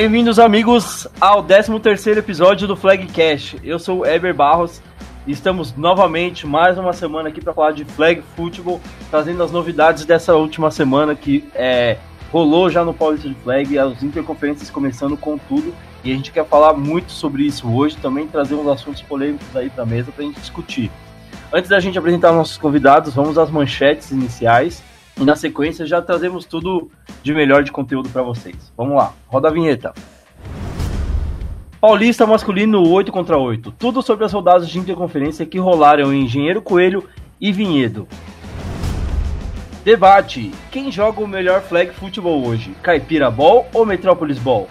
Bem-vindos, amigos, ao 13º episódio do Flagcast. Eu sou o Eber Barros e estamos novamente, mais uma semana aqui para falar de Flag Football, trazendo as novidades dessa última semana que é, rolou já no Paulista de Flag, as interconferências começando com tudo. E a gente quer falar muito sobre isso hoje, também trazer uns assuntos polêmicos aí para mesa para a gente discutir. Antes da gente apresentar nossos convidados, vamos às manchetes iniciais. E na sequência já trazemos tudo de melhor de conteúdo para vocês. Vamos lá, roda a vinheta. Paulista masculino 8 contra 8. Tudo sobre as rodadas de interconferência que rolaram em Engenheiro Coelho e Vinhedo. Debate: quem joga o melhor flag futebol hoje? Caipira Ball ou Metrópolis Ball?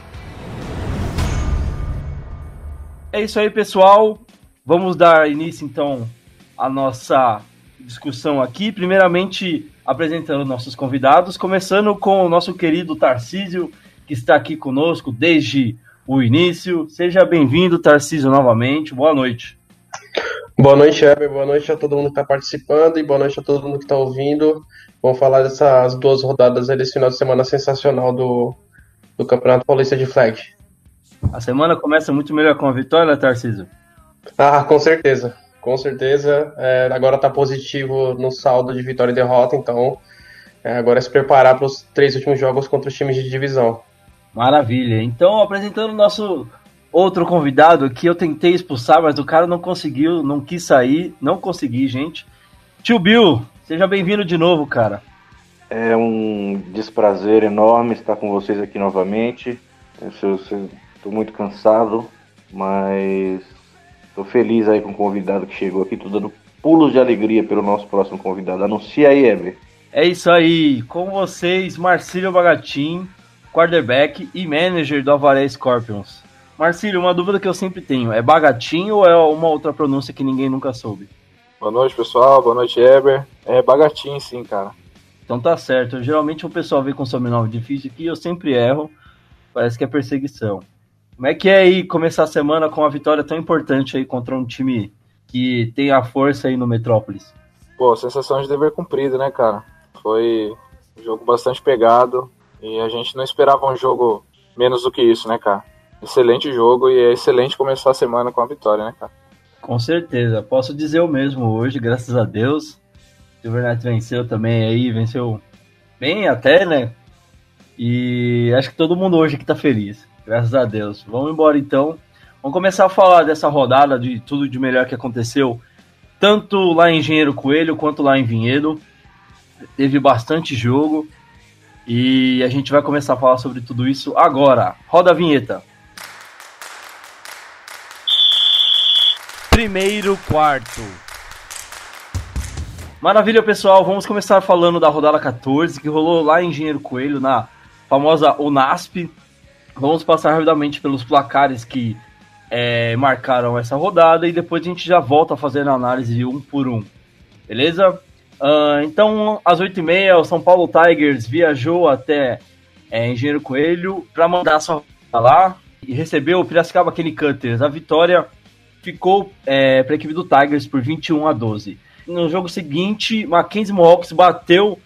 É isso aí, pessoal. Vamos dar início então à nossa discussão aqui. Primeiramente, apresentando nossos convidados, começando com o nosso querido Tarcísio, que está aqui conosco desde o início. Seja bem-vindo, Tarcísio, novamente. Boa noite. Boa noite, Heber. Boa noite a todo mundo que está participando e boa noite a todo mundo que está ouvindo. Vamos falar dessas duas rodadas desse final de semana sensacional do, do Campeonato Paulista de Flag. A semana começa muito melhor com a vitória, Tarcísio? Ah, com certeza com certeza. É, agora está positivo no saldo de vitória e derrota, então é, agora é se preparar para os três últimos jogos contra os times de divisão. Maravilha. Então, apresentando o nosso outro convidado aqui, eu tentei expulsar, mas o cara não conseguiu, não quis sair, não consegui, gente. Tio Bill, seja bem-vindo de novo, cara. É um desprazer enorme estar com vocês aqui novamente. Estou muito cansado, mas Tô feliz aí com o convidado que chegou aqui, tô dando pulos de alegria pelo nosso próximo convidado. Anuncia aí, Ever. É isso aí, com vocês, Marcílio Bagatin, quarterback e manager do Avaré Scorpions. Marcílio, uma dúvida que eu sempre tenho, é Bagatin ou é uma outra pronúncia que ninguém nunca soube? Boa noite, pessoal. Boa noite, Eber. É Bagatin, sim, cara. Então tá certo. Geralmente o pessoal vem com sobrenome difícil aqui, eu sempre erro. Parece que é perseguição. Como é que é aí começar a semana com uma vitória tão importante aí contra um time que tem a força aí no Metrópolis? Pô, sensação de dever cumprido, né, cara? Foi um jogo bastante pegado e a gente não esperava um jogo menos do que isso, né, cara? Excelente jogo e é excelente começar a semana com a vitória, né, cara? Com certeza, posso dizer o mesmo hoje, graças a Deus. O Silvernet venceu também aí, venceu bem até, né? E acho que todo mundo hoje aqui tá feliz. Graças a Deus. Vamos embora então. Vamos começar a falar dessa rodada, de tudo de melhor que aconteceu, tanto lá em Engenheiro Coelho quanto lá em Vinhedo. Teve bastante jogo e a gente vai começar a falar sobre tudo isso agora. Roda a vinheta. Primeiro quarto. Maravilha, pessoal. Vamos começar falando da rodada 14, que rolou lá em Engenheiro Coelho, na famosa UNASP. Vamos passar rapidamente pelos placares que é, marcaram essa rodada e depois a gente já volta a análise um por um. Beleza? Uh, então, às 8h30, o São Paulo Tigers viajou até é, Engenheiro Coelho para mandar sua lá e recebeu o Piracicaba Kenny Cutters. A vitória ficou é, para a equipe do Tigers por 21 a 12. No jogo seguinte, Mackenzie Mohawks bateu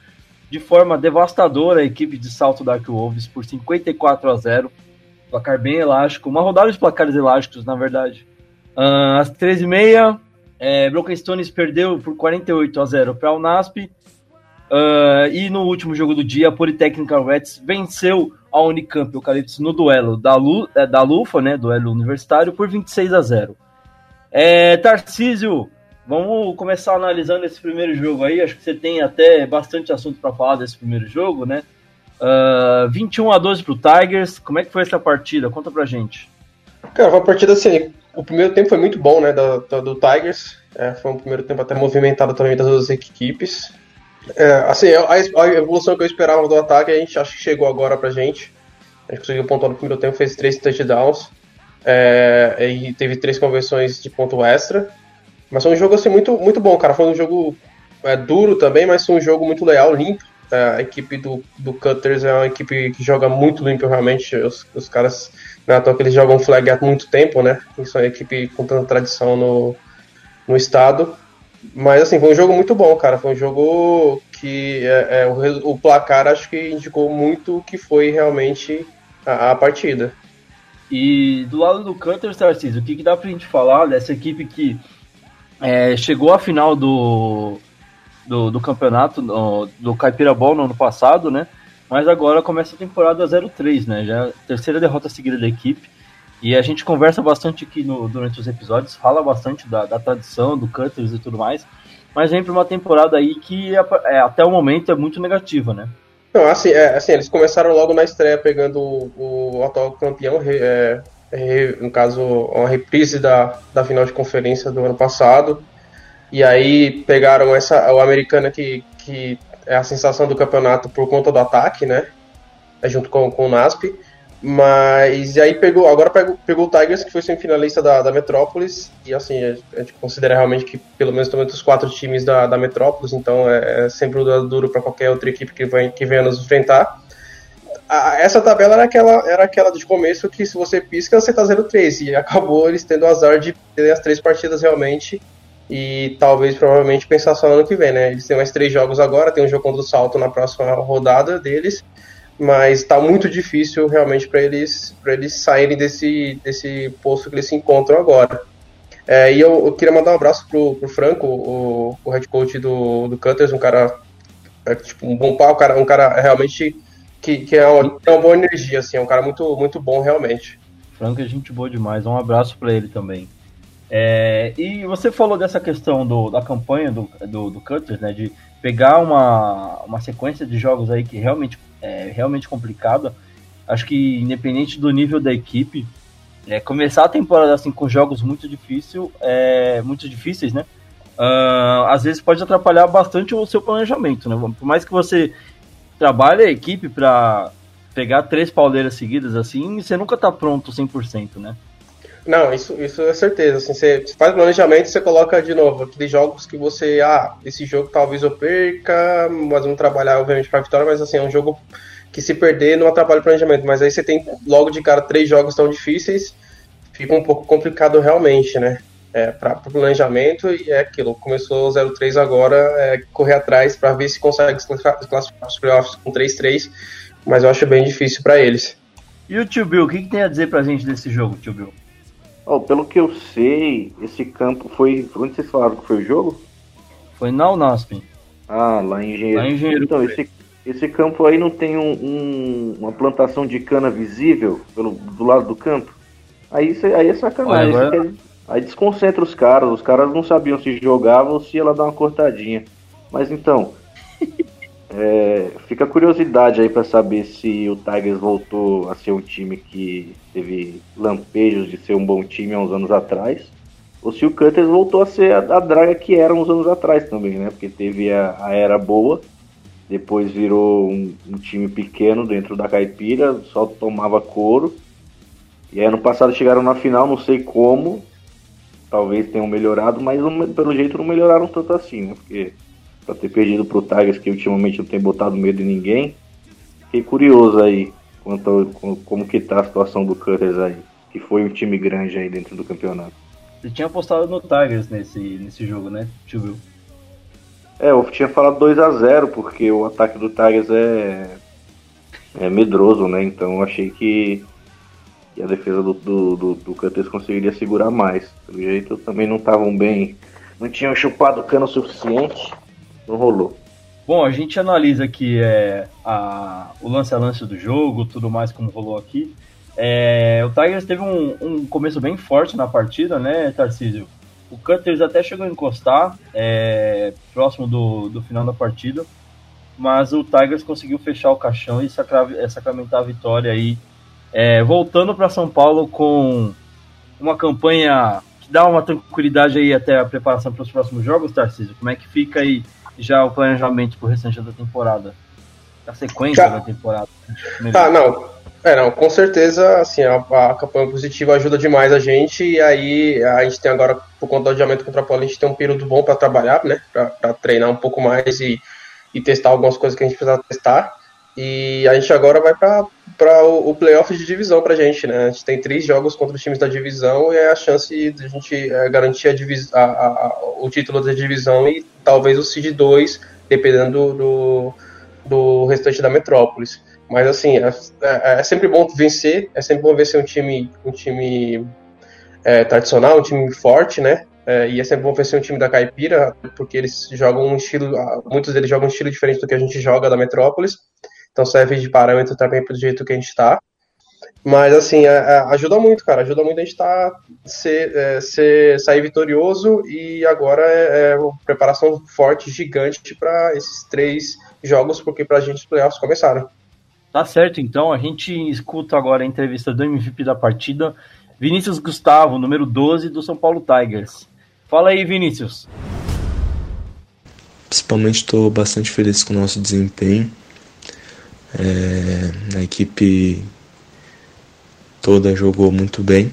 de forma devastadora a equipe de salto Dark Wolves por 54 a 0. Placar bem elástico, uma rodada de placares elásticos, na verdade. Uh, às 13h30, é, Broken Stones perdeu por 48 a 0 para o NASP. Uh, e no último jogo do dia, a Polytechnic Reds venceu a Unicamp Eucaliptus no duelo da, Lu, é, da Lufa, né, duelo universitário, por 26 a 0. É, Tarcísio, Vamos começar analisando esse primeiro jogo aí. Acho que você tem até bastante assunto para falar desse primeiro jogo, né? Uh, 21 a 12 pro Tigers. Como é que foi essa partida? Conta pra gente. Cara, foi uma partida assim. O primeiro tempo foi muito bom, né? Do, do, Tigers. É, foi um primeiro tempo até movimentado também das duas equipes. É, assim, a, a, evolução que eu esperava do ataque, a gente acha que chegou agora pra gente. A gente conseguiu pontuar no primeiro tempo, fez três touchdowns. É, e teve três conversões de ponto extra. Mas foi um jogo assim, muito, muito bom, cara. Foi um jogo é, duro também, mas foi um jogo muito leal, limpo. É, a equipe do, do Cutters é uma equipe que joga muito limpo, realmente. Os, os caras, não é à que eles jogam flag há muito tempo, né? Eles são uma equipe com tanta tradição no, no estado. Mas assim, foi um jogo muito bom, cara. Foi um jogo que é, é, o, o, placar acho que indicou muito que foi realmente a, a partida. E do lado do Cutter Tarcísio, o que, que dá pra gente falar dessa equipe que é, chegou à final do, do, do campeonato, do, do Caipira Ball no ano passado, né? Mas agora começa a temporada 03, né? Já a terceira derrota seguida da equipe. E a gente conversa bastante aqui no, durante os episódios, fala bastante da, da tradição, do Cutters e tudo mais. Mas vem para uma temporada aí que é, é, até o momento é muito negativa, né? Não, assim, é, assim, eles começaram logo na estreia pegando o, o atual campeão, é, é, no caso, uma reprise da, da final de conferência do ano passado. E aí pegaram essa, o americana que, que é a sensação do campeonato por conta do ataque, né? É junto com, com o NASP. Mas e aí pegou, agora pegou, pegou o Tigers, que foi semifinalista da, da Metrópolis, e assim, a, gente considera realmente que pelo menos entre os quatro times da, da Metrópolis, então é, é sempre um duro para qualquer outra equipe que, vem, que venha nos enfrentar. A, essa tabela era aquela, era aquela de começo que se você pisca, você tá 0-3, e acabou eles tendo o azar de ter as três partidas realmente, e talvez provavelmente pensar só no ano que vem, né? Eles têm mais três jogos agora, tem um jogo contra o Salto na próxima rodada deles, mas está muito difícil realmente para eles para eles saírem desse desse posto que eles se encontram agora. É, e eu, eu, queria mandar um abraço pro, pro Franco, o, o head coach do, do Cutters, um cara é, tipo um bom pau, um cara, um cara realmente que, que é uma, uma boa energia, assim, é um cara muito muito bom realmente. Franco é gente boa demais, um abraço para ele também. É, e você falou dessa questão do, da campanha do, do, do Cutters, né, de pegar uma, uma sequência de jogos aí que realmente é realmente complicada. Acho que independente do nível da equipe, é, começar a temporada assim com jogos muito difícil, é, muito difíceis, né? Uh, às vezes pode atrapalhar bastante o seu planejamento, né? Por mais que você trabalhe a equipe para pegar três pauleiras seguidas assim, você nunca tá pronto 100%, né? Não, isso, isso é certeza. Assim, você faz planejamento você coloca de novo aqueles jogos que você. Ah, esse jogo talvez eu perca, mas vamos trabalhar, obviamente, para vitória, mas assim, é um jogo que se perder não atrapalha o planejamento. Mas aí você tem logo de cara três jogos tão difíceis, fica um pouco complicado realmente, né? É, para o planejamento e é aquilo. Começou 0-3 agora, é correr atrás para ver se consegue se classificar os playoffs com 3-3, mas eu acho bem difícil para eles. E o Tio Bill, o que, que tem a dizer pra gente desse jogo, Tio Bill? Oh, pelo que eu sei, esse campo foi. Onde vocês falaram que foi o jogo? Foi na Unasp. Ah, lá em Engenheiro. Lá em Engenheiro então, esse, esse campo aí não tem um, um, uma plantação de cana visível pelo, do lado do campo? Aí, aí é sacanagem. Olha, agora... Aí desconcentra os caras. Os caras não sabiam se jogavam ou se ia lá dar uma cortadinha. Mas então. É, fica a curiosidade aí para saber se o Tigers voltou a ser um time que teve lampejos de ser um bom time há uns anos atrás, ou se o Cutters voltou a ser a, a draga que era uns anos atrás também, né? Porque teve a, a era boa, depois virou um, um, time pequeno dentro da caipira, só tomava couro. E aí, ano passado chegaram na final, não sei como, talvez tenham melhorado, mas não, pelo jeito não melhoraram tanto assim, né? Porque para ter perdido pro Tigers, que ultimamente não tem botado medo em ninguém. Fiquei curioso aí quanto a, como que tá a situação do Cutters aí, que foi um time grande aí dentro do campeonato. Você tinha apostado no Tigers nesse, nesse jogo, né, Tio É, eu tinha falado 2 a 0 porque o ataque do Tigers é, é medroso, né? Então eu achei que, que a defesa do, do, do, do Cutters conseguiria segurar mais. Pelo jeito também não estavam bem, não tinham chupado cano o suficiente não rolou. Bom, a gente analisa aqui é, a, o lance a lance do jogo, tudo mais como rolou aqui. É, o Tigers teve um, um, começo bem forte na partida, né, Tarcísio? O Cutters até chegou a encostar é, próximo do, do final da partida, mas o Tigers conseguiu fechar o caixão e sacramentar a vitória aí, é, voltando para São Paulo com uma campanha que dá uma tranquilidade aí até a preparação para os próximos jogos, Tarcísio. Como é que fica aí já o planejamento pro restante da temporada? A sequência da temporada. Ah, não. É, não, com certeza, assim, a, a, campanha positiva ajuda demais a gente, e aí a gente tem agora, por conta do adiamento contra a Polo, a gente tem um período bom para trabalhar, né, para treinar um pouco mais e, e testar algumas coisas que a gente precisa testar, e a gente agora vai para o, o playoff de divisão para a gente, né, a gente tem três jogos contra os times da divisão, e é a chance de a gente é, garantir a, a, a, o título da divisão e talvez o Seed 2, dependendo do, do, do restante da Metrópolis. Mas assim, é, é, é, sempre bom vencer, é sempre bom vencer um time, um time é, tradicional, um time forte, né? É, e é sempre bom vencer um time da Caipira, porque eles jogam um estilo, muitos deles jogam um estilo diferente do que a gente joga da Metrópolis, então serve de parâmetro também pro jeito que a gente está. Mas assim, é, é, ajuda muito, cara. Ajuda muito a gente tá, ser, é, ser, sair vitorioso e agora é, é uma preparação forte, gigante para esses três jogos, porque pra gente os playoffs começaram. Tá certo, então. A gente escuta agora a entrevista do MVP da partida, Vinícius Gustavo, número 12 do São Paulo Tigers. Fala aí, Vinícius. Principalmente estou bastante feliz com o nosso desempenho. É, a equipe toda jogou muito bem.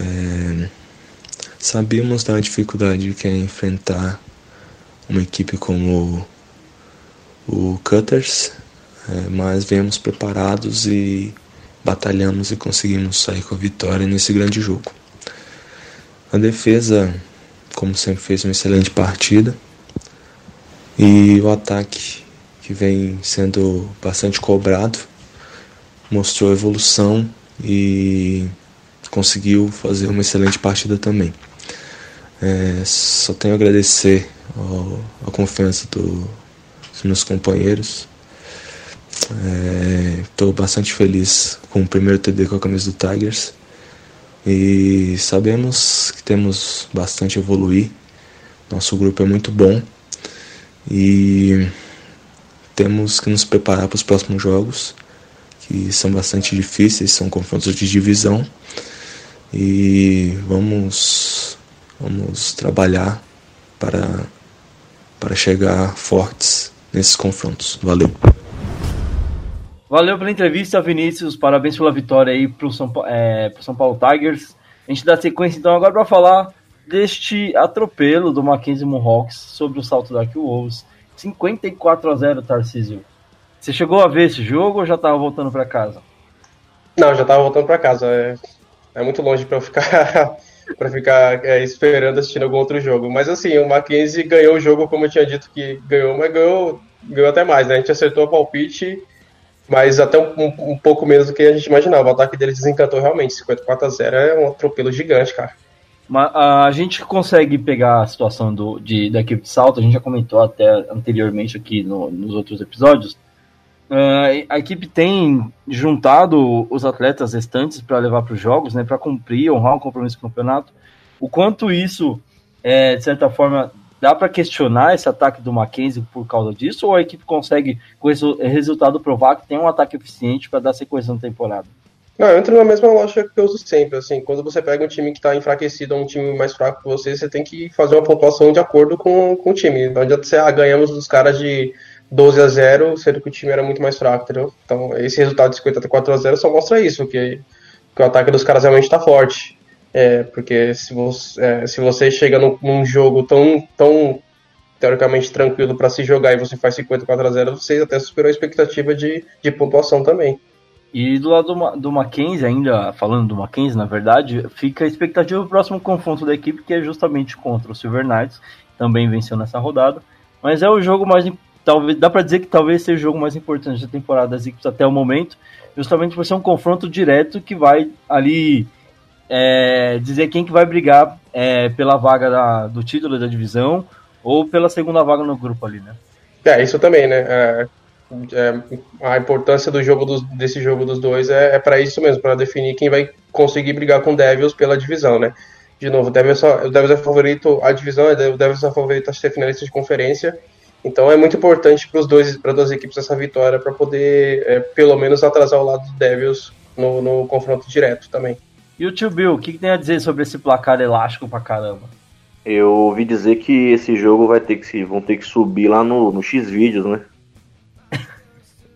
É, sabíamos da dificuldade que é enfrentar uma equipe como o, Cutters, é, mas viemos preparados e batalhamos e conseguimos sair com a vitória nesse grande jogo. A defesa, como sempre, fez uma excelente partida e o ataque, que vem sendo bastante cobrado, mostrou evolução e conseguiu fazer uma excelente partida também. É, só tenho a agradecer ao, a confiança do, dos meus companheiros. Estou é, bastante feliz com o primeiro TD com a camisa do Tigers e sabemos que temos bastante a evoluir. Nosso grupo é muito bom e temos que nos preparar para os próximos jogos que são bastante difíceis, são confrontos de divisão e vamos vamos trabalhar para para chegar fortes nesses confrontos. Valeu. Valeu pela entrevista, Vinícius. Parabéns pela vitória aí pro São, é, São Paulo Tigers. A gente dá sequência então agora para falar deste atropelo do Mackenzie Mohawks sobre o salto da Wolves. 54 a 0 Tarcísio. Você chegou a ver esse jogo ou já estava voltando para casa? Não, já estava voltando para casa. É, é, muito longe para eu ficar para ficar é, esperando assistindo algum outro jogo. Mas assim, o Mackenzie ganhou o jogo como eu tinha dito que ganhou, mas ganhou, ganhou até mais, né? A gente acertou o palpite, mas até um, um, um pouco menos do que a gente imaginava. O ataque dele desencantou realmente. 54 a 0 é um atropelo gigante, cara. Mas a gente consegue pegar a situação do, de, da equipe de salto, a gente já comentou até anteriormente aqui no, nos outros episódios, Uh, a equipe tem juntado os atletas restantes para levar para os jogos, né, para cumprir, honrar o compromisso com o campeonato. O quanto isso, é, de certa forma, dá para questionar esse ataque do Mackenzie por causa disso, ou a equipe consegue, com esse resultado, provar que tem um ataque eficiente para dar sequência na temporada? Não, eu entro na mesma lógica que eu uso sempre. Assim, quando você pega um time que está enfraquecido ou um time mais fraco que você, você tem que fazer uma pontuação de acordo com, com o time. Não adianta você, ah, ganhamos dos caras de 12 a 0, sendo que o time era muito mais fraco, entendeu? Então, esse resultado de 54 a 0 só mostra isso, que, que o ataque dos caras realmente está forte. É, porque se você, é, se você chega num, num, jogo tão, tão teoricamente tranquilo para se jogar e você faz 54 a 0, você até superou a expectativa de, de pontuação também. E do lado do, do Mackenzie, ainda falando do Mackenzie, na verdade, fica a expectativa do próximo confronto da equipe, que é justamente contra o Silver Knights, também venceu nessa rodada. Mas é o jogo mais talvez dá para dizer que talvez seja o jogo mais importante da temporada das equipes até o momento, justamente por ser um confronto direto que vai ali é, dizer quem que vai brigar é, pela vaga da, do título da divisão ou pela segunda vaga no grupo ali, né? É, isso também, né? É, é, a importância do jogo dos, desse jogo dos dois é, é para isso mesmo, para definir quem vai conseguir brigar com o Devils pela divisão, né? De novo, o Devils, o Devils é favorito a divisão, o Devils é favorito a ser finalista de conferência então é muito importante para os dois, para duas equipes essa vitória para poder é, pelo menos atrasar o lado do Devils no, no confronto direto também. E o tio Bill, o que, que, tem a dizer sobre esse placar elástico pra caramba? Eu ouvi dizer que esse jogo vai ter que vão ter que subir lá no, no X vídeos, né?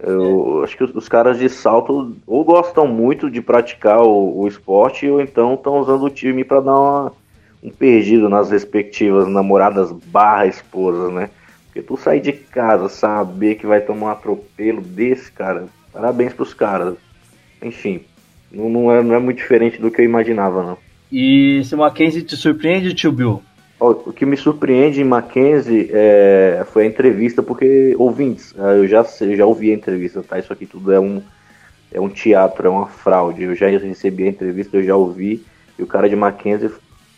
Eu acho que os, os, caras de salto ou gostam muito de praticar o, o esporte ou então estão usando o time para dar uma, um perdido nas respectivas namoradas barra esposas, né? Porque tu sair de casa, saber que vai tomar um atropelo desse, cara, parabéns pros caras. Enfim, não, não, é, não é muito diferente do que eu imaginava, não. E se o Mackenzie te surpreende, tio Bill, O que me surpreende em Mackenzie é, foi a entrevista, porque ouvintes, ah, eu já, eu já ouvi a entrevista, tá? Isso aqui tudo é um, é um teatro, é uma fraude. Eu já recebi a entrevista, eu já ouvi, e o cara de Mackenzie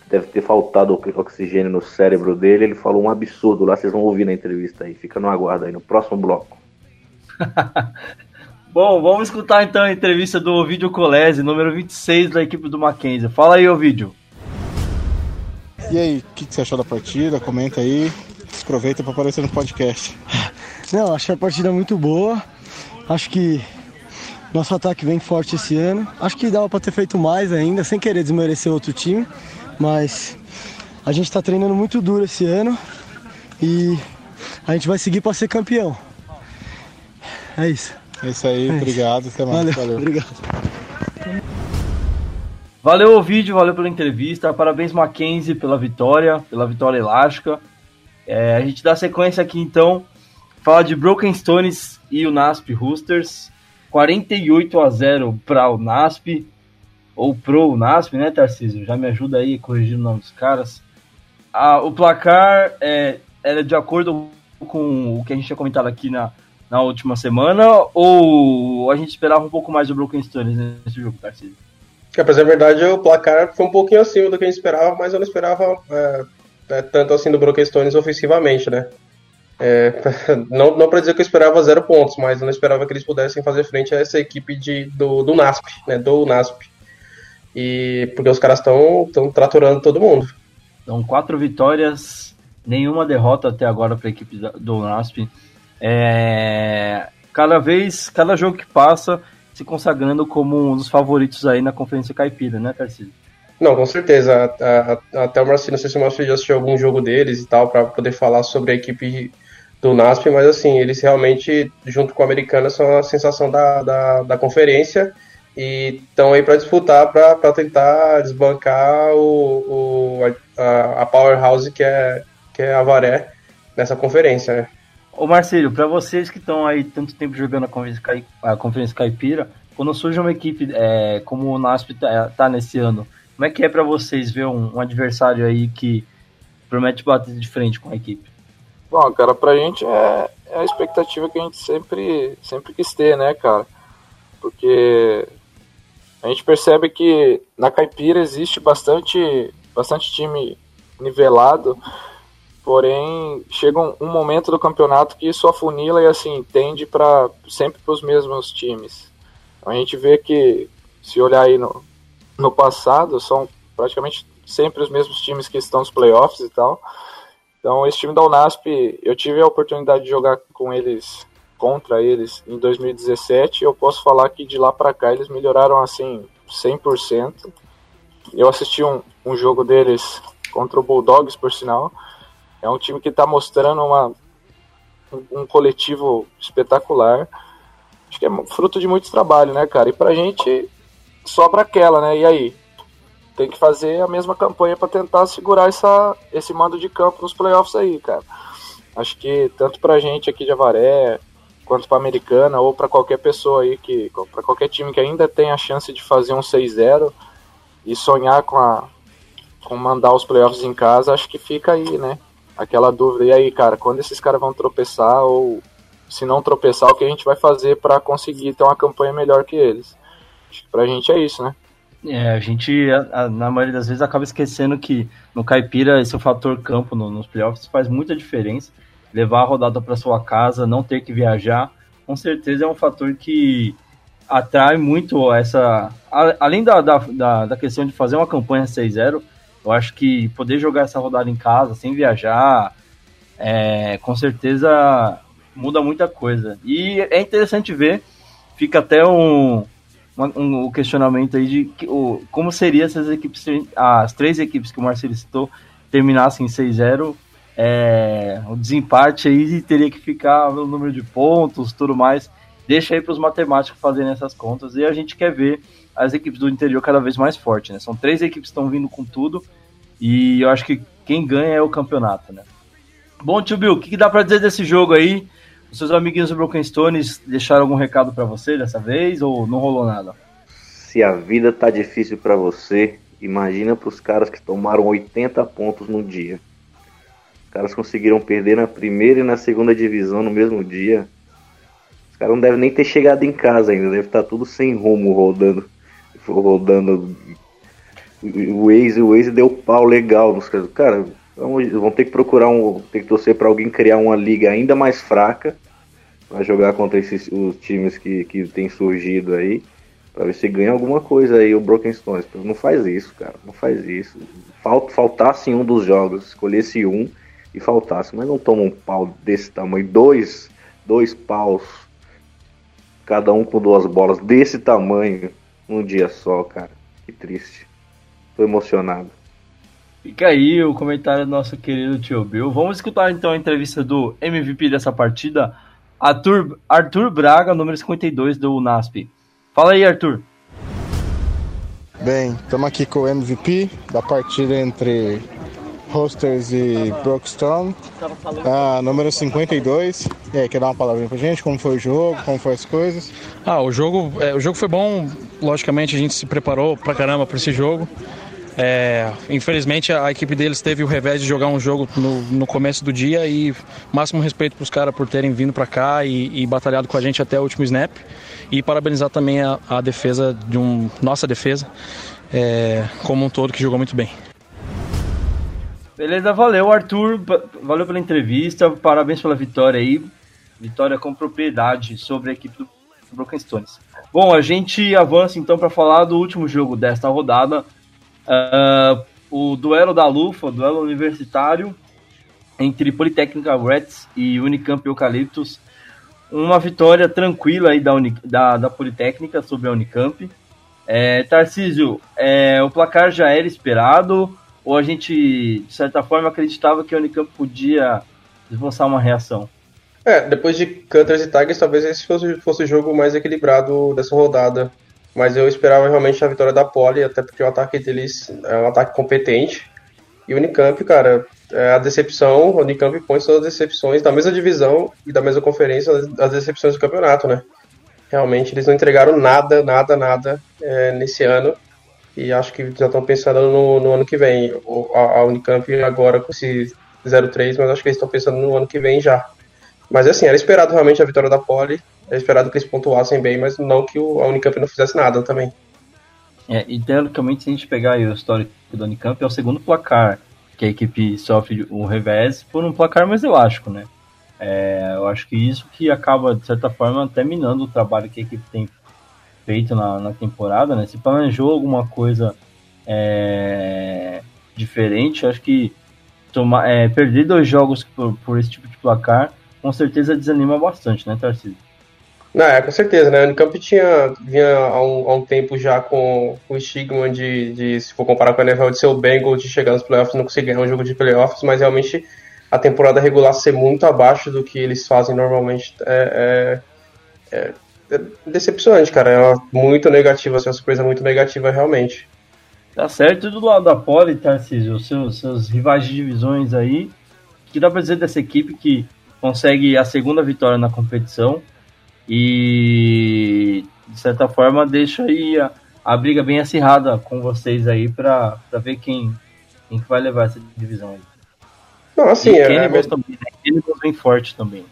deve ter faltado oxigênio no cérebro dele. Ele falou um absurdo lá, vocês vão ouvir na entrevista aí. Fica no aguardo aí, no próximo bloco. Bom, vamos escutar então a entrevista do Ovidio Colese, número 26 da equipe do Mackenzie. Fala aí, Ovidio. E aí, o que, que, você achou da partida? Comenta aí. Aproveita para aparecer no podcast. Não, achei a partida muito boa. Acho que nosso ataque vem forte esse ano. Acho que dava para ter feito mais ainda, sem querer desmerecer outro time. Mas a gente está treinando muito duro esse ano e a gente vai seguir para ser campeão. É isso. É isso aí, é obrigado. Até mais. Valeu, Valeu. Obrigado. Valeu o vídeo, valeu pela entrevista. Parabéns, Mackenzie, pela vitória, pela vitória elástica. É, a gente dá sequência aqui então. Fala de Broken Stones e o NASP Roosters. 48 a 0 para o NASP. Ou pro NASP, né, Tarcísio? Já me ajuda aí corrigindo o nome dos caras. Ah, o placar é, era de acordo com o que a gente tinha comentado aqui na, na última semana? Ou a gente esperava um pouco mais do Broken Stones nesse jogo, Tarcísio? É, pra dizer verdade, o placar foi um pouquinho acima do que a gente esperava, mas eu não esperava é, é, tanto assim do Broken Stones ofensivamente, né? É, não, não para dizer que eu esperava zero pontos, mas eu não esperava que eles pudessem fazer frente a essa equipe de, do, do NASP, né? Do NASP. E porque os caras estão tratorando todo mundo. Então, quatro vitórias, nenhuma derrota até agora para a equipe do NASP. É, cada vez, cada jogo que passa, se consagrando como um dos favoritos aí na Conferência Caipira, né, Tarcísio? Não, com certeza. Até o Marcinho, não sei se o Marcinho já assistiu algum jogo deles e tal, para poder falar sobre a equipe do NASP, mas assim, eles realmente, junto com a Americana, são a sensação da, da, da conferência e estão aí para disputar, para tentar desbancar o, o a, a, powerhouse que é, que é a Varé nessa conferência, né? Ô Marcelo, para vocês que estão aí tanto tempo jogando a Conferência, a Conferência Caipira, quando surge uma equipe é, como o NASP tá, tá, nesse ano, como é que é para vocês ver um, um, adversário aí que promete bater de frente com a equipe? Bom, cara, pra gente é, é a expectativa que a gente sempre, sempre quis ter, né, cara? Porque a gente percebe que na Caipira existe bastante, bastante time nivelado Porém, chega um, um, momento do campeonato que isso afunila e assim tende para sempre para os mesmos times. A gente vê que se olhar aí no, no passado, são praticamente sempre os mesmos times que estão nos playoffs e tal. Então, esse time da Unasp, eu tive a oportunidade de jogar com eles, contra eles, em 2017. Eu posso falar que de lá para cá eles melhoraram assim 100%. Eu assisti um, um jogo deles contra o Bulldogs, por sinal. É um time que está mostrando uma, um, coletivo espetacular. Acho que é fruto de muito trabalho, né, cara? E pra gente sobra aquela, né? E aí? Tem que fazer a mesma campanha para tentar segurar essa, esse mando de campo nos playoffs aí, cara. Acho que tanto pra gente aqui de Avaré, quanto pra Americana, ou para qualquer pessoa aí que. para qualquer time que ainda tem a chance de fazer um 6-0 e sonhar com a. com mandar os playoffs em casa, acho que fica aí, né? Aquela dúvida, e aí, cara, quando esses caras vão tropeçar ou se não tropeçar, o que a gente vai fazer para conseguir ter uma campanha melhor que eles? Acho que pra gente é isso, né? É, a gente, a, a, na maioria das vezes, acaba esquecendo que no Caipira esse é fator campo no, nos playoffs faz muita diferença. Levar a rodada para sua casa, não ter que viajar, com certeza é um fator que atrai muito essa. A, além da, da, da, questão de fazer uma campanha 6-0, eu acho que poder jogar essa rodada em casa, sem viajar, é, com certeza muda muita coisa. E é interessante ver, fica até um, um, um questionamento aí de que, o, como seria se as equipes, as três equipes que o Marcelo citou, terminassem 6-0. É, o desempate aí teria que ficar no número de pontos, tudo mais. Deixa aí para os matemáticos fazerem essas contas e a gente quer ver as equipes do interior cada vez mais fortes, né? São três equipes que estão vindo com tudo e eu acho que quem ganha é o campeonato, né? Bom, tio Bill, o que, que dá para dizer desse jogo aí? Os seus amiguinhos do Broken Stones deixaram algum recado para você dessa vez ou não rolou nada? Se a vida tá difícil para você, imagina para os caras que tomaram 80 pontos no dia. caras conseguiram perder na primeira e na segunda divisão no mesmo dia. Os caras não devem nem ter chegado em casa ainda, deve estar tudo sem rumo rodando. Rodando. O Waze, o Waze deu pau legal nos caras. Cara, vão ter que procurar um. Ter que torcer para alguém criar uma liga ainda mais fraca para jogar contra esses os times que, que tem surgido aí. Pra ver se ganha alguma coisa aí o Broken Stones. Não faz isso, cara. Não faz isso. Falt, faltasse um dos jogos, escolhesse um e faltasse. Mas não toma um pau desse tamanho. Dois, dois paus. Cada um com duas bolas desse tamanho. Num dia só, cara. Que triste. Tô emocionado. Fica aí o comentário do nosso querido tio Bill. Vamos escutar então a entrevista do MVP dessa partida, Arthur, Arthur Braga, número 52 do UNASP. Fala aí, Arthur. Bem, estamos aqui com o MVP da partida entre Hosters e Brookstone. Ah, número 52. E aí, quer dar uma palavrinha pra gente? Como foi o jogo? Como foram as coisas? Ah, o jogo, é, o jogo foi bom. Logicamente, a gente se preparou pra caramba para esse jogo. É, infelizmente a equipe deles teve o revés de jogar um jogo no, no começo do dia e máximo respeito para os caras por terem vindo para cá e, e, batalhado com a gente até o último snap e parabenizar também a, a defesa de um nossa defesa é, como um todo que jogou muito bem. Beleza, valeu Arthur, valeu pela entrevista, parabéns pela vitória aí, vitória com propriedade sobre a equipe do Broken Stones. Bom, a gente avança então para falar do último jogo desta rodada Uh, o duelo da Lufa, o duelo universitário entre Politécnica Reds e Unicamp Eucaliptus. Uma vitória tranquila aí da, Uni, da, da Politécnica sobre a Unicamp. É, Tarcísio, é, o placar já era esperado ou a gente, de certa forma, acreditava que a Unicamp podia esboçar uma reação? É, depois de Cutters e Tigers, talvez esse fosse, fosse o jogo mais equilibrado dessa rodada. Mas eu esperava realmente a vitória da Poli, até porque o ataque deles é um ataque competente. E o Unicamp, cara, é a decepção, o Unicamp põe suas decepções da mesma divisão e da mesma conferência, as decepções do campeonato, né? Realmente eles não entregaram nada, nada, nada é, nesse ano. E acho que já estão pensando no, no, ano que vem. A, a Unicamp agora com esse 0-3, mas acho que eles estão pensando no ano que vem já. Mas assim, era esperado realmente a vitória da Poli. É esperado que eles pontuassem bem, mas não que o, a Unicamp não fizesse nada também. É, e teoricamente, se a gente pegar o histórico do Unicamp, é o segundo placar que a equipe sofre o revés por um placar mais elástico, né? É, eu acho que isso que acaba, de certa forma, terminando o trabalho que a equipe tem feito na, na temporada, né? Se planejou alguma coisa é, diferente, acho que tomar, é, perder dois jogos por, por esse tipo de placar com certeza desanima bastante, né, Tarcísio? Não, é, com certeza, né? O Unicamp tinha, vinha há um, há um tempo já com, o estigma de, de, se for comparar com a NFL, de ser o Bengals, de chegar nos playoffs não conseguir ganhar um jogo de playoffs, mas realmente a temporada regular ser muito abaixo do que eles fazem normalmente é, é, é, é decepcionante, cara. É muito negativa, assim, uma surpresa muito negativa, realmente. Tá certo, do lado da Poli, Tarcísio, os seus, seus rivais de divisões aí, que dá pra dizer dessa equipe que consegue a segunda vitória na competição, e de certa forma deixa aí a, a briga bem acirrada com vocês aí para ver quem, quem que vai levar essa divisão aí. Não, assim, e é, é... também, né? Cannibals bem forte também.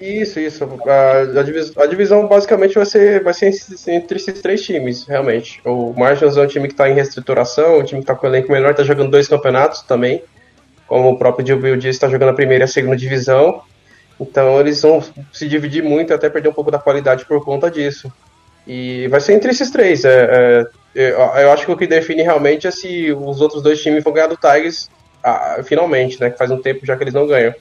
Isso, isso. A, a, divisão, a, divisão, basicamente vai ser, vai ser entre esses três times, realmente. O Marshals é um time que está em reestruturação, um time que está com o elenco melhor, está jogando dois campeonatos também. Como o próprio Gilberto disse, está jogando a primeira e a segunda divisão. Então eles vão se dividir muito até perder um pouco da qualidade por conta disso. E vai ser entre esses três. É, é, eu acho que o que define realmente é se os outros dois times vão ganhar do Tigers ah, finalmente, né? Que faz um tempo já que eles não ganham.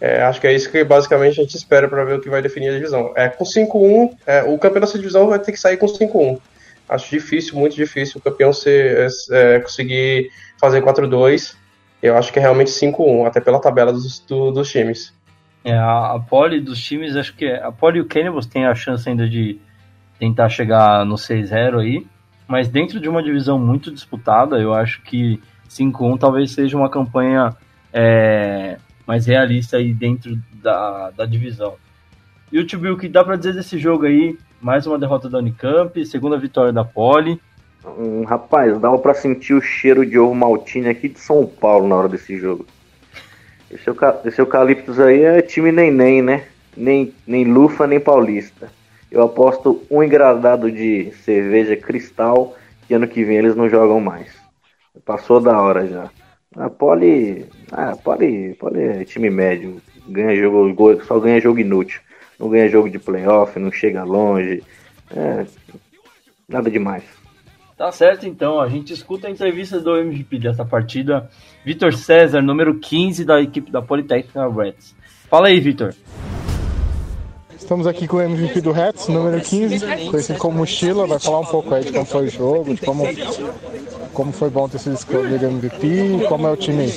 É, acho que é isso que basicamente a gente espera para ver o que vai definir a divisão. É, com 5-1, é, o campeão dessa divisão vai ter que sair com 5-1. Acho difícil, muito difícil o campeão ser, é, é conseguir fazer 4-2. Eu acho que é realmente 5-1, até pela tabela dos, do, dos times. É, a, a pole dos times, acho que é, a pole e o Cannibals tem a chance ainda de tentar chegar no 6-0 aí, mas dentro de uma divisão muito disputada, eu acho que 5-1 talvez seja uma campanha é, mais realista aí dentro da, da divisão. E o Tio o que dá para dizer desse jogo aí? Mais uma derrota da Unicamp, segunda vitória da Pole. Hum, rapaz, dava para sentir o cheiro de ovo maltine aqui de São Paulo na hora desse jogo. Esse, esse eucaliptus aí é time nem-nem, né? Nem, nem Lufa, nem Paulista. Eu aposto um engradado de cerveja cristal que ano que vem eles não jogam mais. Passou da hora já. A Poli. Ah, Poli é time médio. Ganha jogo, só ganha jogo inútil. Não ganha jogo de playoff, não chega longe. É, nada demais. Tá certo, então. A gente escuta a entrevista do MVP dessa partida. Vitor César, número 15 da equipe da Politécnica Reds. Fala aí, Vitor. Estamos aqui com o MVP do Reds, número 15, conhecido como Mochila. Vai falar um pouco aí de como foi o jogo, de como, como foi bom ter sido escolhido MVP, como é o time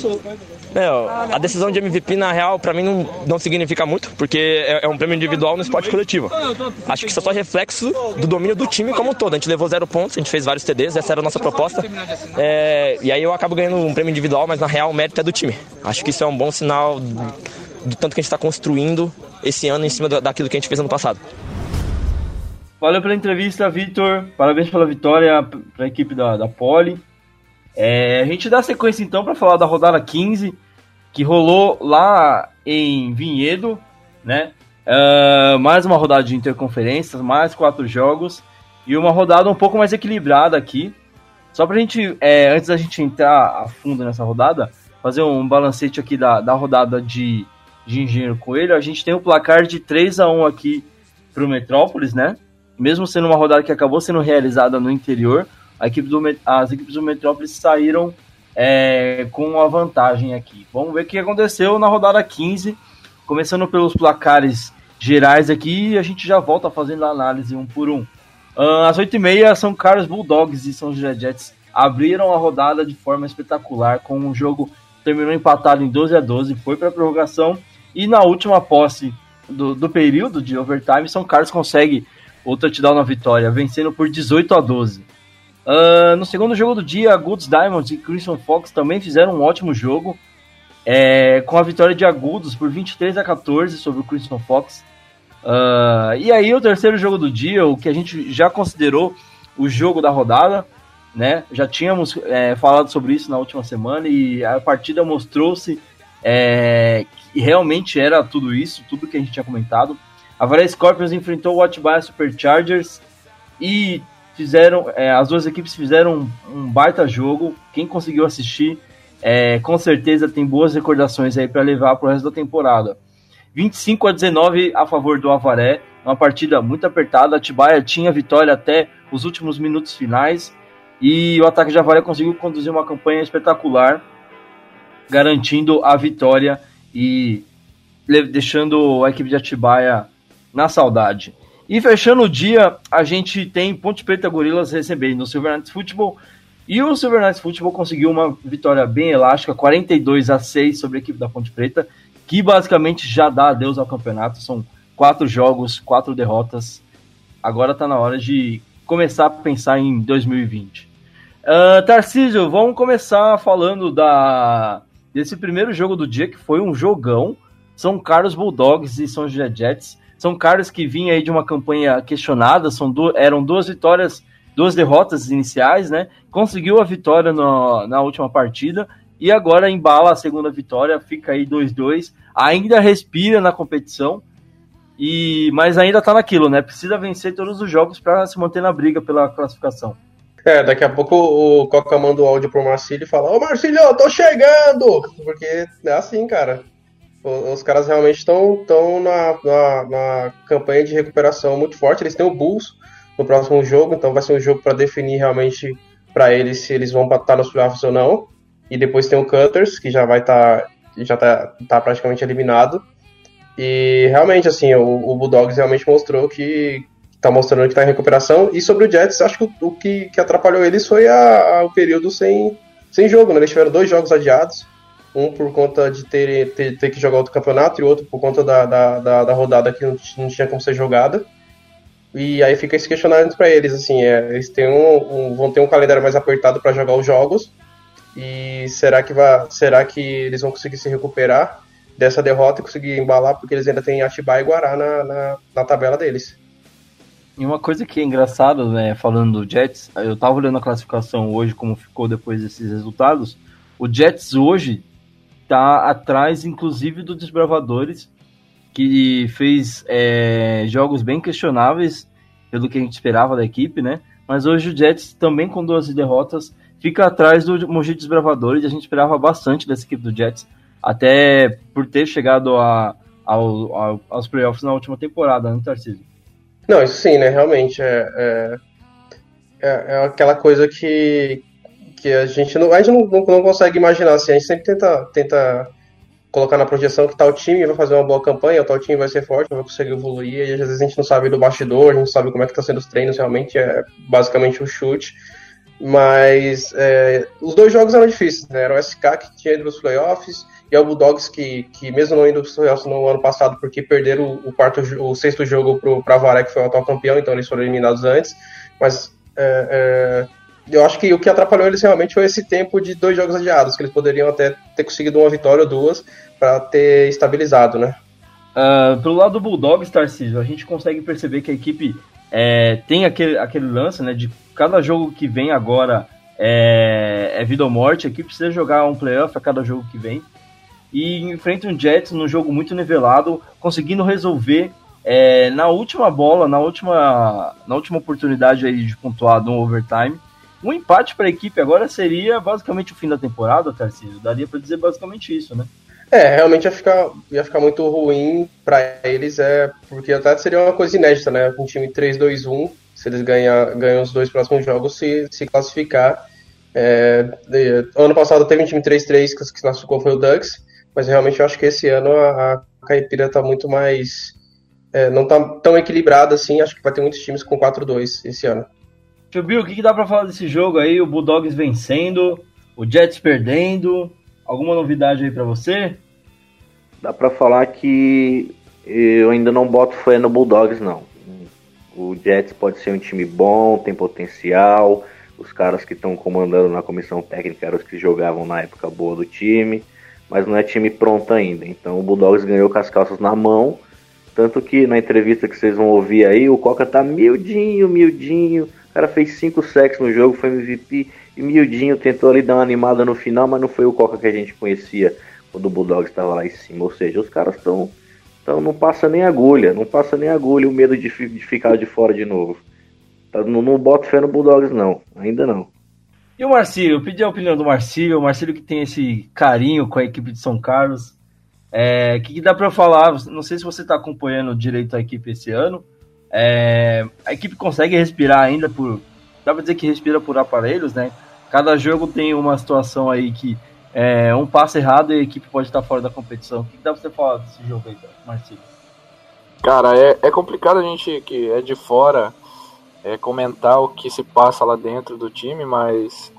é, a decisão de MVP, na real, para mim não, não significa muito, porque é, é, um prêmio individual no esporte coletivo. Acho que isso é só reflexo do domínio do time como um todo. A gente levou zero pontos, a gente fez vários TDs, essa era a nossa proposta. É, e aí eu acabo ganhando um prêmio individual, mas na real o mérito é do time. Acho que isso é um bom sinal do tanto que a gente está construindo esse ano em cima daquilo que a gente fez ano passado. Valeu pela entrevista, Vitor. Parabéns pela vitória para a equipe da, da Poli. É, a gente dá sequência então para falar da rodada 15, que rolou lá em Vinhedo, né? Uh, mais uma rodada de interconferências, mais quatro jogos e uma rodada um pouco mais equilibrada aqui. Só pra gente, é, antes da gente entrar a fundo nessa rodada, fazer um balancete aqui da, da rodada de de Engenheiro Coelho, a gente tem um placar de 3 a 1 aqui para o Metrópolis, né? Mesmo sendo uma rodada que acabou sendo realizada no interior, equipe do, as equipes do Metrópolis saíram é, com uma vantagem aqui. Vamos ver o que aconteceu na rodada 15, começando pelos placares gerais aqui, a gente já volta fazendo a análise um por um. Uh, às 8h30, São Carlos Bulldogs e São José Jets abriram a rodada de forma espetacular, com um jogo terminou empatado em 12 a 12, foi para a prorrogação e na última posse do, do período de overtime, São Carlos consegue o touchdown na vitória, vencendo por 18 a 12. Uh, no segundo jogo do dia, Goods Diamonds e Crimson Fox também fizeram um ótimo jogo, é, com a vitória de Agudos por 23 a 14 sobre o Crimson Fox. Uh, e aí, o terceiro jogo do dia, o que a gente já considerou o jogo da rodada, né? Já tínhamos é, falado sobre isso na última semana e a partida mostrou-se é, que realmente era tudo isso, tudo que a gente tinha comentado. A Varia Scorpions enfrentou o Atibaia Superchargers e fizeram, é, as duas equipes fizeram um, baita jogo. Quem conseguiu assistir, é, com certeza tem boas recordações aí para levar para o resto da temporada. 25 a 19 a favor do Avaré, uma partida muito apertada. Atibaia tinha vitória até os últimos minutos finais e o ataque de Avaré conseguiu conduzir uma campanha espetacular garantindo a vitória e deixando a equipe de Atibaia na saudade. E fechando o dia, a gente tem Ponte Preta Gorilas recebendo o Silver Knights Football. E o Silver Knights Football conseguiu uma vitória bem elástica, 42 a 6 sobre a equipe da Ponte Preta, que basicamente já dá adeus ao campeonato. São quatro jogos, quatro derrotas. Agora está na hora de começar a pensar em 2020. Uh, Tarcísio, vamos começar falando da desse primeiro jogo do dia, que foi um jogão. São Carlos Bulldogs e São José Jets. São Carlos que vinha aí de uma campanha questionada, são eram duas vitórias, duas derrotas iniciais, né? Conseguiu a vitória no, na última partida e agora embala a segunda vitória, fica aí 2-2. Ainda respira na competição, e mas ainda tá naquilo, né? Precisa vencer todos os jogos para se manter na briga pela classificação. É, daqui a pouco o Coca manda o áudio pro Marcílio e fala: Ô Marcílio, tô chegando! Porque é assim, cara. Os caras realmente estão tão na, na, na, campanha de recuperação muito forte. Eles têm o Bulls no próximo jogo, então vai ser um jogo para definir realmente para eles se eles vão estar nos playoffs ou não. E depois tem o Cutters, que já vai estar tá, já tá, tá praticamente eliminado. E realmente, assim, o, o Bulldogs realmente mostrou que, tá mostrando que tá em recuperação. E sobre o Jets, acho que o, o que, que atrapalhou eles foi a, a, o período sem, sem jogo, né? Eles tiveram dois jogos adiados. Um por conta de ter, ter, ter que jogar outro campeonato e outro por conta da, da, da, da rodada que não, não, tinha como ser jogada. E aí fica esse questionamento para eles, assim, é, eles têm um, um, vão ter um calendário mais apertado para jogar os jogos. E será que, vai, será que eles vão conseguir se recuperar dessa derrota e conseguir embalar? Porque eles ainda têm Atibaia e Guará na, na, na tabela deles. E uma coisa que é engraçada, né, falando do Jets, eu tava olhando a classificação hoje, como ficou depois desses resultados. O Jets hoje tá atrás, inclusive, do Desbravadores, que fez é, jogos bem questionáveis pelo que a gente esperava da equipe, né? Mas hoje o Jets, também com duas derrotas, fica atrás do Mogi Desbravadores. A gente esperava bastante dessa equipe do Jets, até por ter chegado a, ao, ao, aos playoffs na última temporada, né, Tarcísio? Não, isso sim, né? Realmente é, é, é, é aquela coisa que, que a gente não, a gente não, não, não, consegue imaginar. Assim, a gente sempre tenta, tenta colocar na projeção que tal time vai fazer uma boa campanha, tal time vai ser forte, vai conseguir evoluir, e às vezes a gente não sabe do bastidor, a gente não sabe como é que está sendo os treinos, realmente é basicamente o um chute. Mas é, os dois jogos eram difíceis, né? Era o SK que tinha ido nos playoffs e é o Bulldogs que, que mesmo não indo para os playoffs no ano passado, porque perderam o, quarto, o sexto jogo para a Varé, que foi o atual campeão, então eles foram eliminados antes. Mas é, é, eu acho que o que atrapalhou eles realmente foi esse tempo de dois jogos adiados, que eles poderiam até ter conseguido uma vitória ou duas para ter estabilizado, né? Uh, pelo lado do Bulldogs, Tarcísio, a gente consegue perceber que a equipe é, tem aquele, aquele lance, né, de cada jogo que vem agora é, é vida ou morte, a equipe precisa jogar um playoff a cada jogo que vem, e enfrenta um Jets num jogo muito nivelado, conseguindo resolver é, na última bola, na última, na última oportunidade aí de pontuar no overtime, um empate para a equipe agora seria basicamente o fim da temporada, Tarcísio. Daria para dizer basicamente isso, né? É, realmente ia ficar, ia ficar muito ruim para eles, é, porque até seria uma coisa inédita, né? Um time 3-2-1, se eles ganhar, ganham os dois próximos jogos, se, se classificar. É, ano passado teve um time 3-3 que, que classificou foi o Ducks, mas realmente eu acho que esse ano a, a Caipira está muito mais. É, não está tão equilibrada assim, acho que vai ter muitos times com 4-2 esse ano. Tio Bill, o que, que dá para falar desse jogo aí? O Bulldogs vencendo, o Jets perdendo. Alguma novidade aí para você? Dá para falar que eu ainda não boto fé no Bulldogs, não. O Jets pode ser um time bom, tem potencial. Os caras que estão comandando na comissão técnica eram os que jogavam na época boa do time, mas não é time pronto ainda. Então o Bulldogs ganhou com as calças na mão. Tanto que na entrevista que vocês vão ouvir aí, o Coca tá miudinho, miudinho o cara fez 5 sacks no jogo, foi MVP. E miudinho tentou ali dar uma animada no final, mas não foi o Coca que a gente conhecia quando o Bulldogs estava lá em cima. Ou seja, os caras estão. Então não passa nem agulha, não passa nem agulha o medo de, de ficar de fora de novo. Tá, não, não fé no Bulldogs, não. Ainda não. E o Marcílio? Eu pedi a opinião do Marcílio. O Marcílio que tem esse carinho com a equipe de São Carlos. O é, que, que, dá para falar? Não sei se você está acompanhando direito a equipe esse ano, é, a equipe consegue respirar ainda por. Dá pra dizer que respira por aparelhos, né? Cada jogo tem uma situação aí que é, um passo errado e a equipe pode estar fora da competição. O que dá pra você falar desse jogo aí, Marcelo? Cara, é, é complicado a gente que é de fora é, comentar o que se passa lá dentro do time, mas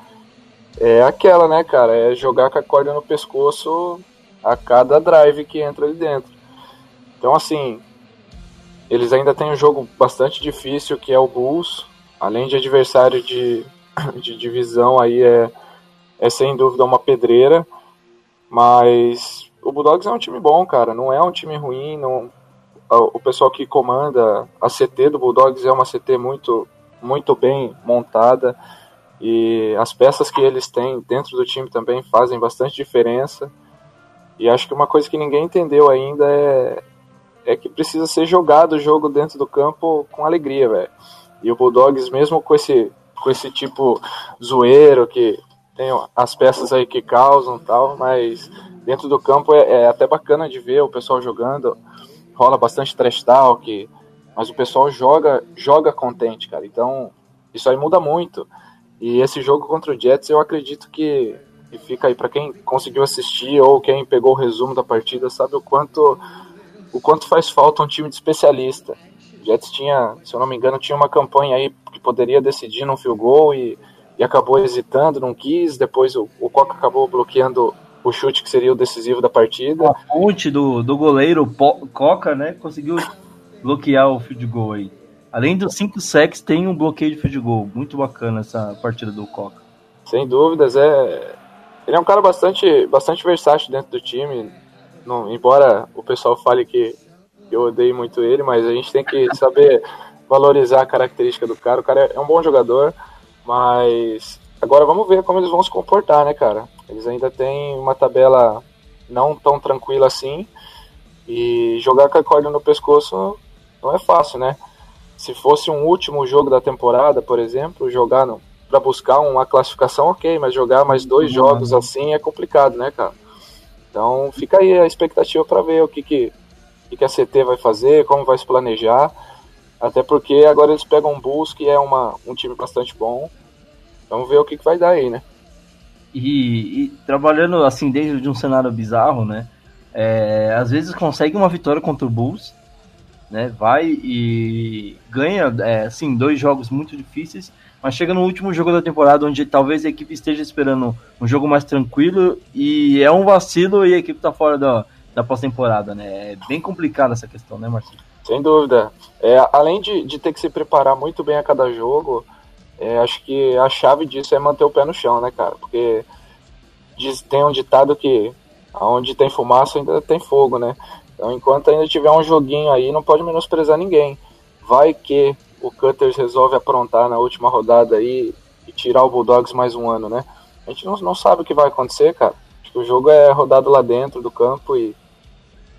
é aquela, né, cara? É jogar com a corda no pescoço a cada drive que entra ali dentro. Então, assim, eles ainda têm um jogo bastante difícil que é o Bulls, além de adversário de, de divisão aí é, é sem dúvida uma pedreira, mas o Bulldogs é um time bom, cara, não é um time ruim, não, o pessoal que comanda a CT do Bulldogs é uma CT muito, muito bem montada. E as peças que eles têm dentro do time também fazem bastante diferença. E acho que uma coisa que ninguém entendeu ainda é, é que precisa ser jogado o jogo dentro do campo com alegria, velho. E o Bulldogs, mesmo com esse, com esse tipo zoeiro, que tem as peças aí que causam tal, mas dentro do campo é, é até bacana de ver o pessoal jogando. Rola bastante trash talk, mas o pessoal joga, joga contente, cara. Então, isso aí muda muito. E esse jogo contra o Jets, eu acredito que, que fica aí para quem conseguiu assistir ou quem pegou o resumo da partida, sabe o quanto o quanto faz falta um time de especialista. O Jets tinha, se eu não me engano, tinha uma campanha aí que poderia decidir num field goal e, e acabou hesitando, não quis. Depois o, o Coca acabou bloqueando o chute que seria o decisivo da partida. A ponte do, do goleiro Coca, né, conseguiu bloquear o field goal aí. Além dos cinco sacks, tem um bloqueio de field goal. Muito bacana essa partida do Coca. Sem dúvidas, é. Ele é um cara bastante, bastante versátil dentro do time não, embora o pessoal fale que eu odeio muito ele, mas a gente tem que saber valorizar a característica do cara. O cara é um bom jogador, mas agora vamos ver como eles vão se comportar, né, cara? Eles ainda têm uma tabela não tão tranquila assim. E jogar com a corda no pescoço não é fácil, né? Se fosse um último jogo da temporada, por exemplo, jogar para buscar uma classificação, ok, mas jogar mais dois jogos assim é complicado, né, cara? Então fica aí a expectativa para ver o que, que, que a CT vai fazer, como vai se planejar. Até porque agora eles pegam um Bulls, que é uma, um time bastante bom. Vamos ver o que, que vai dar aí, né? E, e trabalhando assim dentro de um cenário bizarro, né? É, às vezes consegue uma vitória contra o Bulls, né? Vai e ganha, é, assim, dois jogos muito difíceis, mas chega no último jogo da temporada onde talvez a equipe esteja esperando um jogo mais tranquilo e é um vacilo e a equipe tá fora da, da pós-temporada, né? É bem complicada essa questão, né, Marcelo? Sem dúvida. É, além de, de ter que se preparar muito bem a cada jogo, é, acho que a chave disso é manter o pé no chão, né, cara? Porque diz, tem um ditado que onde tem fumaça ainda tem fogo, né? Então, enquanto ainda tiver um joguinho aí, não pode menosprezar ninguém. Vai que o Cutters resolve aprontar na última rodada aí e tirar o Bulldogs mais um ano, né? A gente não, não sabe o que vai acontecer, cara. Acho que o jogo é rodado lá dentro do campo e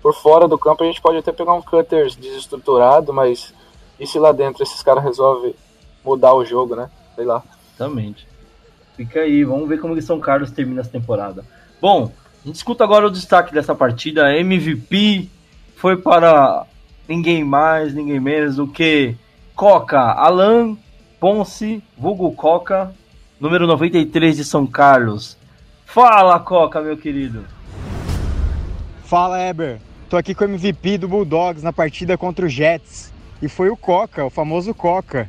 por fora do campo a gente pode até pegar um cutters desestruturado, mas e se lá dentro esses caras resolvem mudar o jogo, né? Sei lá. Exatamente. Fica aí, vamos ver como que São Carlos termina essa temporada. Bom, a gente escuta agora o destaque dessa partida. MVP foi para ninguém mais, ninguém menos do que Coca, Alan Ponce, vulgo Coca, número 93 de São Carlos. Fala, Coca, meu querido. Fala, Eber. Tô aqui com o MVP do Bulldogs na partida contra o Jets. E foi o Coca, o famoso Coca.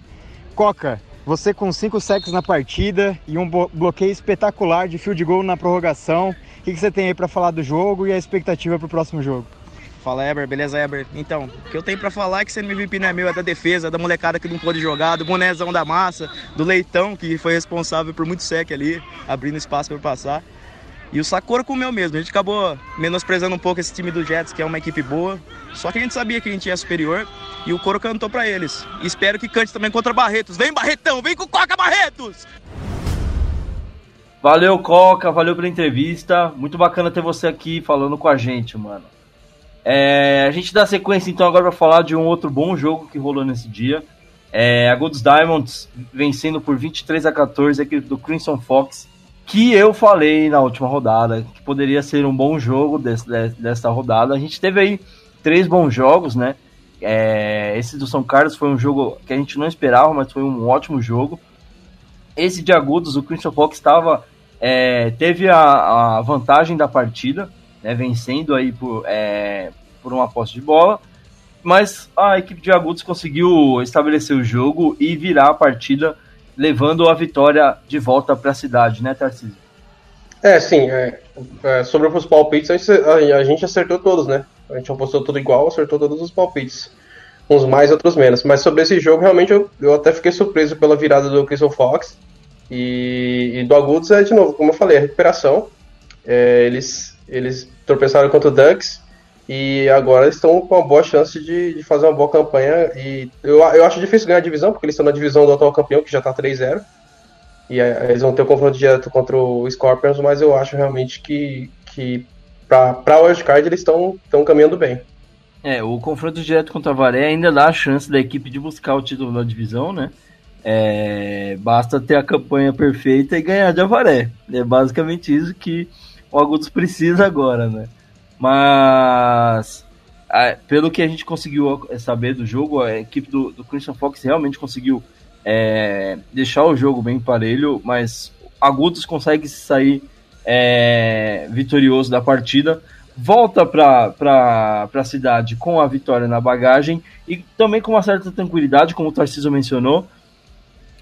Coca, você com cinco sacks na partida e um bloqueio espetacular de field goal na prorrogação. O que, você tem aí para falar do jogo e a expectativa para o próximo jogo? Fala Eber, beleza Eber? Então, o que eu tenho para falar é que esse MVP não é meu, é da defesa, da molecada que não pôde jogar, do bonezão da massa, do Leitão, que foi responsável por muito sec ali, abrindo espaço para passar. E o Sakura comeu mesmo. A gente acabou menosprezando um pouco esse time do Jets, que é uma equipe boa. Só que a gente sabia que a gente ia superior e o Coro cantou para eles. E espero que cante também contra Barretos. Vem Barretão, vem com Coca Barretos! Valeu, Coca, valeu pela entrevista. Muito bacana ter você aqui falando com a gente, mano. É, a gente dá sequência então agora para falar de um outro bom jogo que rolou nesse dia. É, a Golds Diamonds vencendo por 23 a 14 a equipe do Crimson Fox que eu falei na última rodada, que poderia ser um bom jogo desse, dessa rodada. A gente teve aí três bons jogos, né? É, esse do São Carlos foi um jogo que a gente não esperava, mas foi um ótimo jogo. Esse de Agudos, o Christian Fox estava é, teve a, a, vantagem da partida, né, vencendo aí por, é, por uma posse de bola, mas a equipe de Agudos conseguiu estabelecer o jogo e virar a partida levando a vitória de volta para a cidade, né, Tarcísio? É, sim. É, é, sobre os palpites, a, gente acertou todos, né? A gente apostou tudo igual, acertou todos os palpites. Uns mais, outros menos. Mas sobre esse jogo, realmente, eu, eu até fiquei surpreso pela virada do Crystal Fox. E, e do Agudos é, de novo, como eu falei, a recuperação. É, eles, eles tropeçaram contra o Ducks e agora estão com uma boa chance de, de, fazer uma boa campanha. E eu, eu acho difícil ganhar a divisão, porque eles estão na divisão do atual campeão, que já está 3-0. E eles vão ter o um confronto direto contra o Scorpions, mas eu acho realmente que, que para o wildcard eles estão caminhando bem. É, o confronto direto contra a Varé ainda dá a chance da equipe de buscar o título da divisão, né? É, basta ter a campanha perfeita e ganhar de Avaré. É basicamente isso que o Agudos precisa agora, né? Mas pelo que a gente conseguiu saber do jogo, a equipe do, do Christian Fox realmente conseguiu é, deixar o jogo bem parelho, mas Agudos consegue sair é, vitorioso da partida, volta para a cidade com a vitória na bagagem e também com uma certa tranquilidade, como o Tarcísio mencionou,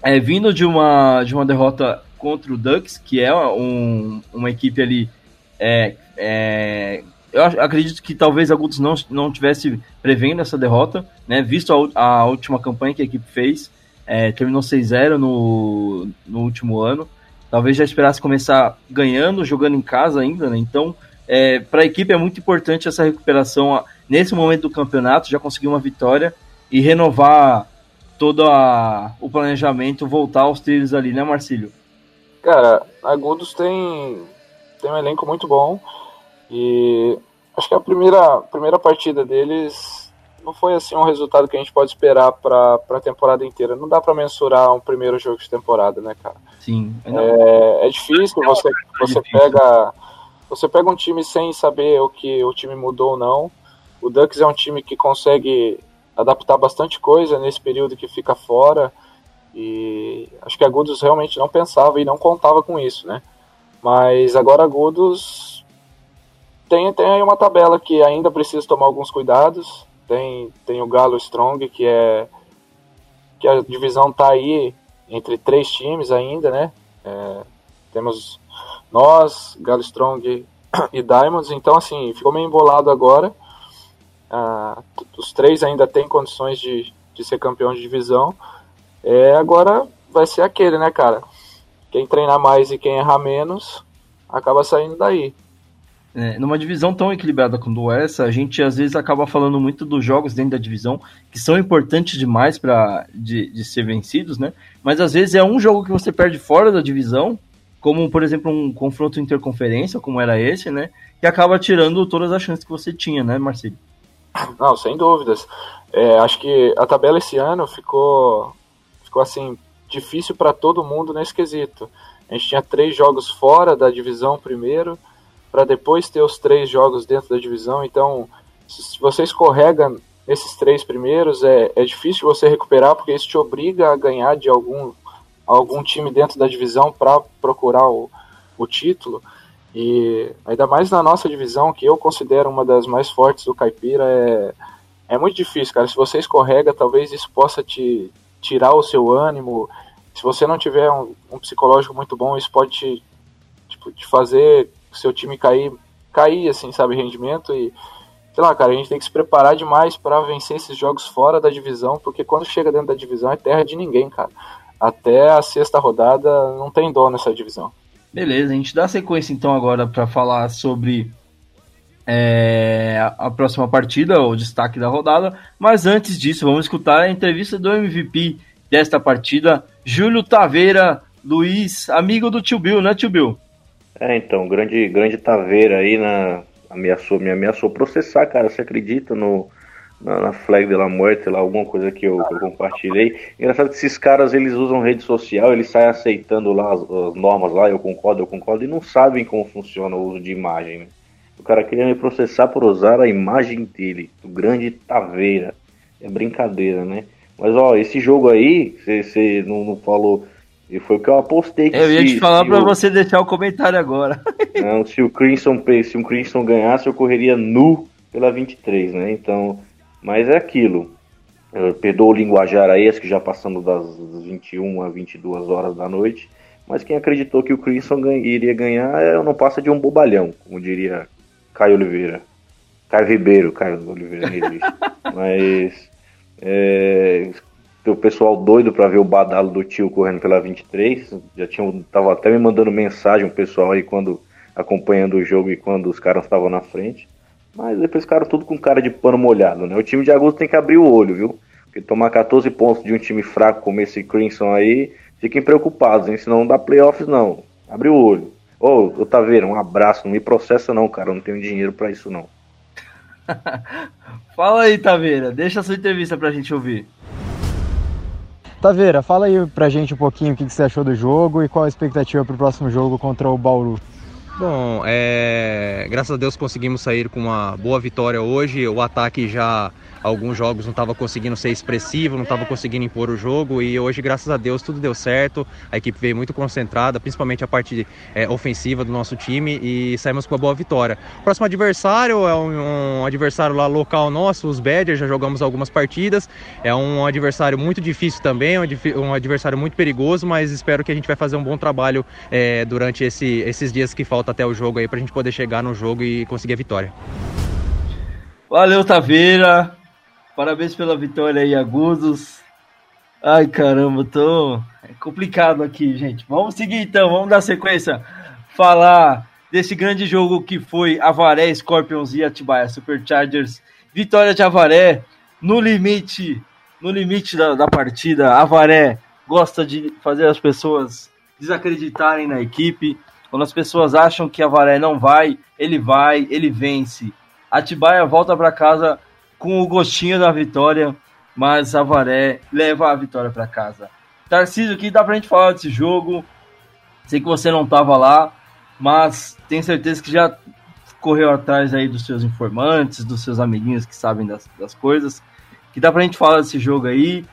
é, vindo de uma, de uma derrota contra o Ducks, que é um, uma equipe ali é, é, eu acredito que talvez alguns não, não tivesse prevendo essa derrota, né? Visto a, a última campanha que a equipe fez, é, terminou 6-0 no, no último ano. Talvez já esperasse começar ganhando, jogando em casa ainda, né? Então, é, para a equipe é muito importante essa recuperação nesse momento do campeonato, já conseguir uma vitória e renovar todo a, o planejamento, voltar aos trilhos ali, né, Marcílio? Cara, Agudos tem, tem um elenco muito bom E acho que a primeira, primeira partida deles não foi assim um resultado que a gente pode esperar para a temporada inteira. Não dá para mensurar um primeiro jogo de temporada, né, cara? Sim. É, é difícil, você, você pega você pega um time sem saber o que o time mudou ou não. O Ducks é um time que consegue adaptar bastante coisa nesse período que fica fora. E acho que a Gudos realmente não pensava e não contava com isso, né? Mas agora a Gudos tem, tem aí uma tabela que ainda precisa tomar alguns cuidados. Tem, tem o Galo Strong, que é que a divisão tá aí entre três times ainda, né? É, temos nós, Galo Strong e Diamonds, então assim, ficou meio embolado agora. Ah, os três ainda têm condições de, de ser campeão de divisão. É, agora vai ser aquele, né, cara? Quem treinar mais e quem errar menos acaba saindo daí. É, numa divisão tão equilibrada como essa, a gente às vezes acaba falando muito dos jogos dentro da divisão, que são importantes demais para de, de ser vencidos, né? Mas às vezes é um jogo que você perde fora da divisão, como por exemplo um confronto interconferência, como era esse, né? Que acaba tirando todas as chances que você tinha, né, Marcelo? Não, sem dúvidas. É, acho que a tabela esse ano ficou, ficou assim difícil para todo mundo nesse quesito. A gente tinha três jogos fora da divisão primeiro para depois ter os três jogos dentro da divisão. Então, se você escorrega esses três primeiros, é, é difícil você recuperar, porque isso te obriga a ganhar de algum, algum time dentro da divisão para procurar o, o título. E ainda mais na nossa divisão, que eu considero uma das mais fortes do Caipira, é, é muito difícil, cara. Se você escorrega, talvez isso possa te tirar o seu ânimo. Se você não tiver um, um psicológico muito bom, isso pode te, tipo, te fazer seu time cair, cair, assim, sabe, rendimento e sei lá, cara, a gente tem que se preparar demais para vencer esses jogos fora da divisão, porque quando chega dentro da divisão é terra de ninguém, cara. Até a sexta rodada não tem dó nessa divisão. Beleza, a gente dá sequência então agora para falar sobre é, a próxima partida, o destaque da rodada. Mas antes disso, vamos escutar a entrevista do MVP desta partida, Júlio Taveira Luiz, amigo do Tio Bill, né, Tio Bill? É, então, grande, grande Taveira aí na, ameaçou, me ameaçou processar, cara. Você acredita no, na, na flag de la morte, lá, alguma coisa que eu, que eu, compartilhei. Engraçado que esses caras, eles usam rede social, eles saem aceitando lá as, as, normas lá, eu concordo, eu concordo, e não sabem como funciona o uso de imagem. Né? O cara queria me processar por usar a imagem dele, do grande Taveira. É brincadeira, né? Mas, ó, esse jogo aí, você não, não falou e foi o que eu apostei que Eu ia se, te falar para você deixar o comentário agora. Não, se o Crimson se o Crimson ganhasse, eu correria nu pela 23, né? Então, mas é aquilo. Perdoa o linguajar aí, acho que já passando das 21 a 22 horas da noite. Mas quem acreditou que o Crimson iria ganhar é, não passa de um bobalhão, como diria Caio Oliveira. Caio Ribeiro, Caio Oliveira, Mas é, o pessoal doido para ver o badalo do tio correndo pela 23. Já tinham, tava até me mandando mensagem o pessoal aí quando acompanhando o jogo e quando os caras estavam na frente. Mas depois ficaram tudo com cara de pano molhado, né? O time de Agosto tem que abrir o olho, viu? Porque tomar 14 pontos de um time fraco como esse Crimson aí, fiquem preocupados, hein? Senão não dá playoffs não. Abre o olho. Ô, oh, Taveira, um abraço. Não me processa não, cara. Eu não tenho dinheiro para isso não. Fala aí, Taveira. Deixa a sua entrevista pra gente ouvir. Taveira, fala aí pra gente um pouquinho o que você achou do jogo e qual a expectativa pro próximo jogo contra o Bauru. Bom, é... graças a Deus conseguimos sair com uma boa vitória hoje. O ataque já alguns jogos não estava conseguindo ser expressivo, não estava conseguindo impor o jogo e hoje, graças a Deus, tudo deu certo. A equipe veio muito concentrada, principalmente a parte é, ofensiva do nosso time e saímos com uma boa vitória. Próximo adversário é um, um adversário lá local nosso, os Badgers, já jogamos algumas partidas. É um adversário muito difícil também, um adversário muito perigoso, mas espero que a gente vai fazer um bom trabalho é, durante esse, esses dias que falta até o jogo aí para a gente poder chegar no jogo e conseguir a vitória. Valeu, Taveira. Parabéns pela vitória aí, Agudos. Ai, caramba, tô. É complicado aqui, gente. Vamos seguir então, vamos dar sequência. Falar desse grande jogo que foi Avaré, Scorpions e Atibaia Superchargers. Vitória de Avaré no limite, no limite da, da partida. Avaré gosta de fazer as pessoas desacreditarem na equipe. Quando as pessoas acham que Avaré não vai, ele vai, ele vence. Atibaia volta para casa com o gostinho da vitória, mas Avaré leva a vitória para casa. Tarcísio, aqui dá pra gente falar desse jogo. Sei que você não estava lá, mas tenho certeza que já correu atrás aí dos seus informantes, dos seus amiguinhos que sabem das, das coisas. Que dá pra gente falar desse jogo aí.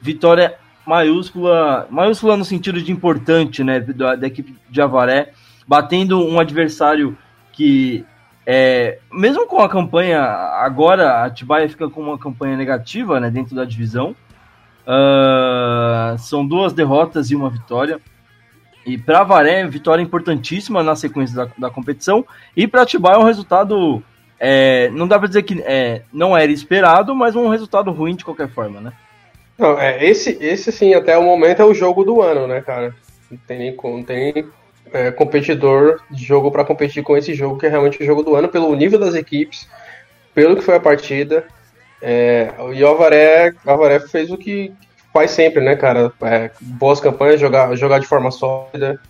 Vitória maiúscula, maiúscula no sentido de importante, né, da, da equipe de Avaré, batendo um adversário que é, mesmo com a campanha agora, a Atibaia fica com uma campanha negativa, né, dentro da divisão. Uh, são duas derrotas e uma vitória. E para Varé, vitória importantíssima na sequência da, da competição. E para Atibaia, um resultado. É, não dá para dizer que é, não era esperado, mas um resultado ruim de qualquer forma, né? Não, é, esse, esse sim, até o momento é o jogo do ano, né, cara? Não tem nem, não tem é, competidor de jogo para competir com esse jogo, que é realmente o jogo do ano, pelo nível das equipes, pelo que foi a partida. É, e o Avaré, o Avaré fez o que faz sempre, né, cara? É, boas campanhas, jogar, jogar de forma sólida.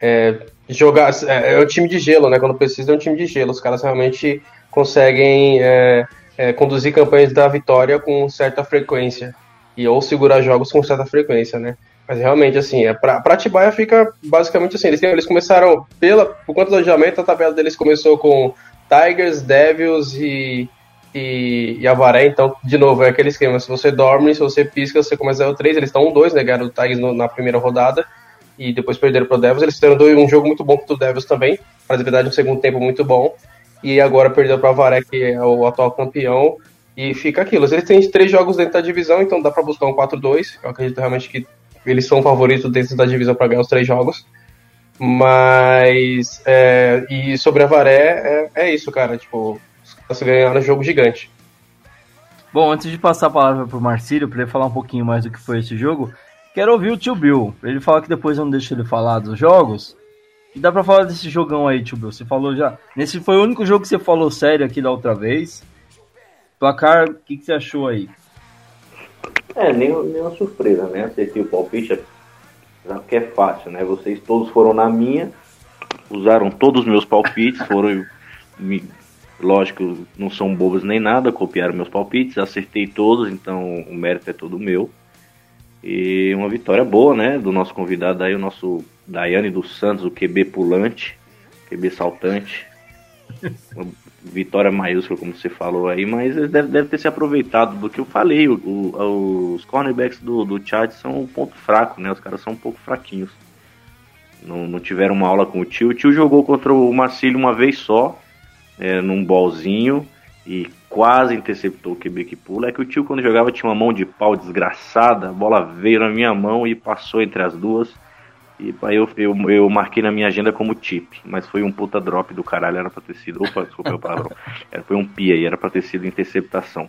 É, jogar é, é um time de gelo, né? Quando precisa é um time de gelo. Os caras realmente conseguem é, é, conduzir campanhas da vitória com certa frequência e ou segurar jogos com certa frequência, né? Mas realmente, assim, é pra, pra Atibaia fica basicamente assim. Eles, eles começaram, pela, por conta do alojamento, a tabela deles começou com Tigers, Devils e, e, e Avaré. Então, de novo, é aquele esquema. Se você dorme, se você pisca, você começa o 3. Eles estão 1-2, né? Ganharam o Tigers no, na primeira rodada e depois perderam pro Devils. Eles fizeram um jogo muito bom contra o Devils também. Mas, na verdade, um segundo tempo muito bom. E agora perdeu para Avaré, que é o atual campeão. E fica aquilo. Eles têm três jogos dentro da divisão, então dá para buscar um 4-2. Eu acredito realmente que eles são favoritos dentro da divisão para ganhar os três jogos. Mas. É, e sobre a Varé, é, é isso, cara. Tipo, os caras ganharam um jogo gigante. Bom, antes de passar a palavra pro Marcílio, para ele falar um pouquinho mais do que foi esse jogo, quero ouvir o tio Bill. Ele fala que depois eu não deixo ele falar dos jogos. E dá pra falar desse jogão aí, tio Bill. Você falou já. Nesse foi o único jogo que você falou sério aqui da outra vez. Placar, o que, que você achou aí? É, nem, nenhuma surpresa, né? Acertei o palpite, já que é fácil, né? Vocês todos foram na minha, usaram todos os meus palpites, foram. Me, lógico, não são bobos nem nada, copiaram meus palpites, acertei todos, então o mérito é todo meu. E uma vitória boa, né? Do nosso convidado aí, o nosso Daiane dos Santos, o QB pulante, QB saltante. vitória maiúscula, como você falou aí, mas eles devem deve ter se aproveitado do que eu falei. O, o, os cornerbacks do, do Chad são um ponto fraco, né? Os caras são um pouco fraquinhos. Não, não tiveram uma aula com o tio. O tio jogou contra o Marcílio uma vez só, é, num bolzinho, e quase interceptou o QB que pula. É que o tio, quando jogava, tinha uma mão de pau desgraçada, a bola veio na minha mão e passou entre as duas. E aí eu, eu, eu marquei na minha agenda como tip, mas foi um puta drop do caralho, era pra ter sido. Opa, desculpa o palavrão. Era, foi um pia aí, era pra ter sido interceptação.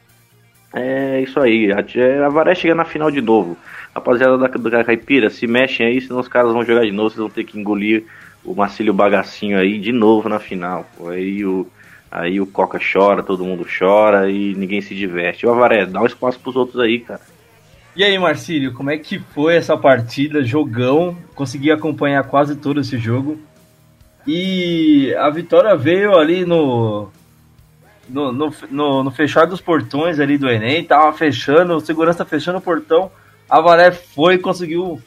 É isso aí, a, a Varé chega na final de novo. Rapaziada da, da Caipira, se mexem aí, senão os caras vão jogar de novo, vocês vão ter que engolir o Marcílio Bagacinho aí de novo na final. Aí o, aí o Coca chora, todo mundo chora e ninguém se diverte. O Avaré, dá um espaço pros outros aí, cara. E aí, Marcílio, como é que foi essa partida? Jogão, consegui acompanhar quase todo esse jogo. E a vitória veio ali no no, no, no, no fechar dos portões ali do Enem, tava fechando, segurança fechando o portão. A Varé foi conseguiu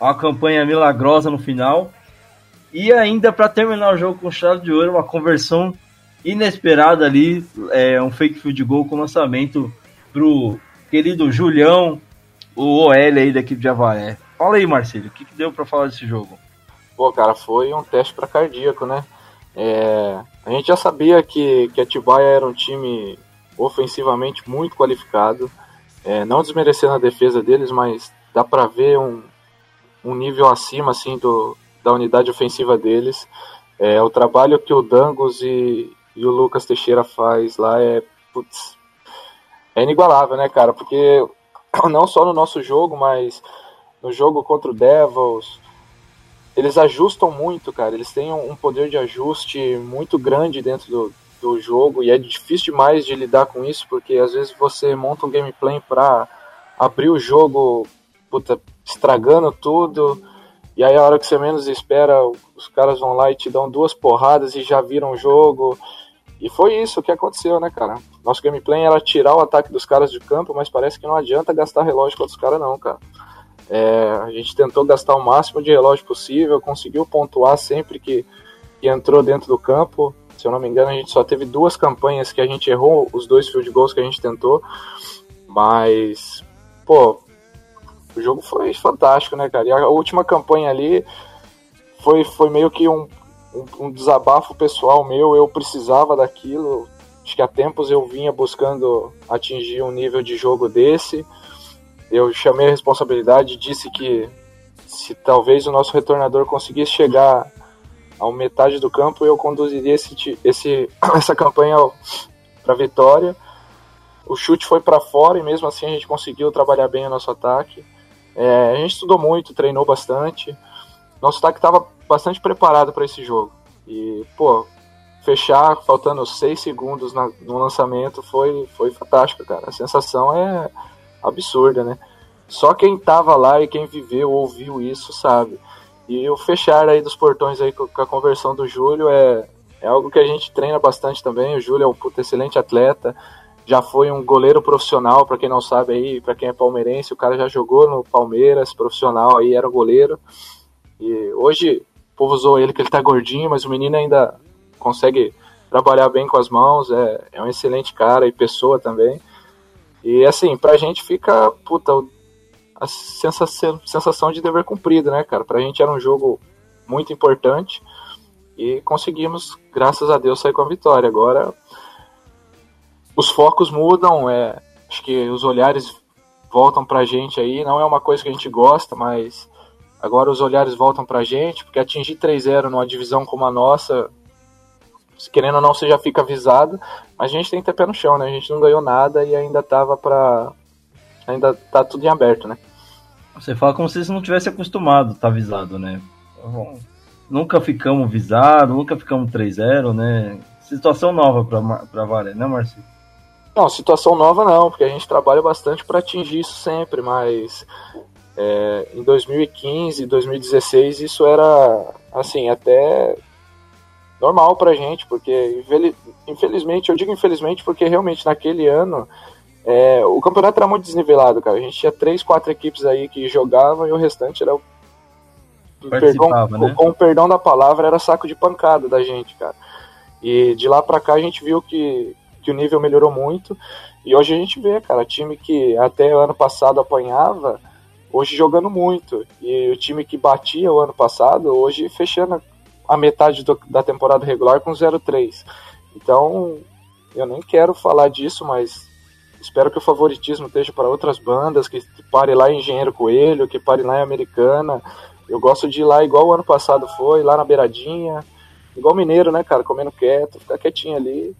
uma campanha milagrosa no final. E ainda para terminar o jogo com chave de ouro, uma conversão inesperada ali, é, um fake field goal com lançamento pro querido Julião, o OL aí da equipe de Avaré. Fala aí, Marcelo, o que, que deu para falar desse jogo? Pô, cara, foi um teste para cardíaco, né? É, a gente já sabia que, que a Tibaia era um time ofensivamente muito qualificado, é, não desmerecendo a defesa deles, mas dá para ver um, um nível acima assim do, da unidade ofensiva deles. É, o trabalho que o Dangos e, e o Lucas Teixeira faz lá é, putz, é inigualável, né, cara? Porque não só no nosso jogo, mas no jogo contra o Devils. Eles ajustam muito, cara. Eles têm um poder de ajuste muito grande dentro do, do jogo e é difícil demais de lidar com isso, porque às vezes você monta um gameplay para abrir o jogo puta, estragando tudo e aí a hora que você menos espera, os caras vão lá e te dão duas porradas e já viram o jogo. E foi isso que aconteceu, né, cara? Nosso gameplay era tirar o ataque dos caras de campo, mas parece que não adianta gastar relógio contra os caras, não, cara. É, a gente tentou gastar o máximo de relógio possível, conseguiu pontuar sempre que, que entrou dentro do campo. Se eu não me engano, a gente só teve duas campanhas que a gente errou os dois field goals que a gente tentou. Mas, pô, o jogo foi fantástico, né, cara? E a última campanha ali foi, foi meio que um, um, um desabafo pessoal meu. Eu precisava daquilo. Acho que há tempos eu vinha buscando atingir um nível de jogo desse. Eu chamei a responsabilidade, disse que se talvez o nosso retornador conseguisse chegar ao metade do campo, eu conduziria esse, esse, essa campanha para vitória. O chute foi para fora e mesmo assim a gente conseguiu trabalhar bem o nosso ataque. É, a gente estudou muito, treinou bastante. Nosso ataque estava bastante preparado para esse jogo. E, pô, fechar faltando seis segundos na, no lançamento foi, foi fantástico, cara. A sensação é absurda, né? Só quem tava lá e quem viveu, ouviu isso, sabe. E o fechar aí dos portões aí com, a conversão do Júlio é, é algo que a gente treina bastante também. O Júlio é um excelente atleta já foi um goleiro profissional, para quem não sabe aí, para quem é palmeirense, o cara já jogou no Palmeiras, profissional aí, era goleiro. E hoje o povo usou ele que ele tá gordinho, mas o menino ainda consegue trabalhar bem com as mãos, é, é um excelente cara e pessoa também. E assim, pra gente fica, puta, a sensação, sensação de dever cumprido, né, cara? Pra gente era um jogo muito importante e conseguimos, graças a Deus, sair com a vitória. Agora os focos mudam, é, acho que os olhares voltam pra gente aí, não é uma coisa que a gente gosta, mas agora os olhares voltam pra gente, porque atingir 3-0 numa divisão como a nossa, querendo ou não, você já fica avisado, mas a gente tem que ter pé no chão, né? A gente não ganhou nada e ainda tava pra. Ainda tá tudo em aberto, né? Você fala como se você não tivesse acostumado tá avisado, né? Nunca ficamos visados, nunca ficamos 3-0, né? Situação nova pra, pra valer, né, Marcinho? Não, situação nova não, porque a gente trabalha bastante para atingir isso sempre, mas é, em 2015, 2016 isso era assim até normal pra gente, porque infelizmente, eu digo infelizmente porque realmente naquele ano é, o campeonato era muito desnivelado, cara. A gente tinha três, quatro equipes aí que jogavam e o restante era perdão, né? com o perdão da palavra, era saco de pancada da gente, cara. E de lá pra cá a gente viu que que o nível melhorou muito. E hoje a gente vê, cara, time que até ano passado apanhava, hoje jogando muito. E o time que batia o ano passado, hoje fechando a metade do, da temporada regular com 0-3. Então, eu nem quero falar disso, mas espero que o favoritismo esteja para outras bandas, que pare lá em Engenheiro Coelho, que pare lá em Americana. Eu gosto de ir lá igual o ano passado foi, lá na beiradinha, igual mineiro, né, cara, comendo quieto, ficar quietinho ali.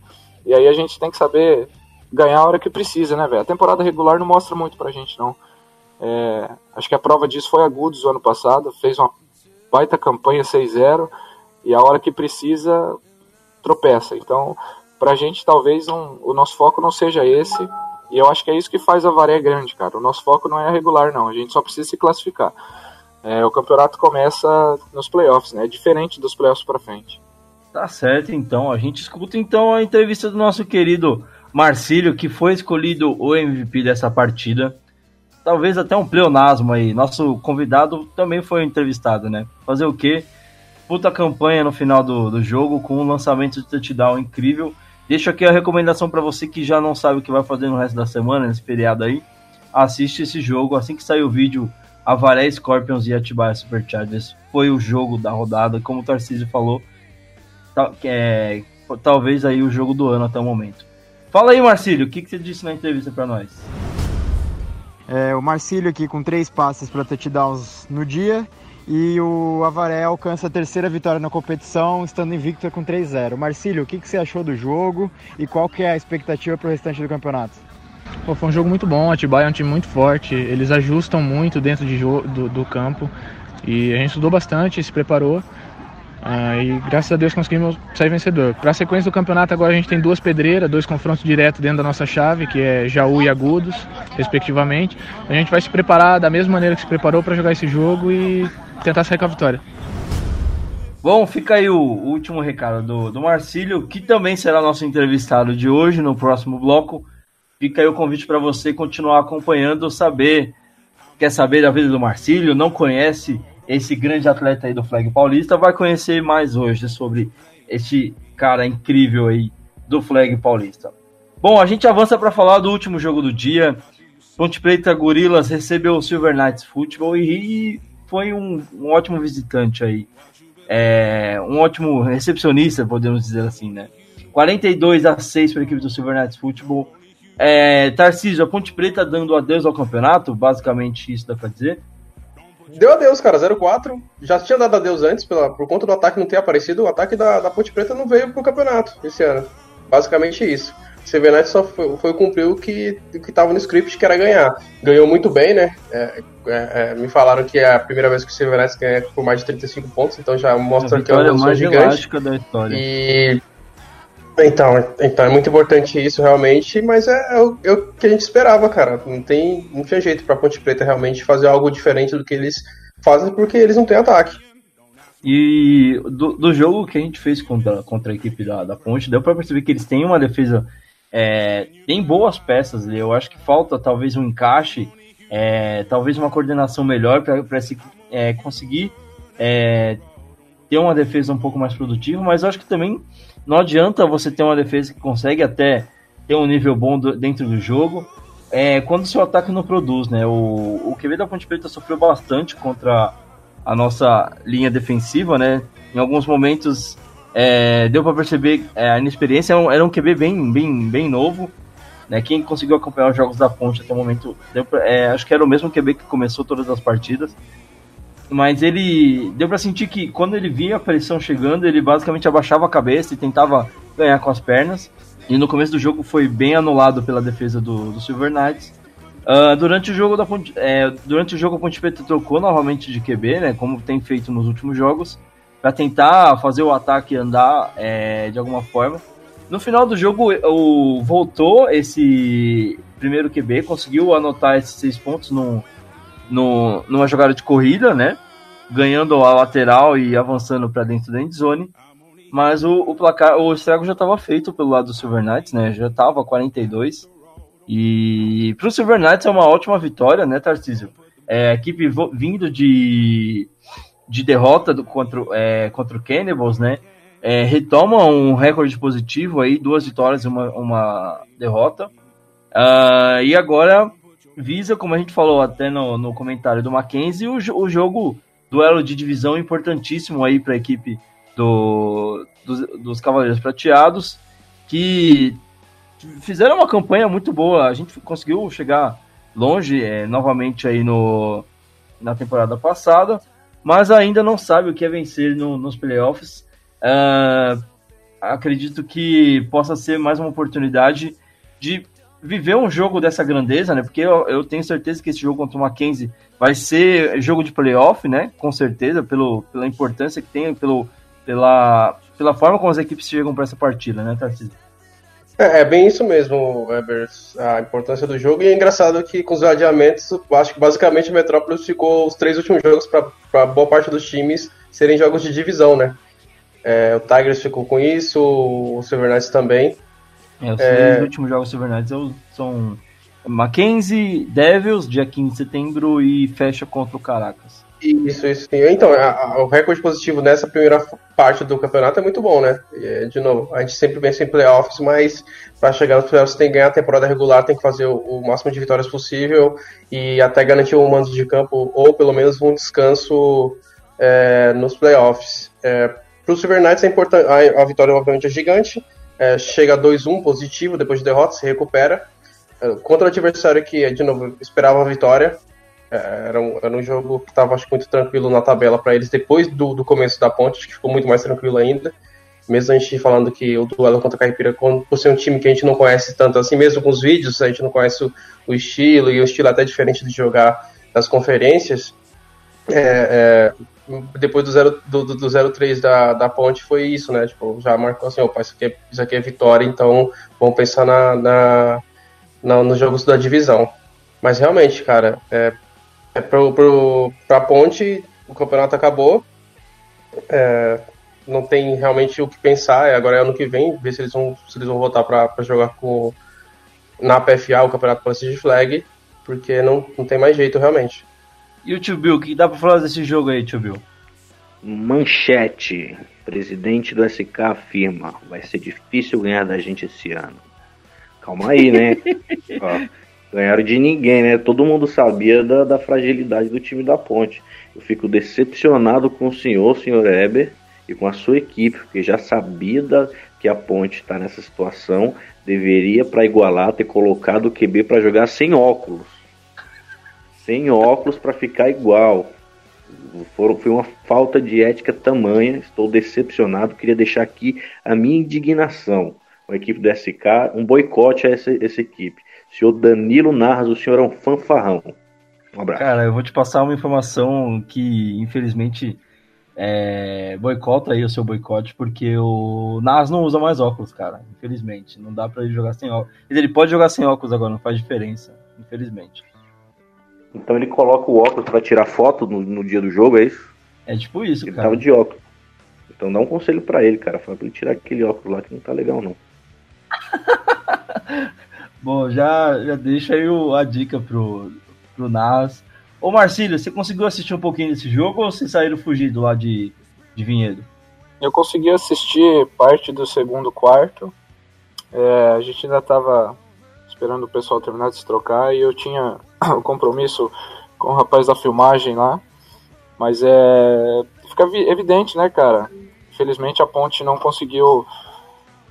E aí a gente tem que saber ganhar a hora que precisa, né, velho? A temporada regular não mostra muito pra gente, não. É, acho que a prova disso foi a Goods ano passado, fez uma baita campanha 6-0 e a hora que precisa tropeça. Então, pra gente, talvez um, o nosso foco não seja esse. E eu acho que é isso que faz a Varé grande, cara. O nosso foco não é regular, não. A gente só precisa se classificar. É, o campeonato começa nos playoffs, né? É diferente dos playoffs pra frente. Tá certo, então. A gente escuta então a entrevista do nosso querido Marcílio, que foi escolhido o MVP dessa partida. Talvez até um pleonasmo aí. Nosso convidado também foi entrevistado, né? Fazer o quê? Puta campanha no final do, do jogo, com um lançamento de touchdown incrível. Deixo aqui a recomendação para você que já não sabe o que vai fazer no resto da semana, nesse feriado aí. Assiste esse jogo. Assim que sair o vídeo, Avaré Scorpions e Atibaia Superchargers foi o jogo da rodada. Como o Tarcísio falou, é, talvez aí o jogo do ano até o momento. Fala aí, Marcílio, o que, que você disse na entrevista para nós? É, o Marcílio aqui com três passes para touchdowns no dia e o Avaré alcança a terceira vitória na competição, estando invicto com 3-0. Marcílio, o que, que você achou do jogo e qual que é a expectativa para o restante do campeonato? Pô, foi um jogo muito bom, Atibaia é um time muito forte, eles ajustam muito dentro de do, do campo e a gente estudou bastante, se preparou Ah, e graças a Deus conseguimos sair vencedor. Para a sequência do campeonato, agora a gente tem duas pedreiras, dois confrontos diretos dentro da nossa chave, que é Jaú e Agudos, respectivamente. A gente vai se preparar da mesma maneira que se preparou para jogar esse jogo e tentar sair com a vitória. Bom, fica aí o último recado do, do Marcílio, que também será nosso entrevistado de hoje no próximo bloco. Fica aí o convite para você continuar acompanhando, saber, quer saber da vida do Marcílio, não conhece esse grande atleta aí do Flag Paulista, vai conhecer mais hoje sobre este cara incrível aí do Flag Paulista. Bom, a gente avança para falar do último jogo do dia. Ponte Preta Gorilas recebeu o Silver Knights Futebol e foi um, um ótimo visitante aí. É, um ótimo recepcionista, podemos dizer assim, né? 42 a 6 para a equipe do Silver Knights Futebol. É, Tarcísio, a Ponte Preta dando adeus ao campeonato, basicamente isso dá para dizer. Deu adeus, cara, 0-4. Já tinha dado adeus antes, pela, por conta do ataque não ter aparecido. O ataque da, da Ponte Preta não veio pro campeonato esse ano. Basicamente isso. O Sevenite só foi, foi, cumprir o que estava no script, que era ganhar. Ganhou muito bem, né? É, é, é, me falaram que é a primeira vez que o Sevenite ganha por mais de 35 pontos, então já mostra que é uma mais gigante. da história. E então, então é muito importante isso realmente, mas é, é, o, é, o, que a gente esperava, cara. Não tem, não tinha jeito pra Ponte Preta realmente fazer algo diferente do que eles fazem porque eles não têm ataque. E do, do jogo que a gente fez contra, contra a equipe da, da Ponte, deu para perceber que eles têm uma defesa, é, tem boas peças. Eu acho que falta talvez um encaixe, é, talvez uma coordenação melhor para é, conseguir é, ter uma defesa um pouco mais produtiva, mas acho que também não adianta você ter uma defesa que consegue até ter um nível bom do, dentro do jogo, é, quando seu ataque não produz, né? O, o QB da Ponte Preta sofreu bastante contra a nossa linha defensiva, né? Em alguns momentos é, deu para perceber é, a inexperiência, era um, era um QB bem, bem, bem novo. Né? Quem conseguiu acompanhar os jogos da Ponte até o momento, pra, é, acho que era o mesmo QB que começou todas as partidas. Mas ele deu para sentir que quando ele via a pressão chegando, ele basicamente abaixava a cabeça e tentava ganhar com as pernas. E no começo do jogo foi bem anulado pela defesa do, do Silver Knights. Uh, durante o jogo da Ponte, é, durante o jogo a Ponte Preta trocou novamente de QB, né, como tem feito nos últimos jogos, para tentar fazer o ataque andar é, de alguma forma. No final do jogo, o, voltou esse primeiro QB, conseguiu anotar esses seis pontos no, no, numa jogada de corrida, né? Ganhando a lateral e avançando para dentro da endzone. Mas o, o placar, o estrago já estava feito pelo lado do Silver Knights, né? Já estava 42. E para o Silver Knights é uma ótima vitória, né, Tarcísio? É, a equipe vindo de, de derrota do, contra, é, contra o Cannibals, né? É, retoma um recorde positivo aí, duas vitórias e uma, uma derrota. Uh, e agora visa, como a gente falou até no, no comentário do Mackenzie, o, o jogo duelo de divisão importantíssimo aí para a equipe do, dos, dos Cavaleiros Prateados, que fizeram uma campanha muito boa. A gente conseguiu chegar longe é, novamente aí no, na temporada passada, mas ainda não sabe o que é vencer no, nos playoffs. Uh, acredito que possa ser mais uma oportunidade de viver um jogo dessa grandeza, né? Porque eu, eu, tenho certeza que esse jogo contra o Mackenzie vai ser jogo de playoff, né? Com certeza, pelo, pela importância que tem, pelo, pela, pela forma como as equipes chegam para essa partida, né, Tarcísio? É, é, bem isso mesmo, Weber, a importância do jogo. E é engraçado que com os adiamentos, acho que basicamente o Metrópolis ficou os três últimos jogos para boa parte dos times serem jogos de divisão, né? É, o Tigers ficou com isso, o Silver Knights também. É, os é... últimos jogos Silver Knights são Mackenzie, Devils, dia 15 de setembro, e fecha contra o Caracas. Isso, isso. Então, a, a, o recorde positivo nessa primeira parte do campeonato é muito bom, né? De novo, a gente sempre pensa em playoffs, mas para chegar nos playoffs tem que ganhar a temporada regular, tem que fazer o, o, máximo de vitórias possível e até garantir um mando de campo ou pelo menos um descanso é, nos playoffs. É, para o Silver Knights é importante, a, a vitória obviamente é gigante, é, chega a 2-1 positivo depois de derrota, se recupera. É, contra o adversário que, de novo, esperava a vitória. É, era, um, era um jogo que estava muito tranquilo na tabela para eles depois do, do começo da ponte, acho que ficou muito mais tranquilo ainda. Mesmo a gente falando que o duelo contra a Caipira, por ser um time que a gente não conhece tanto assim, mesmo com os vídeos, a gente não conhece o, o estilo, e o estilo é até diferente de jogar nas conferências. É, é, depois do 0 do, do, do 03 da, da ponte foi isso, né? Tipo, já marcou assim, opa, isso aqui é, isso aqui é vitória, então vamos pensar na, na, na, nos jogos da divisão. Mas realmente, cara, é, é pro, pro, pra ponte, o campeonato acabou. É, não tem realmente o que pensar. É, agora é ano que vem, ver se eles vão, se eles vão voltar para jogar com, na PFA, o Campeonato Prestige Flag, porque não, não tem mais jeito realmente. E o Tio Bill, o que dá pra falar desse jogo aí, Tio Bill? Manchete. Presidente do SK afirma: vai ser difícil ganhar da gente esse ano. Calma aí, né? Ó, ganharam de ninguém, né? Todo mundo sabia da, da fragilidade do time da Ponte. Eu fico decepcionado com o senhor, senhor Eber, e com a sua equipe, porque já sabia da, que a Ponte está nessa situação, deveria, para igualar, ter colocado o QB para jogar sem óculos. Sem óculos para ficar igual. Foram, foi uma falta de ética tamanha, estou decepcionado, queria deixar aqui a minha indignação a equipe do SK, um boicote a essa, essa equipe. Senhor Danilo Narras, o senhor é um fanfarrão. Um abraço. Cara, eu vou te passar uma informação que, infelizmente, é, boicota aí o seu boicote, porque o Nas não usa mais óculos, cara. Infelizmente. Não dá para ele jogar sem óculos. Ele pode jogar sem óculos agora, não faz diferença. Infelizmente. Então ele coloca o óculos para tirar foto no, no, dia do jogo, é isso? É tipo isso, ele cara. Ele tava de óculos. Então dá um conselho para ele, cara. Fala pra ele tirar aquele óculos lá que não tá legal, não. Bom, já, já deixa aí o, a dica pro, pro Nas Ô Marcílio, você conseguiu assistir um pouquinho desse jogo ou vocês saíram fugido lá de, de Vinhedo? Eu consegui assistir parte do segundo quarto. É, a gente ainda estava esperando o pessoal terminar de se trocar e eu tinha o um compromisso com o rapaz da filmagem lá. Mas é. Fica evidente, né, cara? Infelizmente a Ponte não conseguiu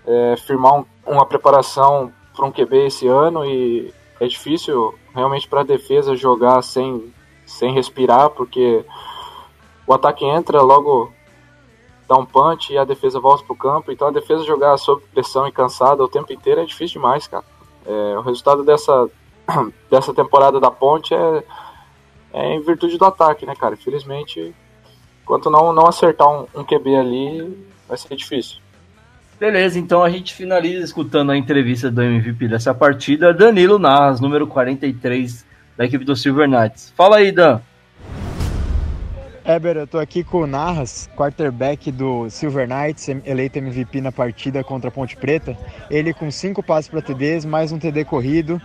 é, firmar um, uma preparação para um QB esse ano e é difícil realmente para a defesa jogar sem sem respirar, porque o ataque entra, logo dá um punch e a defesa volta pro campo. Então a defesa jogar sob pressão e cansada o tempo inteiro é difícil demais, cara. É, o resultado dessa, dessa temporada da Ponte é, é em virtude do ataque, né, cara? Infelizmente, enquanto não, não acertar um, um QB ali, vai ser difícil. Beleza, então a gente finaliza escutando a entrevista do MVP dessa partida, Danilo Narras, número 43 da equipe do Silver Knights. Fala aí, Dan. Eber, eu tô aqui com o Narras, quarterback do Silver Knights, eleito MVP na partida contra a Ponte Preta. Ele com cinco passes para TDs, mais um TD corrido.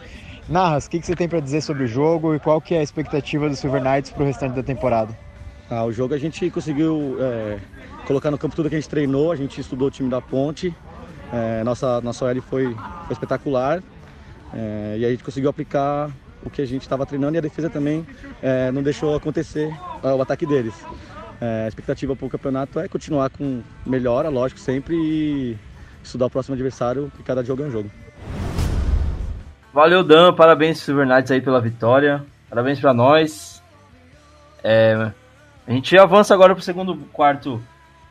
Narras, o que, que, você tem para dizer sobre o jogo e qual que é a expectativa do Silver Knights para o restante da temporada? Ah, o jogo a gente conseguiu é, colocar no campo tudo que a gente treinou, a gente estudou o time da Ponte, é, nossa, nossa OL foi, foi espetacular é, e a gente conseguiu aplicar o que a gente estava treinando e a defesa também é, não deixou acontecer é, o ataque deles. É, a expectativa para o campeonato é continuar com melhora, lógico, sempre e estudar o próximo adversário, e cada jogo é um jogo. Valeu, Dan. Parabéns, Silver Knights, aí pela vitória. Parabéns para nós. É, a gente avança agora para o segundo quarto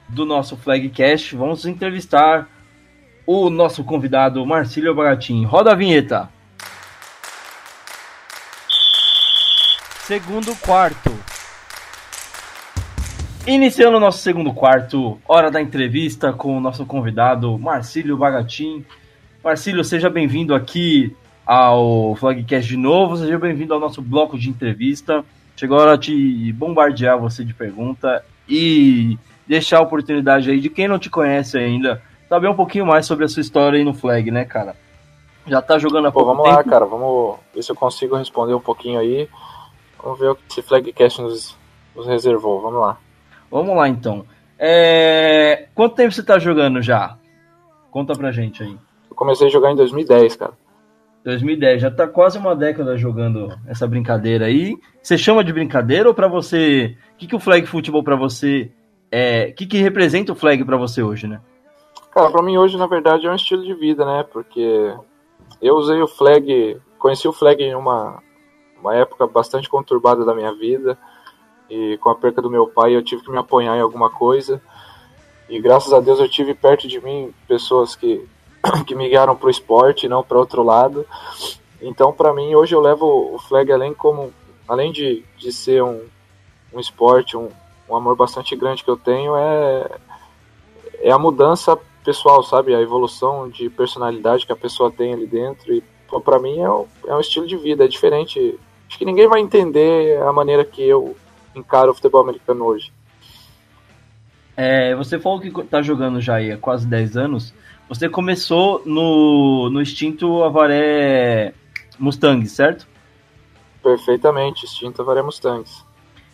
do nosso Flagcast. Vamos entrevistar o nosso convidado Marcílio Baratin. Roda a vinheta. Segundo quarto. Iniciando o nosso segundo quarto, hora da entrevista com o nosso convidado Marcílio Bagatin. Marcílio, seja bem-vindo aqui ao Flagcast de novo, seja bem-vindo ao nosso bloco de entrevista. Chegou a hora de bombardear você de pergunta e deixar a oportunidade aí de quem não te conhece ainda saber um pouquinho mais sobre a sua história aí no Flag, né, cara? Já tá jogando Pô, pouco vamos tempo. lá, cara, vamos ver se eu consigo responder um pouquinho aí. Vamos ver o que esse Flagcast nos, nos reservou. Vamos lá. Vamos lá então. É... Quanto tempo você tá jogando já? Conta pra gente aí. Eu comecei a jogar em 2010, cara. 2010, já tá quase uma década jogando essa brincadeira aí. Você chama de brincadeira ou para você? O que, que o flag futebol para você é? O que, que representa o flag para você hoje, né? Cara, pra mim hoje na verdade é um estilo de vida, né? Porque eu usei o flag, conheci o flag em uma uma época bastante conturbada da minha vida e com a perca do meu pai eu tive que me apoiar em alguma coisa e graças a Deus eu tive perto de mim pessoas que que me guiaram para o esporte não para outro lado então para mim hoje eu levo o flag além como além de, de ser um, um esporte um, um amor bastante grande que eu tenho é, é a mudança pessoal, sabe? A evolução de personalidade que a pessoa tem ali dentro. E para mim é um, é um estilo de vida, é diferente. Acho que ninguém vai entender a maneira que eu encaro o futebol americano hoje. É, você falou que tá jogando já há quase 10 anos. Você começou no, no extinto Avaré Mustang, certo? Perfeitamente, extinto Avaré Mustangs.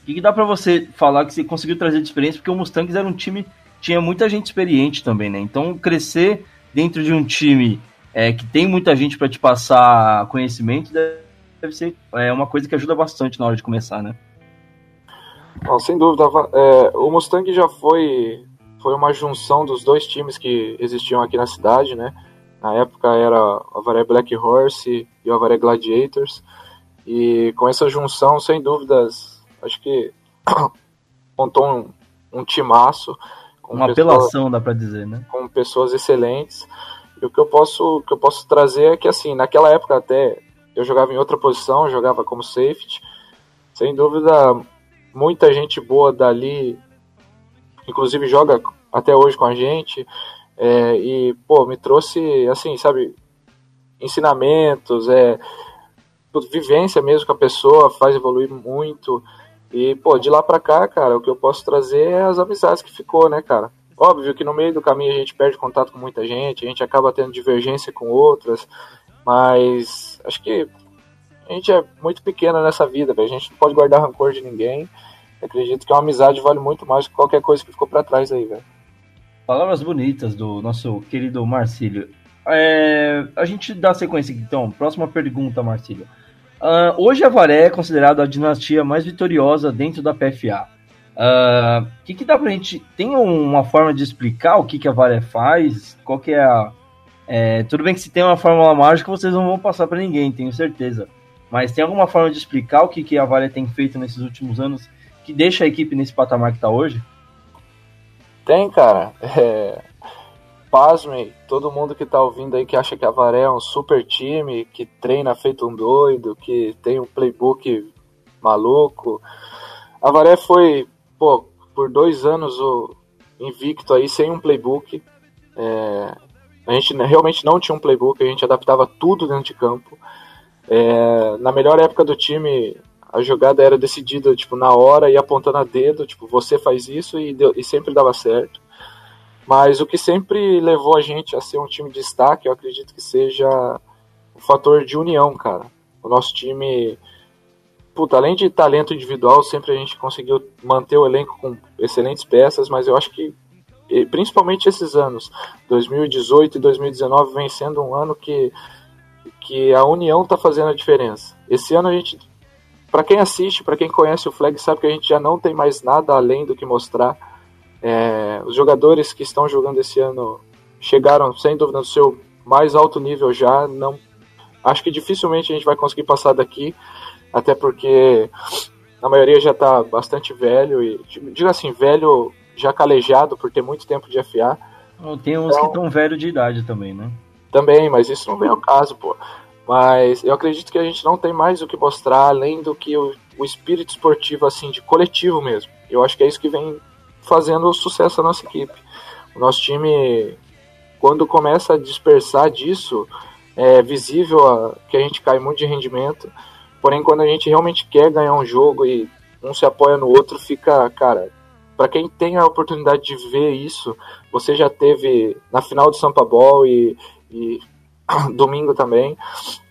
O que, que dá para você falar que você conseguiu trazer de experiência? Porque o Mustangs era um time tinha muita gente experiente também, né? Então crescer dentro de um time é, que tem muita gente para te passar conhecimento deve ser é, uma coisa que ajuda bastante na hora de começar, né? Sem dúvida. É, o Mustang já foi, foi uma junção dos dois times que existiam aqui na cidade, né? Na época era o Avaré Black Horse e o Avaré Gladiators. E com essa junção, sem dúvidas, acho que montou um, um timaço. Uma pessoas, apelação, dá para dizer, né? Com pessoas excelentes. E o que eu posso, que eu posso trazer é que, assim, naquela época até eu jogava em outra posição, jogava como safety. Sem dúvida, muita gente boa dali, inclusive joga até hoje com a gente. É, e, pô, me trouxe, assim, sabe, ensinamentos, é, vivência mesmo com a pessoa, faz evoluir muito. E, pô, de lá pra cá, cara, o que eu posso trazer é as amizades que ficou, né, cara? Óbvio que no meio do caminho a gente perde contato com muita gente, a gente acaba tendo divergência com outras, mas acho que a gente é muito pequena nessa vida, véio. a gente não pode guardar rancor de ninguém. Acredito que uma amizade vale muito mais que qualquer coisa que ficou para trás aí, velho. Palavras bonitas do nosso querido Marcílio. É, a gente dá sequência aqui, então. Próxima pergunta, Marcílio. Uh, hoje a Varé é considerada a dinastia mais vitoriosa dentro da PFA. O uh, que, que dá pra gente. Tem uma forma de explicar o que, que a Varé faz? Qual que é a. É, tudo bem que se tem uma fórmula mágica, vocês não vão passar para ninguém, tenho certeza. Mas tem alguma forma de explicar o que, que a Varé tem feito nesses últimos anos que deixa a equipe nesse patamar que tá hoje? Tem, cara. É, pasmem, todo mundo que tá ouvindo aí que acha que a Varé é um super time, que treina feito um doido, que tem um playbook maluco. A Varé foi, pô, por dois anos o invicto aí sem um playbook. É, a gente realmente não tinha um playbook, a gente adaptava tudo dentro de campo. É, na melhor época do time, a jogada era decidida tipo na hora e apontando a dedo, tipo você faz isso e, deu, e sempre dava certo. Mas o que sempre levou a gente a ser um time de destaque, eu acredito que seja o fator de união, cara. O nosso time, puta, além de talento individual, sempre a gente conseguiu manter o elenco com excelentes peças, mas eu acho que principalmente esses anos, 2018 e 2019, vem sendo um ano que, que a união está fazendo a diferença. Esse ano a gente, para quem assiste, para quem conhece o Flag, sabe que a gente já não tem mais nada além do que mostrar é, os jogadores que estão jogando esse ano chegaram, sem dúvida, no seu mais alto nível já. Não, acho que dificilmente a gente vai conseguir passar daqui, até porque a maioria já está bastante velho e digo assim velho já calejado por ter muito tempo de FA. Tem uns então, que estão velho de idade também, né? Também, mas isso não vem ao caso, pô. Mas eu acredito que a gente não tem mais o que mostrar além do que o, o espírito esportivo, assim, de coletivo mesmo. Eu acho que é isso que vem fazendo sucesso a nossa equipe. O nosso time, quando começa a dispersar disso, é visível a, que a gente cai muito de rendimento. Porém, quando a gente realmente quer ganhar um jogo e um se apoia no outro, fica, cara, para quem tem a oportunidade de ver isso, você já teve na final do Sampa Ball e, e domingo também.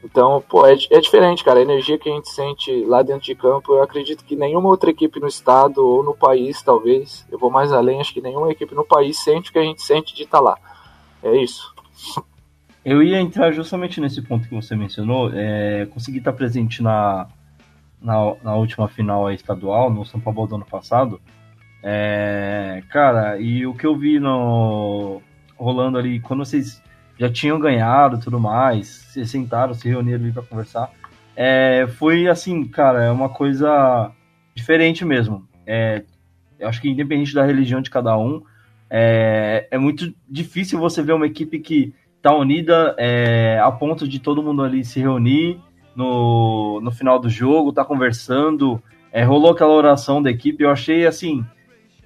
Então, pô, é, é diferente, cara. A energia que a gente sente lá dentro de campo, eu acredito que nenhuma outra equipe no estado ou no país, talvez, eu vou mais além, acho que nenhuma equipe no país sente o que a gente sente de estar tá lá. É isso. Eu ia entrar justamente nesse ponto que você mencionou. É, consegui estar presente na, na, na última final estadual, no São Paulo do ano passado. É, cara, e o que eu vi no rolando ali, quando vocês já tinham ganhado tudo mais, se sentaram, se reuniram ali para conversar. É, foi assim, cara, é uma coisa diferente mesmo. É, eu acho que independente da religião de cada um, é, é muito difícil você ver uma equipe que tá unida é, a ponto de todo mundo ali se reunir no, no final do jogo, tá conversando. É, rolou aquela oração da equipe, eu achei assim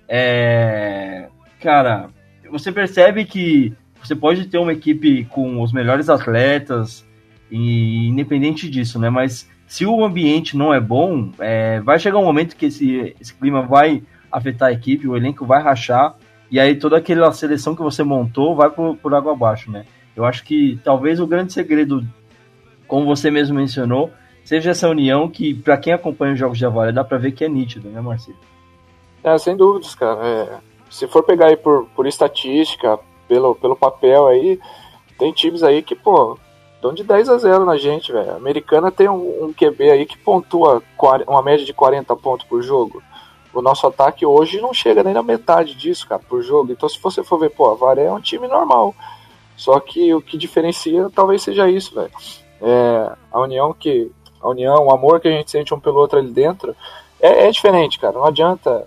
É, cara, você percebe que você pode ter uma equipe com os melhores atletas, e independente disso, né? Mas se o ambiente não é bom, é, vai chegar um momento que esse, esse clima vai afetar a equipe, o elenco vai rachar, e aí toda aquela seleção que você montou vai por, por água abaixo, né? Eu acho que talvez o grande segredo, como você mesmo mencionou, seja essa união que, para quem acompanha os jogos de Avalé, dá para ver que é nítido, né, Marcelo? É, sem dúvidas, cara. É, se for pegar aí por, por estatística, pelo, pelo papel aí, tem times aí que, pô, estão de 10 a 0 na gente, velho. A americana tem um, um, QB aí que pontua uma média de 40 pontos por jogo. O nosso ataque hoje não chega nem na metade disso, cara, por jogo. Então, se você for ver, pô, a Varé é um time normal. Só que o que diferencia talvez seja isso, velho. É, a união que. A união, o amor que a gente sente um pelo outro ali dentro é, é diferente, cara. Não adianta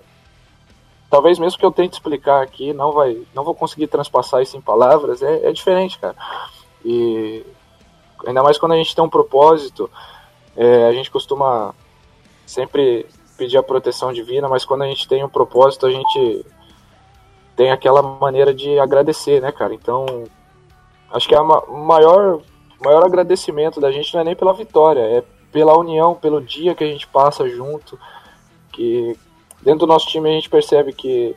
talvez mesmo que eu tente explicar aqui, não vai, não vou conseguir transpassar isso em palavras, é, é diferente, cara. E ainda mais quando a gente tem um propósito, é, a gente costuma sempre pedir a proteção divina, mas quando a gente tem um propósito, a gente tem aquela maneira de agradecer, né, cara? Então, acho que é o maior, maior agradecimento da gente não é nem pela vitória, é pela união, pelo dia que a gente passa junto, que dentro do nosso time a gente percebe que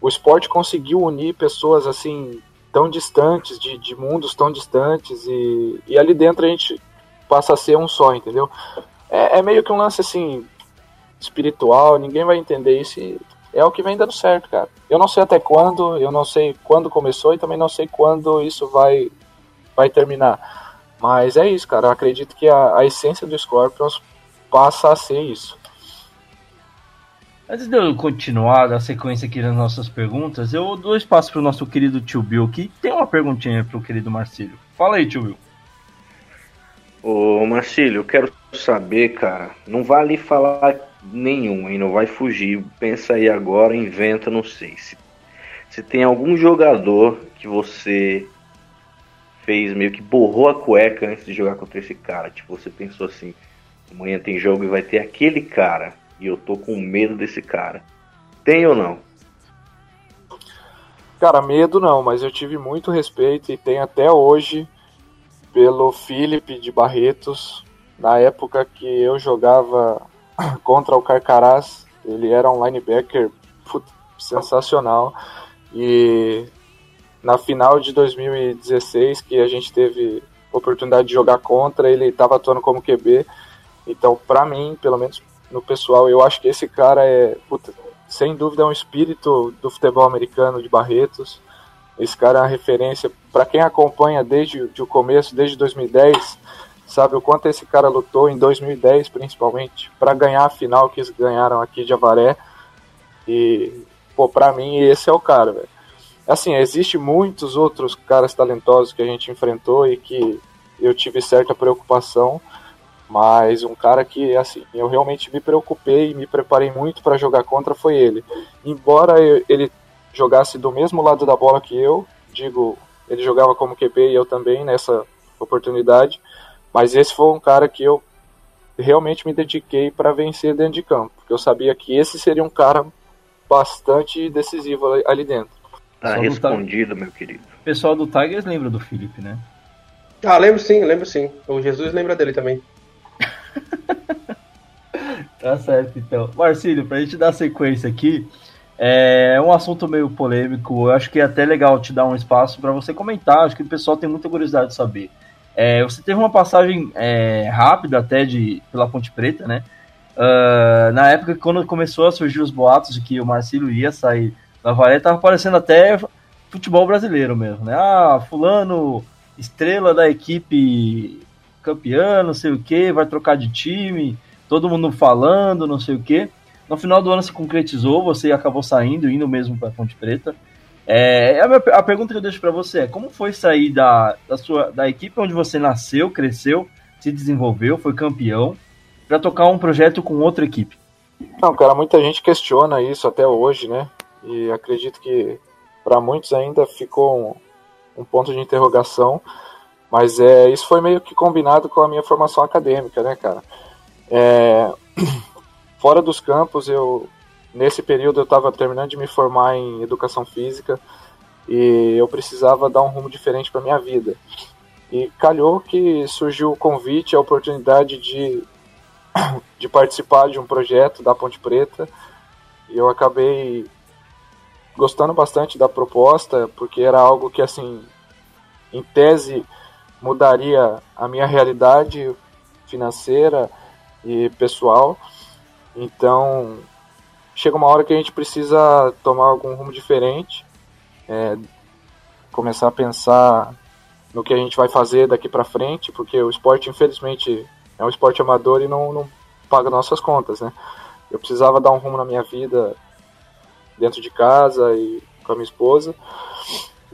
o esporte conseguiu unir pessoas assim tão distantes, de, de mundos tão distantes, e, e ali dentro a gente passa a ser um só, entendeu? É, é, meio que um lance assim espiritual, ninguém vai entender isso e é o que vem dando certo, cara. Eu não sei até quando, eu não sei quando começou e também não sei quando isso vai, vai terminar. Mas é isso, cara. Eu acredito que a, a essência do Scorpions passa a ser isso. Antes de eu continuar da sequência aqui das nossas perguntas, eu dou espaço para o nosso querido tio Bill, que tem uma perguntinha para o querido Marcílio. Fala aí, tio Bill. Ô, Marcílio, eu quero saber, cara, não vale falar nenhum, hein? Não vai fugir. Pensa aí agora, inventa, não sei. Se, se tem algum jogador que você fez meio que borrou a cueca antes de jogar contra esse cara. Tipo, você pensou assim, amanhã tem jogo e vai ter aquele cara e eu tô com medo desse cara. Tem ou não? Cara, medo não, mas eu tive muito respeito e tenho até hoje pelo Felipe de Barretos. Na época que eu jogava contra o Carcarás, ele era um linebacker sensacional. E na final de 2016, que a gente teve oportunidade de jogar contra, ele estava atuando como QB. Então, para mim, pelo menos no pessoal. Eu acho que esse cara é, puta, sem dúvida, é um espírito do futebol americano de Barretos. Esse cara é uma referência para quem acompanha desde o começo, desde 2010, sabe o quanto esse cara lutou em 2010, principalmente, para ganhar a final que eles ganharam aqui de Avaré. E, pô, para mim, esse é o cara, velho. Assim, existe muitos outros caras talentosos que a gente enfrentou e que eu tive certa preocupação, mas um cara que, assim, eu realmente me preocupei e me preparei muito para jogar contra foi ele. Embora ele jogasse do mesmo lado da bola que eu, digo, ele jogava como QB e eu também nessa oportunidade, mas esse foi um cara que eu realmente me dediquei para vencer dentro de campo, porque eu sabia que esse seria um cara bastante decisivo ali dentro. Tá respondido, meu querido. O pessoal do Tigers lembra do Felipe, né? Ah, lembro sim, lembro sim. O Jesus lembra dele também. tá certo, então. Marcílio, pra gente dar sequência aqui, é um assunto meio polêmico. Eu acho que é até legal te dar um espaço para você comentar. Acho que o pessoal tem muita curiosidade de saber. É, você teve uma passagem é, rápida até de pela Ponte Preta, né? Uh, na época quando começou a surgir os boatos de que o Marcílio ia sair da Varé, tava parecendo até futebol brasileiro mesmo, né? Ah, fulano, estrela da equipe campeã, não sei o que, vai trocar de time, todo mundo falando, não sei o que. No final do ano se concretizou, você acabou saindo, indo mesmo para Ponte Preta. É, a, minha, a, pergunta que eu deixo para você é: como foi sair da, da, sua, da equipe onde você nasceu, cresceu, se desenvolveu, foi campeão, para tocar um projeto com outra equipe? Não, cara, muita gente questiona isso até hoje, né? E acredito que para muitos ainda ficou um, um ponto de interrogação. Mas é, isso foi meio que combinado com a minha formação acadêmica, né, cara? É, fora dos campos, eu, nesse período eu estava terminando de me formar em educação física e eu precisava dar um rumo diferente para minha vida. E calhou que surgiu o convite, a oportunidade de, de participar de um projeto da Ponte Preta. E eu acabei gostando bastante da proposta, porque era algo que, assim, em tese, mudaria a minha realidade financeira e pessoal. Então, chega uma hora que a gente precisa tomar algum rumo diferente, é, começar a pensar no que a gente vai fazer daqui para frente, porque o esporte, infelizmente, é um esporte amador e não, não paga nossas contas, né? Eu precisava dar um rumo na minha vida dentro de casa e com a minha esposa.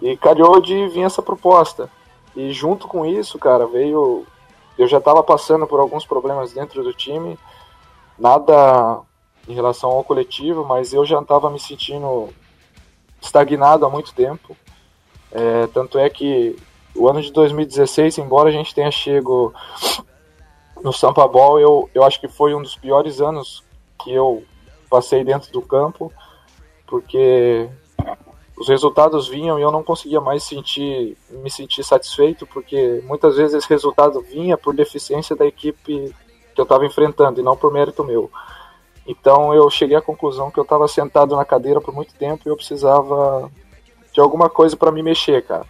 E calhou de vir essa proposta. E junto com isso, cara, veio. Eu já estava passando por alguns problemas dentro do time, nada em relação ao coletivo, mas eu já estava me sentindo estagnado há muito tempo. É, tanto é que o ano de 2016, embora a gente tenha chego no Sampa Ball, eu, eu acho que foi um dos piores anos que eu passei dentro do campo, porque os resultados vinham e eu não conseguia mais sentir, me sentir satisfeito, porque muitas vezes esse resultado vinha por deficiência da equipe que eu estava enfrentando e não por mérito meu. Então eu cheguei à conclusão que eu estava sentado na cadeira por muito tempo e eu precisava de alguma coisa para me mexer, cara.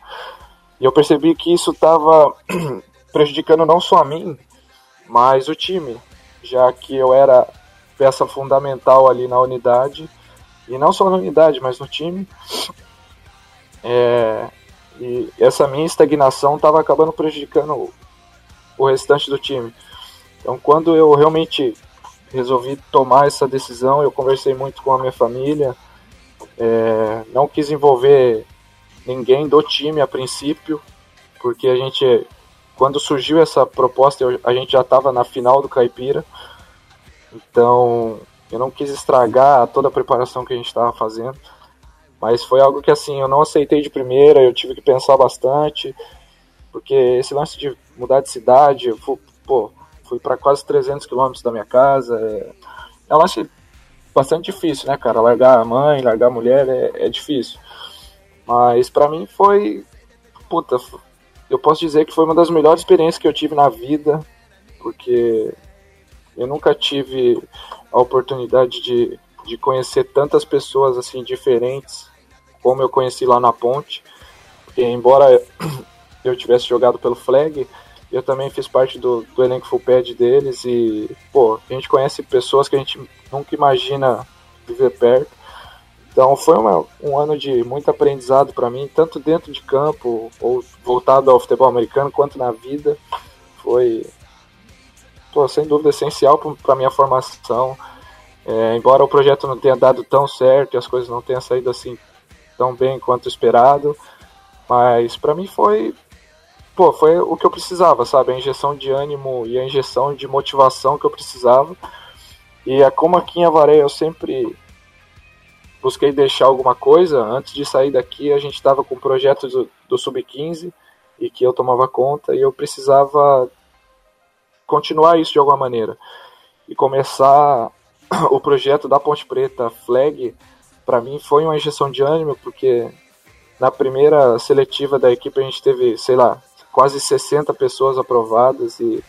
E eu percebi que isso estava prejudicando não só a mim, mas o time, já que eu era peça fundamental ali na unidade, e não só na unidade, mas no time. É, e essa minha estagnação estava acabando prejudicando o, o restante do time. Então, quando eu realmente resolvi tomar essa decisão, eu conversei muito com a minha família, é, não quis envolver ninguém do time a princípio, porque a gente, quando surgiu essa proposta, eu, a gente já estava na final do Caipira, então eu não quis estragar toda a preparação que a gente estava fazendo, mas foi algo que assim eu não aceitei de primeira, eu tive que pensar bastante, porque esse lance de mudar de cidade, eu fui, pô, fui para quase 300 quilômetros da minha casa, é, é um lance bastante difícil, né, cara? Largar a mãe, largar a mulher é, é difícil. Mas para mim foi. Puta, eu posso dizer que foi uma das melhores experiências que eu tive na vida, porque eu nunca tive a oportunidade de, de conhecer tantas pessoas assim diferentes como eu conheci lá na ponte. Porque, embora eu tivesse jogado pelo Flag, eu também fiz parte do, do elenco full pad deles e, pô, a gente conhece pessoas que a gente nunca imagina viver perto. Então foi uma, um ano de muito aprendizado para mim, tanto dentro de campo ou voltado ao futebol americano, quanto na vida. Foi, pô, sem dúvida, essencial para minha formação. É, embora o projeto não tenha dado tão certo e as coisas não tenham saído assim tão bem quanto esperado, mas para mim foi, pô, foi o que eu precisava, sabe? A injeção de ânimo e a injeção de motivação que eu precisava. E é como aqui em Avaré eu sempre busquei deixar alguma coisa. Antes de sair daqui, a gente estava com o projeto do, do Sub-15 e que eu tomava conta e eu precisava continuar isso de alguma maneira. E começar o projeto da Ponte Preta Flag, para mim foi uma injeção de ânimo, porque na primeira seletiva da equipe a gente teve, sei lá, quase 60 pessoas aprovadas e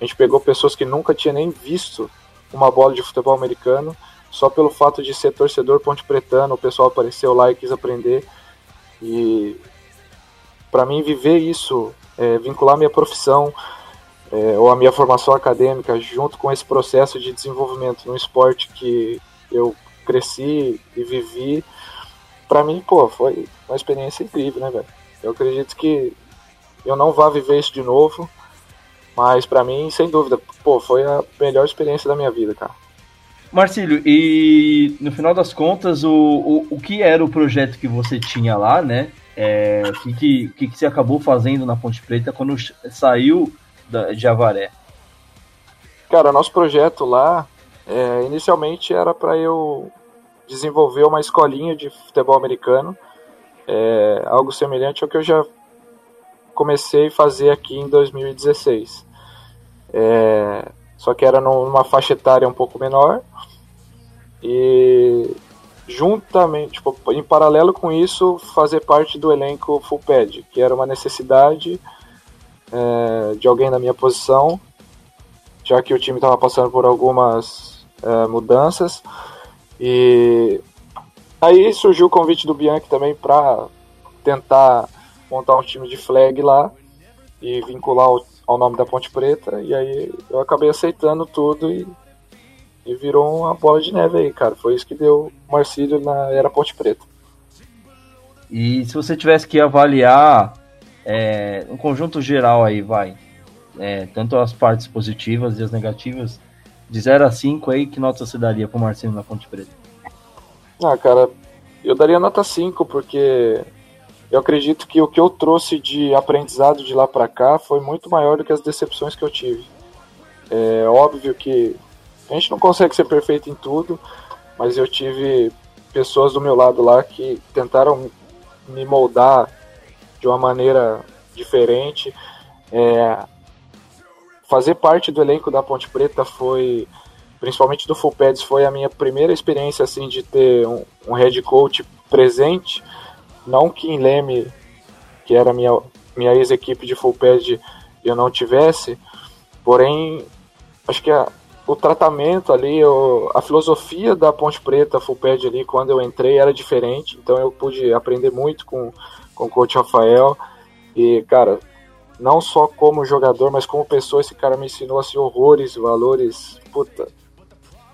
a gente pegou pessoas que nunca tinha nem visto uma bola de futebol americano só pelo fato de ser torcedor ponte pretano, o pessoal apareceu lá e quis aprender. E para mim viver isso, é, vincular minha profissão é, ou a minha formação acadêmica junto com esse processo de desenvolvimento no esporte que eu cresci e vivi, para mim, pô, foi uma experiência incrível, né, velho? Eu acredito que eu não vá viver isso de novo, mas para mim, sem dúvida, pô, foi a melhor experiência da minha vida, cara. Marcílio, e no final das contas, o, o, o que era o projeto que você tinha lá, né? É, o que, que, que, você acabou fazendo na Ponte Preta quando saiu de Avaré? Cara, nosso projeto lá, é, inicialmente era para eu desenvolver uma escolinha de futebol americano, é, algo semelhante ao que eu já comecei a fazer aqui em 2016. É, só que era numa faixa etária um pouco menor. e juntamente, tipo, em paralelo com isso, fazer parte do elenco full pad, que era uma necessidade é, de alguém na minha posição, já que o time estava passando por algumas é, mudanças. E aí surgiu o convite do Bianchi também para tentar montar um time de flag lá e vincular ao, ao, nome da Ponte Preta. E aí eu acabei aceitando tudo e, e virou uma bola de neve aí, cara. Foi isso que deu Marcílio na era Ponte Preta. E se você tivesse que avaliar é, um conjunto geral aí, vai, é, tanto as partes positivas e as negativas, de 0 a 5 aí, que nota você daria pro Marcelo na Ponte Preta? Ah, cara, eu daria nota 5, porque eu acredito que o que eu trouxe de aprendizado de lá para cá foi muito maior do que as decepções que eu tive. É óbvio que a gente não consegue ser perfeito em tudo, mas eu tive pessoas do meu lado lá que tentaram me moldar de uma maneira diferente. É, fazer parte do elenco da Ponte Preta foi, principalmente do Full Pads, foi a minha primeira experiência assim de ter um, um head coach presente. Não que em Leme, que era minha, minha ex-equipe de full pad, eu não tivesse, porém, acho que a, o tratamento ali, o, a filosofia da Ponte Preta full pad ali, quando eu entrei, era diferente, então eu pude aprender muito com, com o coach Rafael, e, cara, não só como jogador, mas como pessoa, esse cara me ensinou assim, horrores, valores, puta,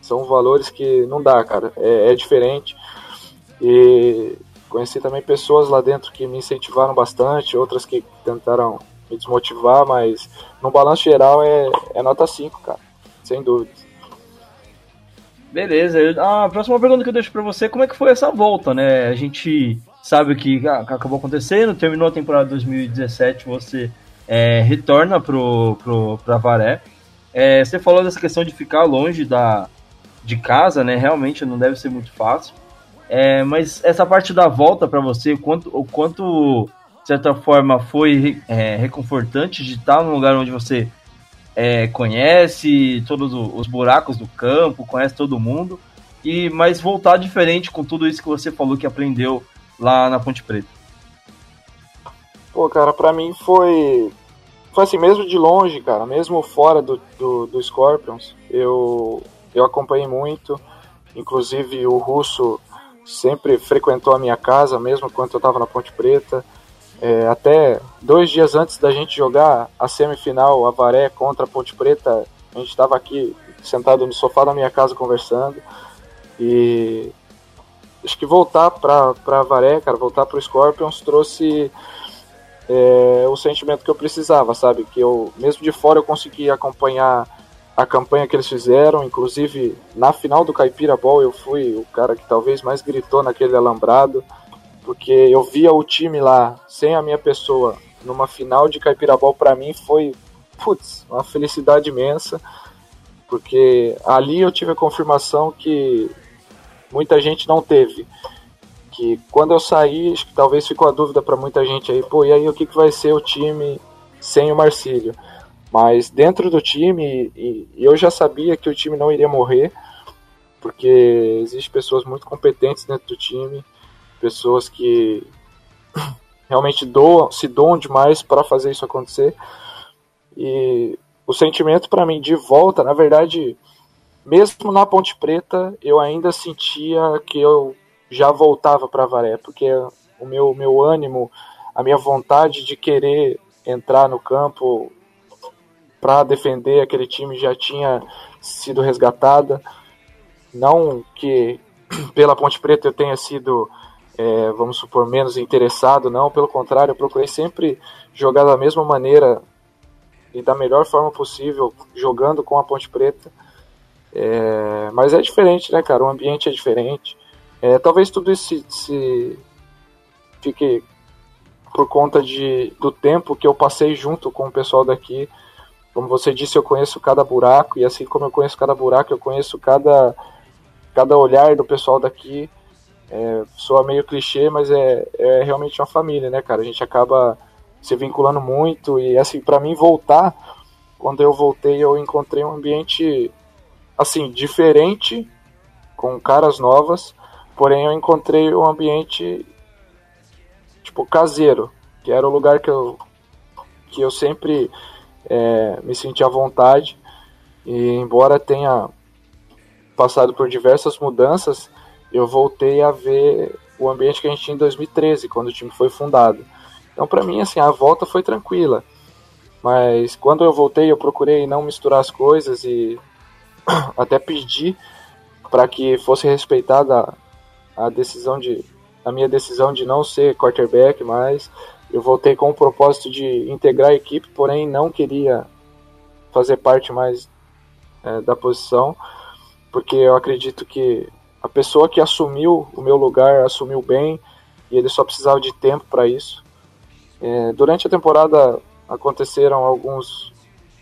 são valores que não dá, cara, é, é diferente. E Conheci também pessoas lá dentro que me incentivaram bastante, outras que tentaram me desmotivar, mas no balanço geral é, é nota 5, cara, sem dúvida. Beleza, a próxima pergunta que eu deixo para você, como é que foi essa volta, né? A gente sabe o que acabou acontecendo, terminou a temporada 2017, você é, retorna pro, pro, Varé. É, você falou dessa questão de ficar longe da, de casa, né? Realmente não deve ser muito fácil. É, mas essa parte da volta para você, o quanto, o quanto, de certa forma, foi é, reconfortante de estar num lugar onde você é, conhece todos os buracos do campo, conhece todo mundo, e mas voltar diferente com tudo isso que você falou que aprendeu lá na Ponte Preta. Pô, cara, pra mim foi. Foi assim, mesmo de longe, cara, mesmo fora do, do, do Scorpions, eu, eu acompanhei muito. Inclusive o Russo sempre frequentou a minha casa, mesmo quando eu estava na Ponte Preta. É, até dois dias antes da gente jogar a semifinal, a Varé contra a Ponte Preta, a gente estava aqui sentado no sofá da minha casa conversando. E acho que voltar para Varé, cara, voltar para o Scorpions trouxe é, o sentimento que eu precisava, sabe? Que eu, mesmo de fora, eu consegui acompanhar a campanha que eles fizeram, inclusive na final do Caipira Ball eu fui o cara que talvez mais gritou naquele alambrado, porque eu via o time lá sem a minha pessoa numa final de Caipira Ball para mim foi putz, uma felicidade imensa, porque ali eu tive a confirmação que muita gente não teve. Que quando eu saí, acho que talvez ficou a dúvida para muita gente aí, pô, e aí o que, que vai ser o time sem o Marcílio? Mas dentro do time, e, e eu já sabia que o time não iria morrer, porque existem pessoas muito competentes dentro do time, pessoas que realmente doam, se doam demais para fazer isso acontecer. E o sentimento para mim de volta, na verdade, mesmo na Ponte Preta, eu ainda sentia que eu já voltava para Varé, porque o meu, meu ânimo, a minha vontade de querer entrar no campo para defender aquele time já tinha sido resgatada. Não que pela Ponte Preta eu tenha sido, é, vamos supor, menos interessado, não, pelo contrário, eu procurei sempre jogar da mesma maneira e da melhor forma possível, jogando com a Ponte Preta. É, mas é diferente, né, cara? O ambiente é diferente. É, talvez tudo isso se, se, fique por conta de, do tempo que eu passei junto com o pessoal daqui. Como você disse, eu conheço cada buraco, e assim como eu conheço cada buraco, eu conheço cada, cada olhar do pessoal daqui. É, soa meio clichê, mas é, é realmente uma família, né, cara? A gente acaba se vinculando muito, e assim, para mim voltar, quando eu voltei, eu encontrei um ambiente, assim, diferente, com caras novas, porém eu encontrei um ambiente tipo caseiro, que era o lugar que eu que eu sempre é, me senti à vontade e embora tenha passado por diversas mudanças, eu voltei a ver o ambiente que a gente tinha em 2013, quando o time foi fundado. Então, para mim, assim, a volta foi tranquila. Mas quando eu voltei, eu procurei não misturar as coisas e até pedi para que fosse respeitada a decisão de a minha decisão de não ser quarterback, mas eu voltei com o propósito de integrar a equipe, porém não queria fazer parte mais é, da posição, porque eu acredito que a pessoa que assumiu o meu lugar assumiu bem e ele só precisava de tempo para isso. É, durante a temporada aconteceram alguns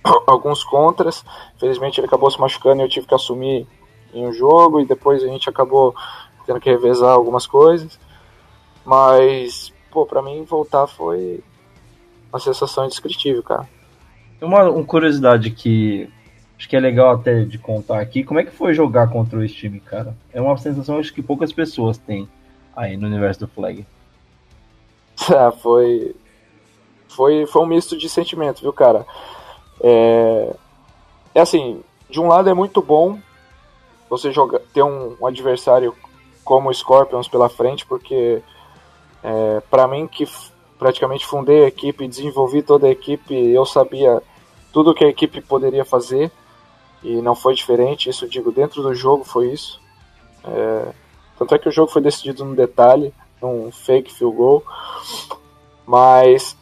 alguns contras. Felizmente ele acabou se machucando e eu tive que assumir em um jogo e depois a gente acabou tendo que revezar algumas coisas. Mas, pô, pra mim voltar foi uma sensação indescritível, cara. Uma, uma curiosidade que acho que é legal até de contar aqui, como é que foi jogar contra esse time, cara? É uma sensação acho que poucas pessoas têm aí no universo do Flag. Ah, foi, foi, foi um misto de sentimento, viu, cara? É, é assim, de um lado é muito bom você jogar, ter um, um adversário como o Scorpions pela frente, porque é, para mim que praticamente fundei a equipe, desenvolvi toda a equipe, eu sabia tudo que a equipe poderia fazer e não foi diferente. Isso digo dentro do jogo foi isso. É, tanto é que o jogo foi decidido no detalhe, num fake field goal, mas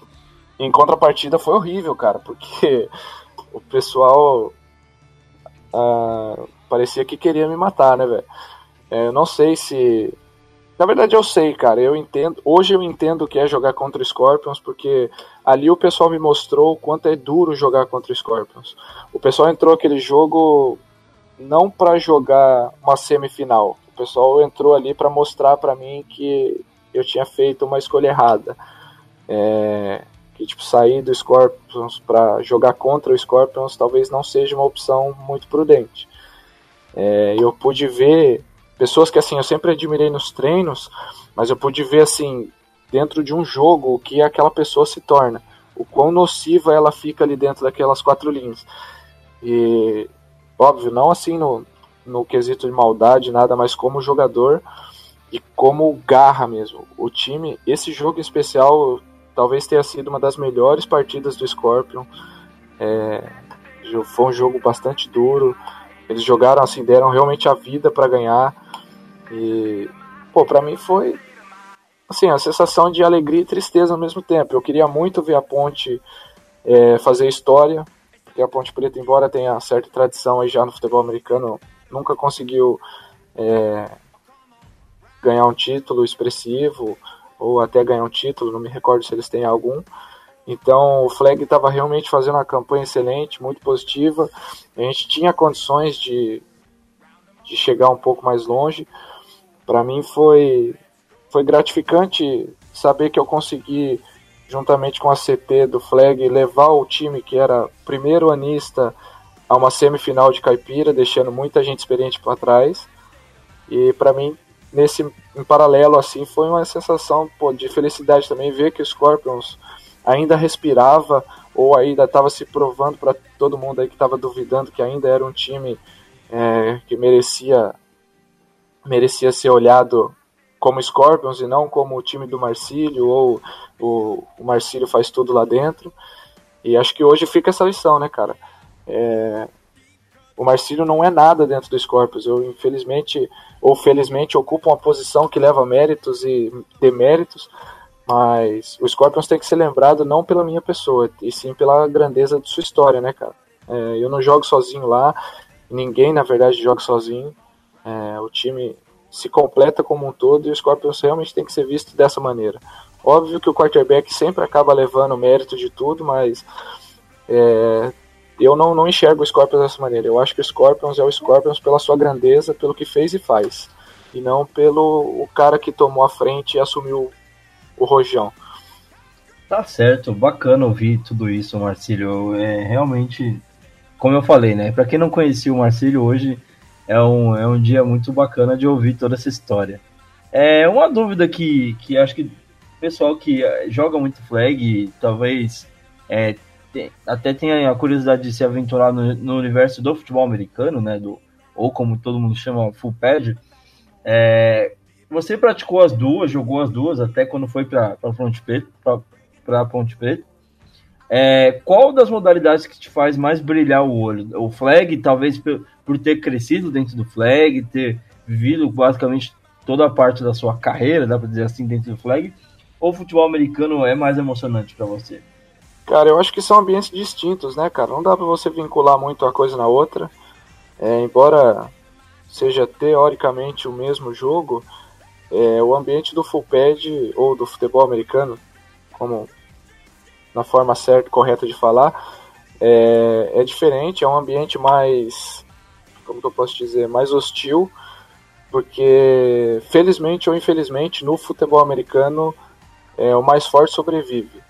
em contrapartida foi horrível, cara, porque o pessoal uh, parecia que queria me matar, né, velho? É, eu não sei se. Na verdade, eu sei, cara. Eu entendo. Hoje eu entendo o que é jogar contra Scorpions, porque ali o pessoal me mostrou o quanto é duro jogar contra Scorpions. O pessoal entrou aquele jogo não para jogar uma semifinal. O pessoal entrou ali para mostrar para mim que eu tinha feito uma escolha errada. É, que tipo sair do Scorpions para jogar contra o Scorpions talvez não seja uma opção muito prudente. É, eu pude ver pessoas que assim eu sempre admirei nos treinos, mas eu pude ver assim dentro de um jogo o que aquela pessoa se torna, o quão nociva ela fica ali dentro daquelas quatro linhas. E óbvio, não assim no, no quesito de maldade, nada, mas como jogador e como garra mesmo. O time, esse jogo em especial, talvez tenha sido uma das melhores partidas do Scorpion. É, foi um jogo bastante duro. Eles jogaram assim, deram realmente a vida para ganhar. E, pô, pra mim foi assim, a sensação de alegria e tristeza ao mesmo tempo. Eu queria muito ver a Ponte é, fazer história, porque a Ponte Preta, embora tenha certa tradição aí já no futebol americano, nunca conseguiu é, ganhar um título expressivo ou até ganhar um título, não me recordo se eles têm algum. Então o Flag estava realmente fazendo uma campanha excelente, muito positiva. A gente tinha condições de, de chegar um pouco mais longe para mim foi, foi gratificante saber que eu consegui, juntamente com a CT do Flag, levar o time que era primeiro anista a uma semifinal de caipira, deixando muita gente experiente para trás. E para mim, nesse em paralelo assim, foi uma sensação pô, de felicidade também ver que o Scorpions ainda respirava ou ainda estava se provando para todo mundo aí que estava duvidando que ainda era um time é, que merecia merecia ser olhado como Scorpions e não como o time do Marcílio ou o, o Marcílio faz tudo lá dentro. E acho que hoje fica essa lição, né, cara? É, o Marcílio não é nada dentro do Scorpions. Eu, infelizmente, ou felizmente, ocupo uma posição que leva méritos e deméritos, mas o Scorpions tem que ser lembrado não pela minha pessoa, e sim pela grandeza de sua história, né, cara? É, eu não jogo sozinho lá, ninguém, na verdade, joga sozinho. É, o time se completa como um todo e o Scorpions realmente tem que ser visto dessa maneira. Óbvio que o quarterback sempre acaba levando o mérito de tudo, mas é, eu não, não enxergo o Scorpions dessa maneira. Eu acho que o Scorpions é o Scorpions pela sua grandeza, pelo que fez e faz, e não pelo o cara que tomou a frente e assumiu o rojão. Tá certo, bacana ouvir tudo isso, Marcílio. É realmente, como eu falei, né? Para quem não conhecia o Marcílio hoje, é um, é um dia muito bacana de ouvir toda essa história. É uma dúvida que, que acho que o pessoal que joga muito flag, talvez é, tem, até tenha a curiosidade de se aventurar no, no, universo do futebol americano, né? Do, ou como todo mundo chama, full pad. É, você praticou as duas, jogou as duas até quando foi para Ponte Preta, para Ponte Preta. É, qual das modalidades que te faz mais brilhar o olho? O flag, talvez por, por ter crescido dentro do flag, ter vivido basicamente toda a parte da sua carreira, dá para dizer assim, dentro do flag, ou o futebol americano é mais emocionante para você? Cara, eu acho que são ambientes distintos, né, cara? Não dá para você vincular muito uma coisa na outra. É, embora seja teoricamente o mesmo jogo, é, o ambiente do full pad ou do futebol americano, como na forma certa, correta de falar, é, é diferente, é um ambiente mais, como que eu posso dizer, mais hostil, porque felizmente ou infelizmente no futebol americano é, o mais forte sobrevive.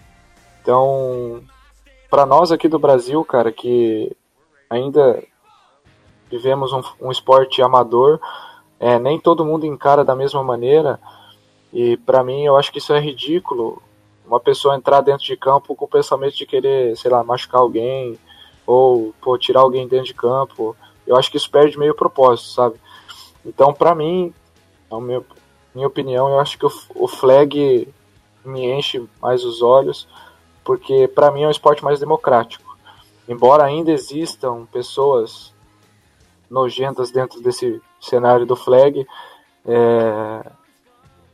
Então, para nós aqui do Brasil, cara, que ainda vivemos um, um esporte amador, é, nem todo mundo encara da mesma maneira. E para mim, eu acho que isso é ridículo uma pessoa entrar dentro de campo com o pensamento de querer, sei lá, machucar alguém ou pô, tirar alguém dentro de campo. Eu acho que isso perde meio propósito, sabe? Então, para mim, na minha, minha opinião, eu acho que o flag me enche mais os olhos, porque para mim é um esporte mais democrático. Embora ainda existam pessoas nojentas dentro desse cenário do flag, é,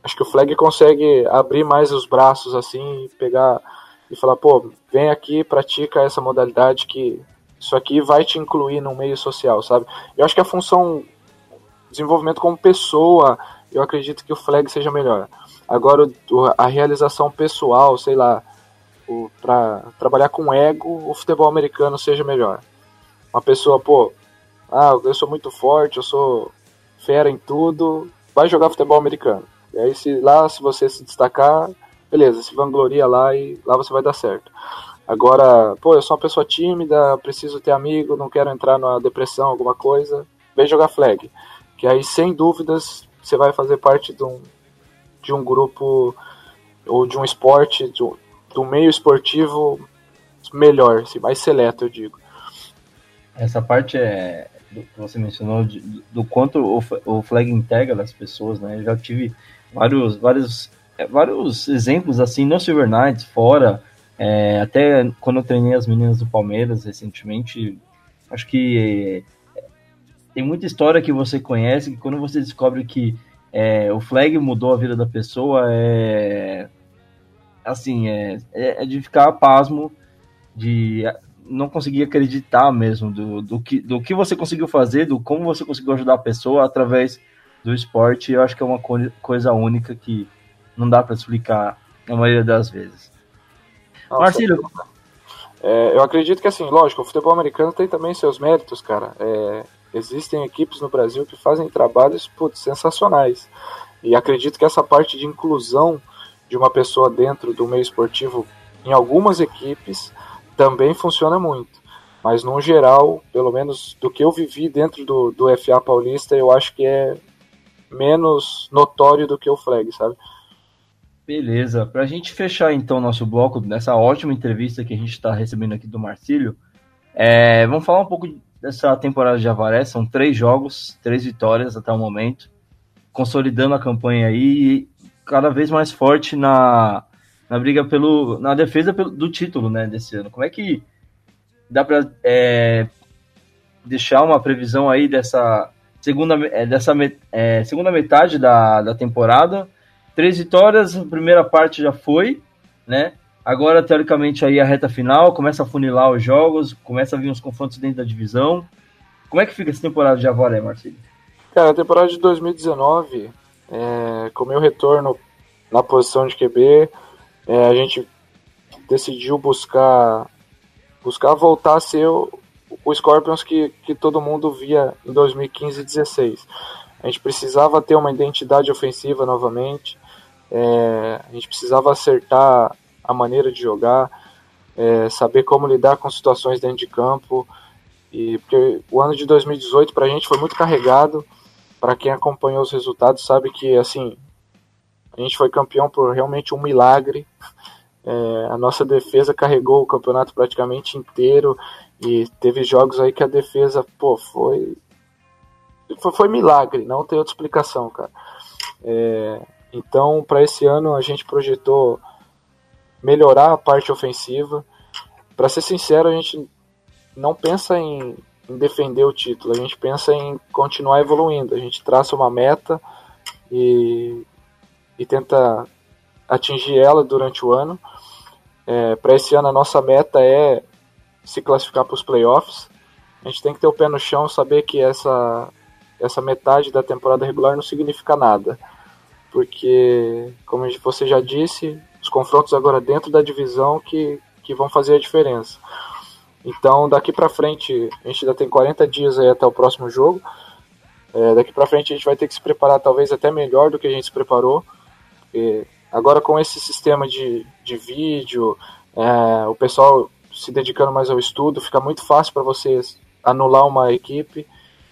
acho que o flag consegue abrir mais os braços assim e pegar e falar, pô, vem aqui, pratica essa modalidade que isso aqui vai te incluir no meio social, sabe? Eu acho que a função desenvolvimento como pessoa, eu acredito que o flag seja melhor. Agora a realização pessoal, sei lá, para trabalhar com ego, o futebol americano seja melhor. Uma pessoa, pô, ah, eu sou muito forte, eu sou fera em tudo, vai jogar futebol americano. E aí se lá se você se destacar, beleza, se vangloria lá e lá você vai dar certo. Agora, pô, eu sou uma pessoa tímida, preciso ter amigo, não quero entrar numa depressão, alguma coisa, vem jogar flag. Que aí, sem dúvidas, você vai fazer parte de um, de um grupo ou de um esporte, de um, um meio esportivo melhor, assim, mais seleto, eu digo. Essa parte é do que você mencionou de, do quanto o, o flag integra as pessoas, né? Eu já tive vários, vários, é, vários exemplos assim no Silver Knights, fora, é, até quando eu treinei as meninas do Palmeiras recentemente, acho que é, tem muita história que você conhece que quando você descobre que é, o flag mudou a vida da pessoa, é assim, é, é, é de ficar pasmo, de não conseguir acreditar mesmo do, do, que, do que você conseguiu fazer, do como você conseguiu ajudar a pessoa através do esporte, eu acho que é uma coisa única que não dá para explicar na maioria das vezes. Nossa, Marcelo. É, eu acredito que, assim, lógico, o futebol americano tem também seus méritos, cara. É, existem equipes no Brasil que fazem trabalhos putz, sensacionais. E acredito que essa parte de inclusão de uma pessoa dentro do meio esportivo em algumas equipes também funciona muito. Mas, no geral, pelo menos do que eu vivi dentro do, do FA Paulista, eu acho que é menos notório do que o flag, sabe? Beleza. Para a gente fechar então nosso bloco nessa ótima entrevista que a gente está recebendo aqui do Marcílio, é, vamos falar um pouco dessa temporada de Avaré. São três jogos, três vitórias até o momento, consolidando a campanha aí cada vez mais forte na, na briga pelo, na defesa pelo, do título, né, desse ano. Como é que dá para é, deixar uma previsão aí dessa segunda, é, dessa é, segunda metade da, da temporada. Três vitórias, a primeira parte já foi, né? Agora, teoricamente, aí a reta final, começa a funilar os jogos, começa a vir os confrontos dentro da divisão. Como é que fica essa temporada de Avaré, Marcelo? Cara, a temporada de 2019, é, com o meu retorno na posição de QB, é, a gente decidiu buscar buscar voltar a ser o, o Scorpions que, que todo mundo via em 2015 e 2016. A gente precisava ter uma identidade ofensiva novamente, é, a gente precisava acertar a maneira de jogar, é, saber como lidar com situações dentro de campo. E porque o ano de 2018 para a gente foi muito carregado. Para quem acompanhou os resultados sabe que assim a gente foi campeão por realmente um milagre. É, a nossa defesa carregou o campeonato praticamente inteiro e teve jogos aí que a defesa, pô, foi foi, foi milagre, não tem outra explicação, cara. É, então, para esse ano a gente projetou melhorar a parte ofensiva. Para ser sincero, a gente não pensa em, em, defender o título, a gente pensa em continuar evoluindo. A gente traça uma meta e, e tenta atingir ela durante o ano. É, para esse ano, a nossa meta é se classificar para os playoffs. A gente tem que ter o pé no chão, saber que essa, essa metade da temporada regular não significa nada. Porque, como você já disse, os confrontos agora dentro da divisão que, que vão fazer a diferença. Então, daqui para frente, a gente ainda tem 40 dias até o próximo jogo. É, daqui para frente a gente vai ter que se preparar talvez até melhor do que a gente se preparou. agora com esse sistema de, de vídeo, é, o pessoal se dedicando mais ao estudo, fica muito fácil para vocês anular uma equipe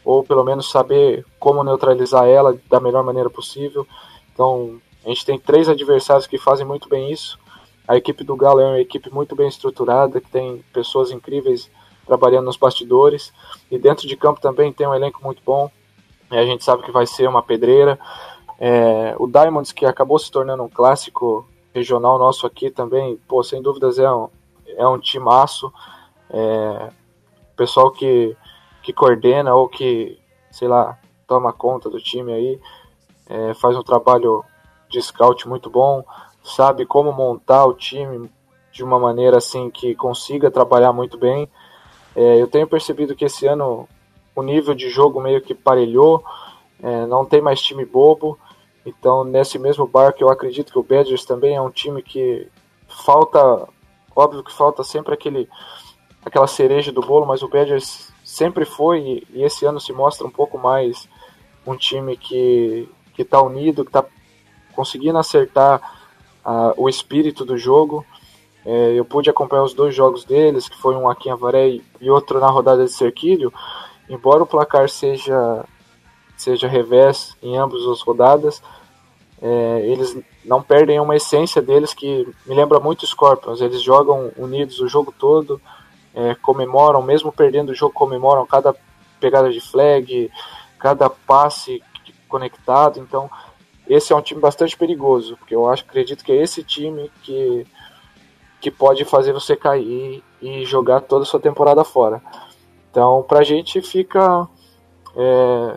ou pelo menos saber como neutralizar ela da melhor maneira possível. Então, a gente tem três adversários que fazem muito bem isso. A equipe do Galo é uma equipe muito bem estruturada, que tem pessoas incríveis trabalhando nos bastidores. E dentro de campo também tem um elenco muito bom. A gente sabe que vai ser uma pedreira. É, o Diamonds, que acabou se tornando um clássico regional nosso aqui também, pô, sem dúvidas é um, é um timaço. É, pessoal que que coordena ou que, sei lá, toma conta do time aí, é, faz um trabalho de scout muito bom, sabe como montar o time de uma maneira assim que consiga trabalhar muito bem. É, eu tenho percebido que esse ano o nível de jogo meio que parelhou, é, não tem mais time bobo. Então, nesse mesmo barco, eu acredito que o Badgers também é um time que falta, óbvio que falta sempre aquele, aquela cereja do bolo, mas o Badgers sempre foi e esse ano se mostra um pouco mais um time que que está unido, que está conseguindo acertar uh, o espírito do jogo. É, eu pude acompanhar os dois jogos deles, que foi um aqui em Avaré e outro na rodada de Cerquilho. Embora o placar seja seja revés em ambas as rodadas, é, eles não perdem uma essência deles que me lembra muito Scorpions. Eles jogam unidos o jogo todo, é, comemoram, mesmo perdendo o jogo, comemoram cada pegada de flag, cada passe conectado. Então, esse é um time bastante perigoso, porque eu acho, acredito que é esse time que, que pode fazer você cair e jogar toda a sua temporada fora. Então, pra gente fica, é,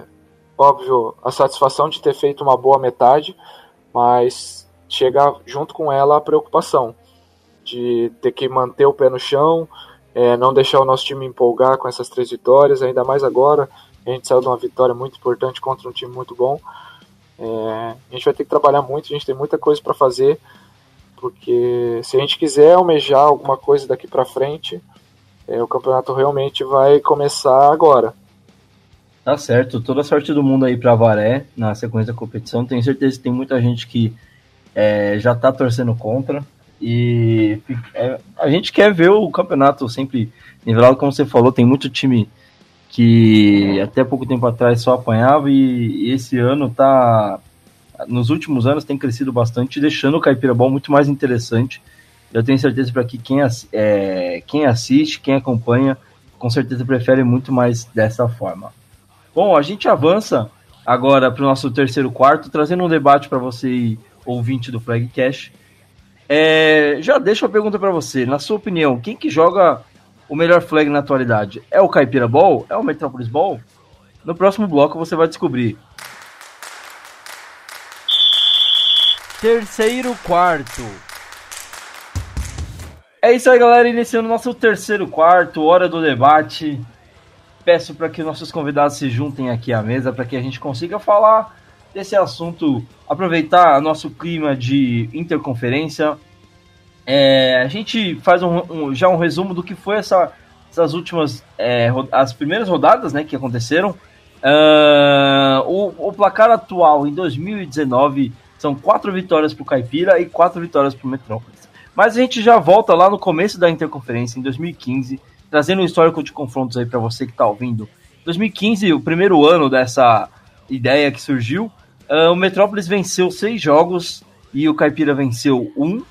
óbvio, a satisfação de ter feito uma boa metade, mas chega junto com ela a preocupação de ter que manter o pé no chão, é, não deixar o nosso time empolgar com essas três vitórias, ainda mais agora. A gente saiu de uma vitória muito importante contra um time muito bom. É, a gente vai ter que trabalhar muito, a gente tem muita coisa para fazer, porque se a gente quiser almejar alguma coisa daqui para frente, é, o campeonato realmente vai começar agora. Tá certo, toda sorte do mundo aí para Varé na sequência da competição. Tenho certeza que tem muita gente que é, já tá torcendo contra. E é, a gente quer ver o campeonato sempre nivelado, como você falou, tem muito time que até pouco tempo atrás só apanhava e, e esse ano tá nos últimos anos tem crescido bastante, deixando o Caipira Ball muito mais interessante. Eu tenho certeza para que quem, é, quem assiste, quem acompanha, com certeza prefere muito mais dessa forma. Bom, a gente avança agora para o nosso terceiro quarto, trazendo um debate para você, ouvinte do Flagcast, é, já deixo a pergunta para você. Na sua opinião, quem que joga o melhor flag na atualidade? É o Caipira Ball? É o Metropolis Ball? No próximo bloco você vai descobrir. Terceiro quarto. É isso aí, galera. Iniciando nosso terceiro quarto, hora do debate. Peço para que nossos convidados se juntem aqui à mesa para que a gente consiga falar desse assunto, aproveitar nosso clima de interconferência. É, a gente faz um, um, já um resumo do que foi essa, essas últimas é, as primeiras rodadas né, que aconteceram. Uh, o, o, placar atual em 2019 são quatro vitórias para o Caipira e quatro vitórias para o Metrópolis. Mas a gente já volta lá no começo da interconferência, em 2015, trazendo um histórico de confrontos aí para você que está ouvindo. 2015, o primeiro ano dessa ideia que surgiu, uh, o Metrópolis venceu seis jogos e o Caipira venceu um.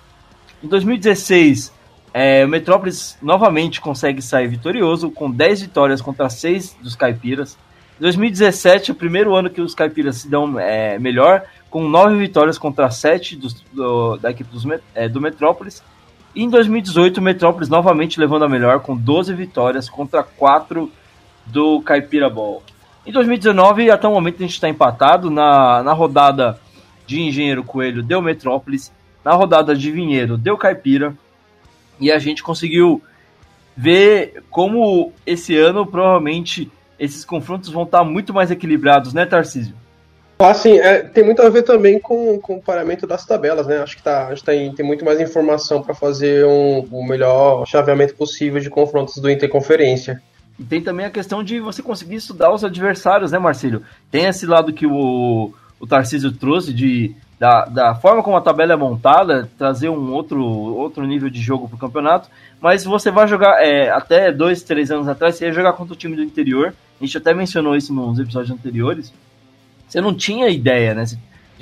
Em 2016, é, o Metrópolis novamente consegue sair vitorioso, com 10 vitórias contra 6 dos Caipiras. 2017 é o primeiro ano que os Caipiras se dão é, melhor, com 9 vitórias contra 7 dos, do, da equipe dos, é, do Metrópolis. E em 2018, o Metrópolis novamente levando a melhor, com 12 vitórias contra 4 do Caipira Ball. Em 2019, até o momento, a gente está empatado. Na, na rodada de Engenheiro Coelho, deu Metrópolis. Na rodada de Vinhedo, deu Caipira. E a gente conseguiu ver como esse ano, provavelmente, esses confrontos vão estar muito mais equilibrados, né, Tarcísio? Assim, é, tem muito a ver também com, com o paramento das tabelas, né? Acho que tá, a gente tem, tem muito mais informação para fazer um, o melhor chaveamento possível de confrontos do Interconferência. E tem também a questão de você conseguir estudar os adversários, né, Marcílio? Tem esse lado que o, o Tarcísio trouxe de da, da forma como a tabela é montada, trazer um outro, outro nível de jogo para o campeonato. Mas você vai jogar, é, até dois, três anos atrás, você ia jogar contra o time do interior. A gente até mencionou isso nos episódios anteriores. Você não tinha ideia, né? Você,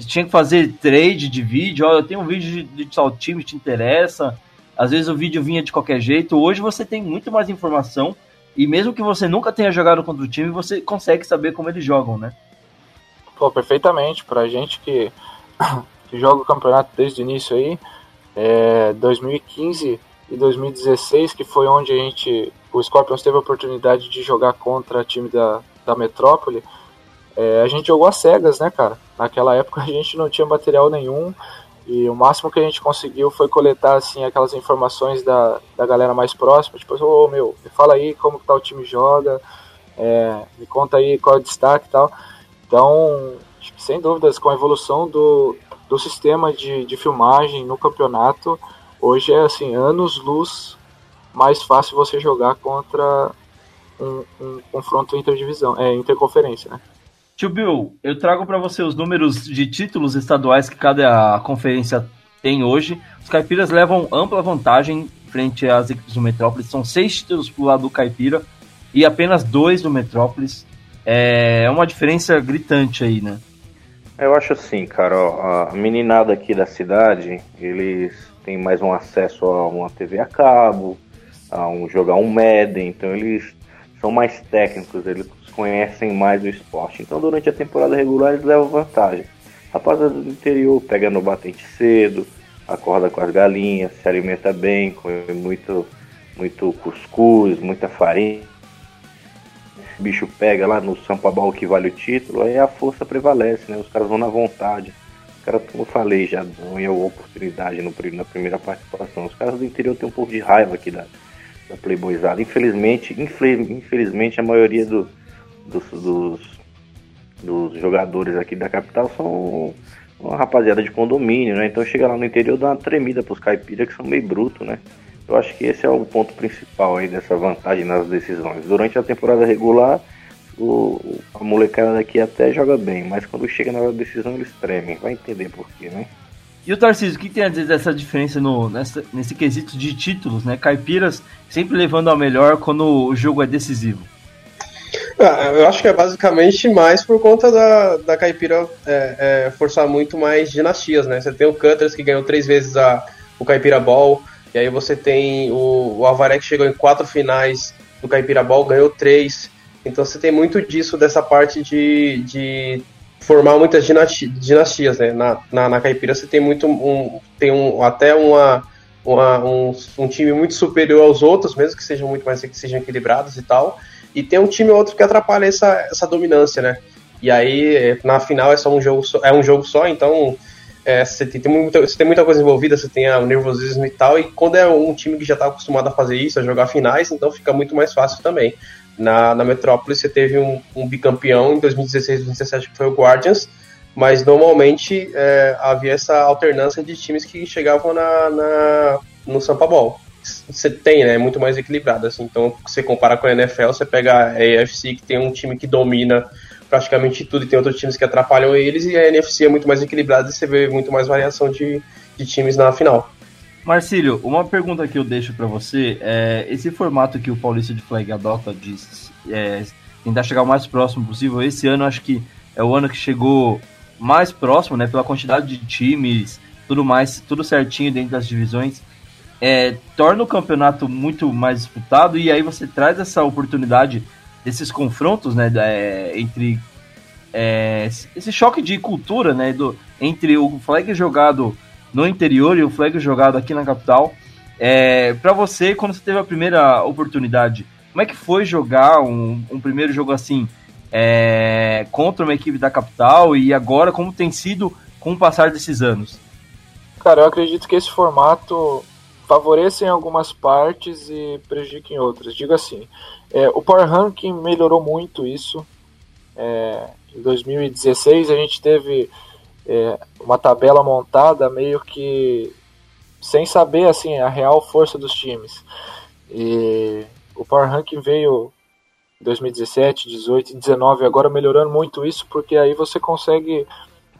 tinha que fazer trade de vídeo. Ó, eu tenho um vídeo de, de tal time te interessa. Às vezes o vídeo vinha de qualquer jeito. Hoje você tem muito mais informação. E mesmo que você nunca tenha jogado contra o time, você consegue saber como eles jogam, né? Pô, perfeitamente. Pra gente que que joga o campeonato desde o início aí, é, 2015 e 2016, que foi onde a gente, o Scorpions teve a oportunidade de jogar contra o time da, da Metrópole, é, a gente jogou às cegas, né, cara? Naquela época a gente não tinha material nenhum e o máximo que a gente conseguiu foi coletar, assim, aquelas informações da, da galera mais próxima, tipo, ô, oh, meu, me fala aí como que tá o time joga, é, me conta aí qual é o destaque e tal. Então, sem dúvidas, com a evolução do, do sistema de, de filmagem no campeonato, hoje é assim, anos luz mais fácil você jogar contra um, um confronto interdivisão, é, interconferência, né? Tio Bill, eu trago para você os números de títulos estaduais que cada conferência tem hoje. Os caipiras levam ampla vantagem frente às equipes do Metrópolis. São seis títulos pro lado do caipira e apenas dois do Metrópolis. É uma diferença gritante aí, né? Eu acho assim, cara, ó, a meninada aqui da cidade, eles têm mais um acesso a uma TV a cabo, a um jogar um Madden, então eles são mais técnicos, eles conhecem mais o esporte. Então durante a temporada regular eles levam vantagem. Rapaziada do interior pega no batente cedo, acorda com as galinhas, se alimenta bem, come muito, muito cuscuz, muita farinha o bicho pega lá no Sampabal que vale o título, aí a força prevalece, né? Os caras vão na vontade. Os caras, como eu falei, já a oportunidade no, na primeira participação. Os caras do interior têm um pouco de raiva aqui da, da Playboyzada. Infelizmente, infelizmente a maioria do, dos, dos, dos, jogadores aqui da capital são uma rapaziada de condomínio, né? Então chega lá no interior dá uma tremida pros caipiras que são meio bruto, né? Eu acho que esse é o ponto principal aí dessa vantagem nas decisões. Durante a temporada regular, o, a molecada daqui até joga bem, mas quando chega na hora da decisão eles tremem. Vai entender por quê, né? E o Tarcísio, o que tem a dizer dessa diferença no, nessa, nesse quesito de títulos, né? Caipiras sempre levando ao melhor quando o jogo é decisivo. Ah, eu acho que é basicamente mais por conta da, da Caipira é, é, forçar muito mais dinastias, né? Você tem o Cutters que ganhou três vezes a, o Caipira Ball, e aí você tem o, o Avaré que chegou em quatro finais do Caipirabal, ganhou três. Então você tem muito disso, dessa parte de, de formar muitas dinastias, né? Na, na, na Caipira você tem muito um, tem um, até uma, uma um, um, time muito superior aos outros, mesmo que sejam muito mais que sejam equilibrados e tal. E tem um time ou outro que atrapalha essa, essa dominância, né? E aí na final é só um jogo só, é um jogo só, então é, você, tem, tem muita, você tem muita coisa envolvida, você tem o nervosismo e tal, e quando é um time que já está acostumado a fazer isso, a jogar finais, então fica muito mais fácil também. Na, na Metrópole você teve um, um bicampeão em 2016 2017 que foi o Guardians, mas normalmente é, havia essa alternância de times que chegavam na, na, no Sampa Ball. Você tem, né? É muito mais equilibrado. Assim. Então, você compara com a NFL, você pega a AFC, que tem um time que domina praticamente tudo e tem outros times que atrapalham eles, e a NFC é muito mais equilibrada e você vê muito mais variação de, de times na final. Marcílio, uma pergunta que eu deixo para você é esse formato que o Paulista de Flag adota de é, tentar chegar o mais próximo possível. Esse ano acho que é o ano que chegou mais próximo, né? Pela quantidade de times, tudo mais, tudo certinho dentro das divisões. É, torna o campeonato muito mais disputado e aí você traz essa oportunidade desses confrontos, né? É, entre é, esse choque de cultura, né? Do, entre o flag jogado no interior e o flag jogado aqui na capital. É, para você, quando você teve a primeira oportunidade, como é que foi jogar um, um primeiro jogo assim é, contra uma equipe da capital e agora como tem sido com o passar desses anos? Cara, eu acredito que esse formato favorece em algumas partes e prejudica em outras. Digo assim, é, o Power Ranking melhorou muito isso. É, em 2016 a gente teve é, uma tabela montada meio que sem saber assim a real força dos times. E o Power Ranking veio em 2017, 18 e 19, agora melhorando muito isso, porque aí você consegue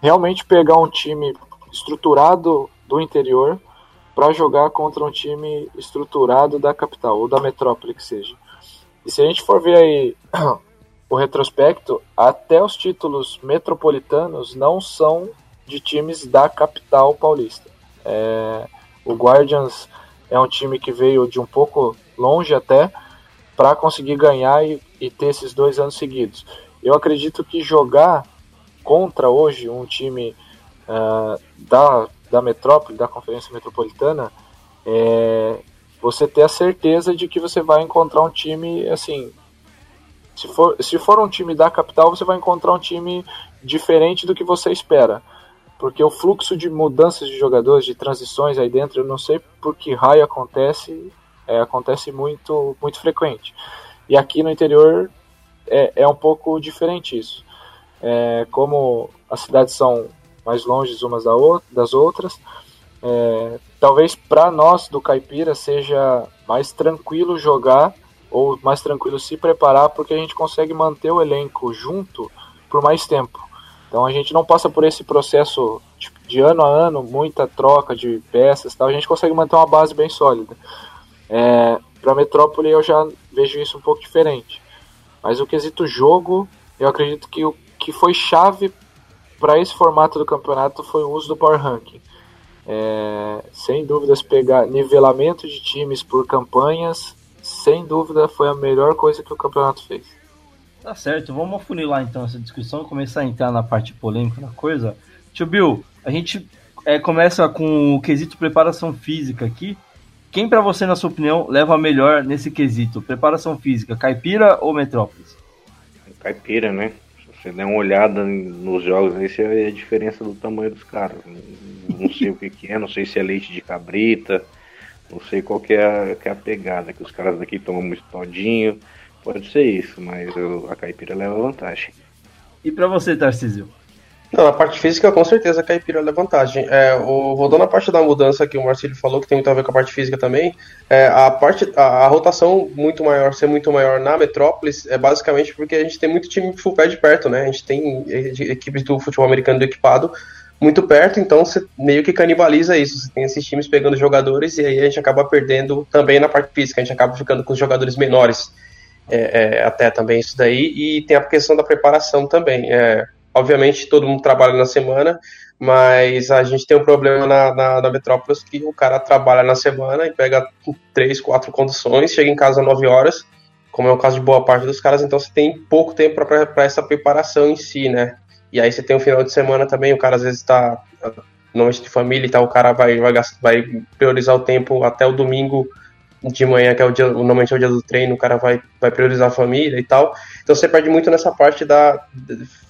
realmente pegar um time estruturado do interior para jogar contra um time estruturado da capital ou da metrópole que seja. E se a gente for ver aí o retrospecto, até os títulos metropolitanos não são de times da capital paulista. É, o Guardians é um time que veio de um pouco longe até para conseguir ganhar e, e, ter esses dois anos seguidos. Eu acredito que jogar contra hoje um time uh, da, da metrópole, da Conferência Metropolitana, é, você ter a certeza de que você vai encontrar um time assim se for, se for um time da capital, você vai encontrar um time diferente do que você espera. Porque o fluxo de mudanças de jogadores, de transições aí dentro, eu não sei por que raio acontece, é, acontece muito, muito frequente. E aqui no interior é, é um pouco diferente isso. É, como as cidades são mais longe umas das outras, é, talvez para nós do Caipira seja mais tranquilo jogar ou mais tranquilo se preparar, porque a gente consegue manter o elenco junto por mais tempo. Então a gente não passa por esse processo tipo, de ano a ano, muita troca de peças, tal. a gente consegue manter uma base bem sólida. É, Para Metrópole eu já vejo isso um pouco diferente. Mas o quesito jogo, eu acredito que o que foi chave para esse formato do campeonato foi o uso do Power Ranking. É, sem dúvidas, pegar nivelamento de times por campanhas sem dúvida foi a melhor coisa que o campeonato fez. Tá certo, vamos afunilar então essa discussão e começar a entrar na parte polêmica da coisa. Tio Bill, a gente é, começa com o quesito preparação física aqui. Quem para você, na sua opinião, leva melhor nesse quesito? Preparação física, Caipira ou Metrópolis? Caipira, né? Você der uma olhada nos jogos aí, você vê a diferença do tamanho dos caras. Não sei o que, que é, não sei se é leite de cabrita, não sei qual que é, a, que é a pegada, que os caras daqui tomam muito todinho. Pode ser isso, mas eu, a caipira leva vantagem. E para você, Tarcísio? Não, na parte física, com certeza a caipira leva vantagem. É, o, voltando à parte da mudança que o Marcelo falou, que tem muito a ver com a parte física também, é, a, parte, a, a, rotação muito maior, ser muito maior na Metrópolis é basicamente porque a gente tem muito time full pad perto, né? A gente tem equipes do futebol americano do equipado muito perto, então você meio que canibaliza isso. Você tem esses times pegando jogadores e aí a gente acaba perdendo também na parte física, a gente acaba ficando com os jogadores menores. É, é, até também isso daí, e tem a questão da preparação também. É, obviamente todo mundo trabalha na semana, mas a gente tem um problema na, na, na Metrópolis que o cara trabalha na semana e pega três, quatro condições, chega em casa às 9 horas, como é o caso de boa parte dos caras, então você tem pouco tempo para essa preparação em si, né? E aí você tem um final de semana também, o cara às vezes está noite de família e tal, o cara vai, vai, vai priorizar o tempo até o domingo de manhã, que é o dia, normalmente é o dia do treino, o cara vai, vai priorizar a família e tal. Então você perde muito nessa parte da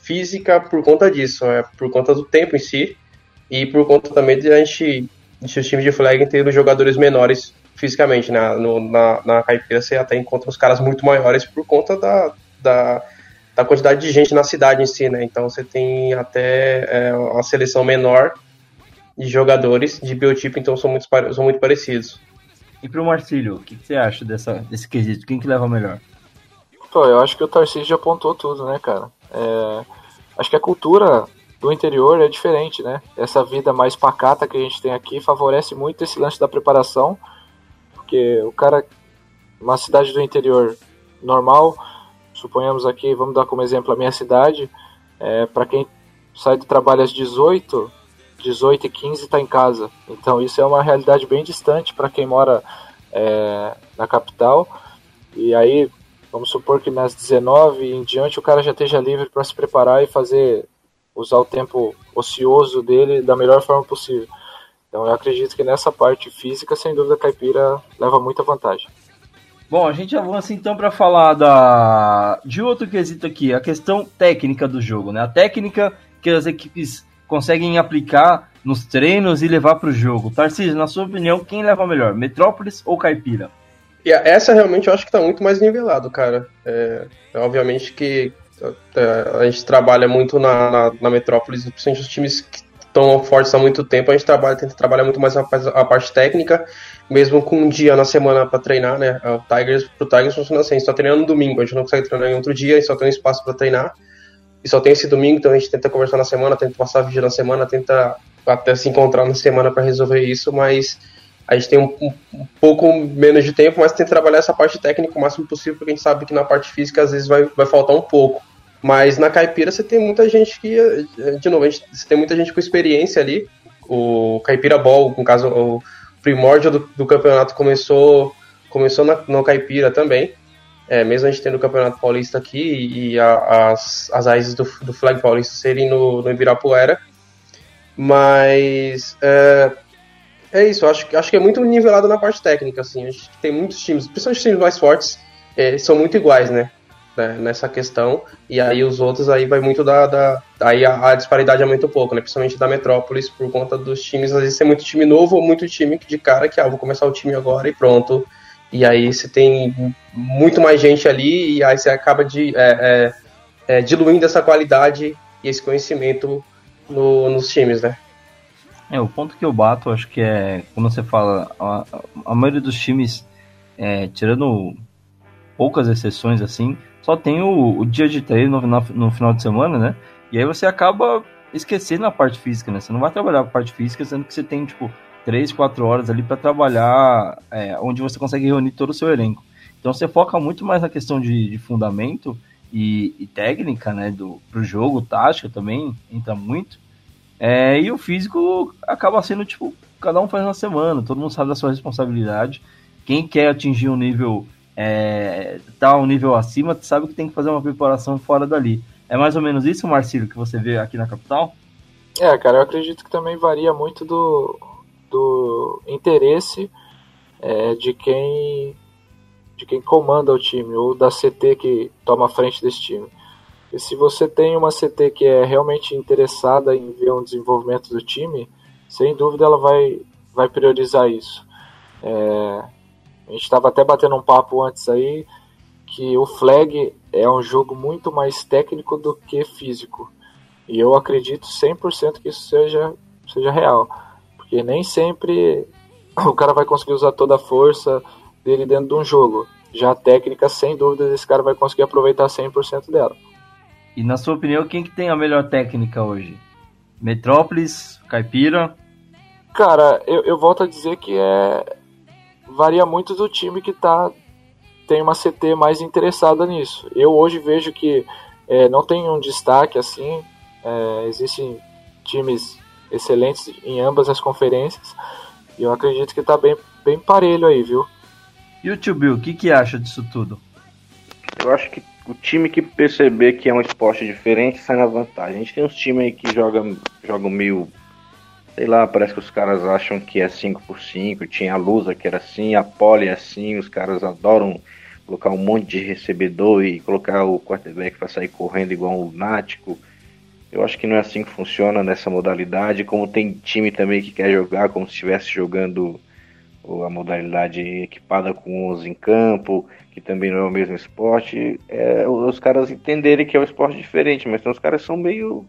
física por conta disso, é por conta do tempo em si e por conta também de a gente, de os times de flag os jogadores menores fisicamente, né? No, na, na caipira você até encontra os caras muito maiores por conta da, da da quantidade de gente na cidade em si, né? Então você tem até é, uma seleção menor de jogadores de biotipo, então são muito, são muito parecidos. E pro Marcílio, o que, que, você acha dessa, desse quesito? Quem que leva melhor? Pô, eu acho que o Tarcísio apontou tudo, né, cara? É, acho que a cultura do interior é diferente, né? Essa vida mais pacata que a gente tem aqui favorece muito esse lance da preparação, porque o cara, uma cidade do interior normal, suponhamos aqui, vamos dar como exemplo a minha cidade, é, para quem sai do trabalho às 18, 18 e 15 está em casa. Então isso é uma realidade bem distante para quem mora é, na capital. E aí, vamos supor que nas 19 em diante o cara já esteja livre para se preparar e fazer usar o tempo ocioso dele da melhor forma possível. Então eu acredito que nessa parte física, sem dúvida, a caipira leva muita vantagem. Bom, a gente avança então para falar da de outro quesito aqui, a questão técnica do jogo, né? A técnica que as equipes conseguem aplicar nos treinos e levar para o jogo. Tarcísio, na sua opinião, quem leva melhor, Metrópolis ou Caipira? E essa realmente eu acho que está muito mais nivelado, cara. É, obviamente que é, a gente trabalha muito na, na, na Metrópolis, principalmente os times que estão fortes há muito tempo, a gente trabalha, tenta trabalhar muito mais a, a parte técnica, mesmo com um dia na semana para treinar, né? O Tigers, pro Tigers funciona assim, a gente só treina no domingo, a gente não consegue treinar em outro dia, a gente só tem um espaço para treinar, e só tem esse domingo, então a gente tenta conversar na semana, tenta passar vídeo na semana, tenta até se encontrar na semana para resolver isso, mas a gente tem um, um, um, pouco menos de tempo, mas tem que trabalhar essa parte técnica o máximo possível, porque a gente sabe que na parte física às vezes vai, vai faltar um pouco. Mas na caipira você tem muita gente que, de novo, gente, você tem muita gente com experiência ali. O Caipira Ball, no caso, o primórdio do, do campeonato começou começou na, no caipira também. É, mesmo a gente tendo o Campeonato Paulista aqui e a, as, as raízes do, do Flag Paulista serem no, no Ibirapuera. Mas é, é isso, acho, acho que é muito nivelado na parte técnica, assim. Acho que tem muitos times, principalmente os times mais fortes, é, são muito iguais, né? né? Nessa questão. E aí os outros aí vai muito da. da aí a, a, disparidade aumenta um pouco, né? Principalmente da Metrópolis, por conta dos times, às vezes é muito time novo ou muito time de cara que, ah, vou começar o time agora e pronto. E aí você tem muito mais gente ali, e aí você acaba de, é, é, é diluindo essa qualidade e esse conhecimento no, nos times, né? É, o ponto que eu bato, acho que é, quando você fala, a, a maioria dos times, é, tirando poucas exceções assim, só tem o, o dia de treino no, no, final de semana, né? E aí você acaba esquecendo a parte física, né? Você não vai trabalhar a parte física, sendo que você tem, tipo, 3, 4 horas ali para trabalhar, é, onde você consegue reunir todo o seu elenco. Então você foca muito mais na questão de, de fundamento e, e, técnica, né? Do, pro jogo, tática também entra muito. É, e o físico acaba sendo tipo, cada um faz uma semana, todo mundo sabe da sua responsabilidade. Quem quer atingir um nível, é, tá um nível acima, sabe que tem que fazer uma preparação fora dali. É mais ou menos isso, Marcelo, que você vê aqui na capital? É, cara, eu acredito que também varia muito do, do interesse é, de quem de quem comanda o time ou da CT que toma a frente desse time. Se você tem uma CT que é realmente interessada em ver um desenvolvimento do time, sem dúvida ela vai, vai priorizar isso. É, a gente estava até batendo um papo antes aí que o flag é um jogo muito mais técnico do que físico. E eu acredito 100% que isso seja, seja real. Porque nem sempre o cara vai conseguir usar toda a força dele dentro de um jogo. Já a técnica, sem dúvida, esse cara vai conseguir aproveitar 100% dela. E na sua opinião, quem que tem a melhor técnica hoje? Metrópolis, Caipira? Cara, eu, eu volto a dizer que é varia muito do time que tá tem uma CT mais interessada nisso. Eu hoje vejo que é, não tem um destaque assim. É, existem times excelentes em ambas as conferências. E eu acredito que tá bem, bem parelho aí, viu? E o Tio Bill, o que, que acha disso tudo? Eu acho que o time que perceber que é um esporte diferente sai na vantagem. A gente tem uns times aí que jogam, jogam meio. Sei lá, parece que os caras acham que é 5x5. Tinha a Lusa que era assim, a Poli é assim. Os caras adoram colocar um monte de recebedor e colocar o quarterback para sair correndo igual um lunático. Eu acho que não é assim que funciona nessa modalidade. Como tem time também que quer jogar como se estivesse jogando a modalidade equipada com 11 em campo que também não é o mesmo esporte, é os caras entenderem que é um esporte diferente, mas então os caras são meio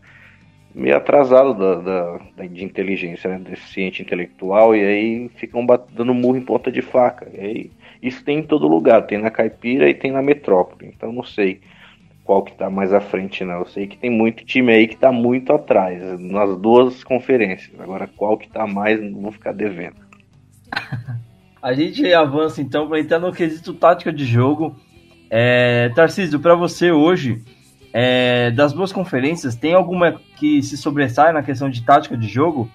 meio atrasados da, da, de inteligência, né, deficiente intelectual, e aí ficam dando murro em ponta de faca. E aí, isso tem em todo lugar, tem na Caipira e tem na Metrópole, então não sei. qual que tá mais à frente, não. Eu sei que tem muito time aí que tá muito atrás, nas duas conferências. Agora, qual que tá mais, não vou ficar devendo. A gente avança então para entrar no quesito tática de jogo. É, Tarcísio, para você hoje, é, das duas conferências, tem alguma que se sobressai na questão de tática de jogo?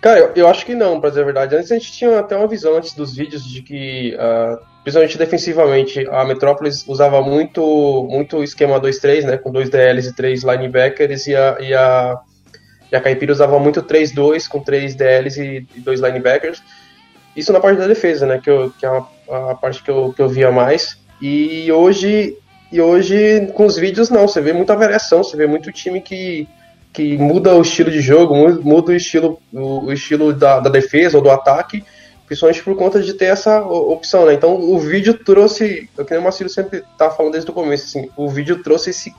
Cara, eu, eu acho que não, pra dizer a verdade. Antes a gente tinha até uma visão antes dos vídeos de que, uh, principalmente defensivamente, a Metrópolis usava muito muito esquema 2-3, né? Com dois DLs e três linebackers, e a, e a, e a Caipira usava muito 3-2 com três DLs e, e dois linebackers. Isso na parte da defesa, né? Que, eu, que é a, a parte que eu, que eu via mais. E hoje, e hoje, com os vídeos, não. Você vê muita variação, você vê muito time que que muda o estilo de jogo, muda o estilo, o, o estilo da, da, defesa ou do ataque, principalmente por conta de ter essa opção, né? Então o vídeo trouxe, eu que nem o Marcelo sempre tá falando desde o começo, assim, o vídeo trouxe esse,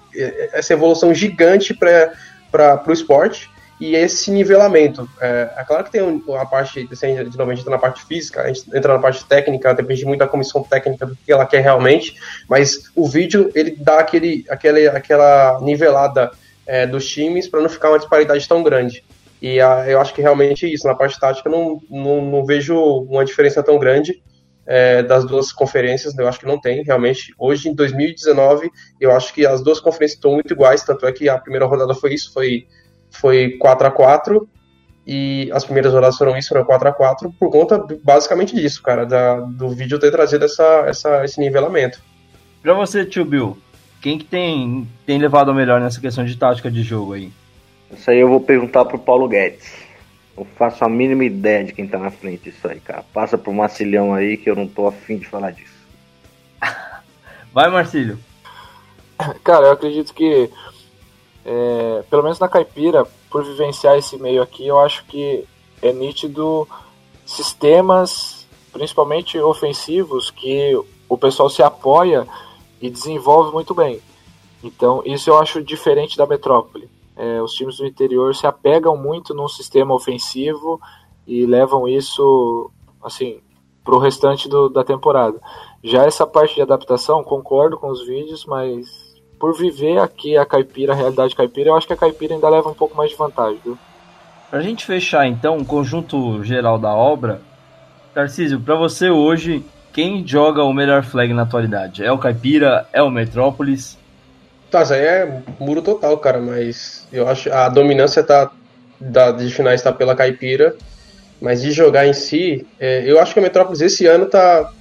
essa evolução gigante para o esporte e esse nivelamento. É, é claro que tem a parte, assim, de a gente entra na parte física, a gente entra na parte técnica, depende muito da comissão técnica do que ela quer realmente, mas o vídeo ele dá aquele, aquele, aquela nivelada é, dos times para não ficar uma disparidade tão grande. E a, eu acho que realmente isso, na parte tática, não, não, não vejo uma diferença tão grande é, das duas conferências, eu acho que não tem, realmente. Hoje, em 2019, eu acho que as duas conferências estão muito iguais, tanto é que a primeira rodada foi isso, foi, foi 4 a 4 e as primeiras rodadas foram isso, foram 4 a 4 por conta basicamente disso, cara, da, do vídeo ter trazido essa, essa, esse nivelamento. Pra você, tio Bill, quem que tem, tem levado a melhor nessa questão de tática de jogo aí? Isso aí eu vou perguntar pro Paulo Guedes. Eu faço a mínima ideia de quem tá na frente disso aí, cara. Passa pro Marcilhão aí que eu não tô afim de falar disso. Vai, Marcílio. Cara, eu acredito que, é, pelo menos na Caipira, por vivenciar esse meio aqui, eu acho que é nítido sistemas, principalmente ofensivos, que o pessoal se apoia e desenvolve muito bem. Então, isso eu acho diferente da metrópole. É, os times do interior se apegam muito num sistema ofensivo e levam isso assim para o restante do, da temporada. Já essa parte de adaptação, concordo com os vídeos, mas por viver aqui a caipira, a realidade caipira, eu acho que a caipira ainda leva um pouco mais de vantagem. Viu? Para a gente fechar então o conjunto geral da obra, Tarcísio, para você hoje, quem joga o melhor flag na atualidade? É o Caipira? É o Metrópolis? Tá, isso aí é muro total, cara, mas eu acho a dominância tá, da, de finais está pela Caipira, mas de jogar em si, é, eu acho que a Metrópolis esse ano tá,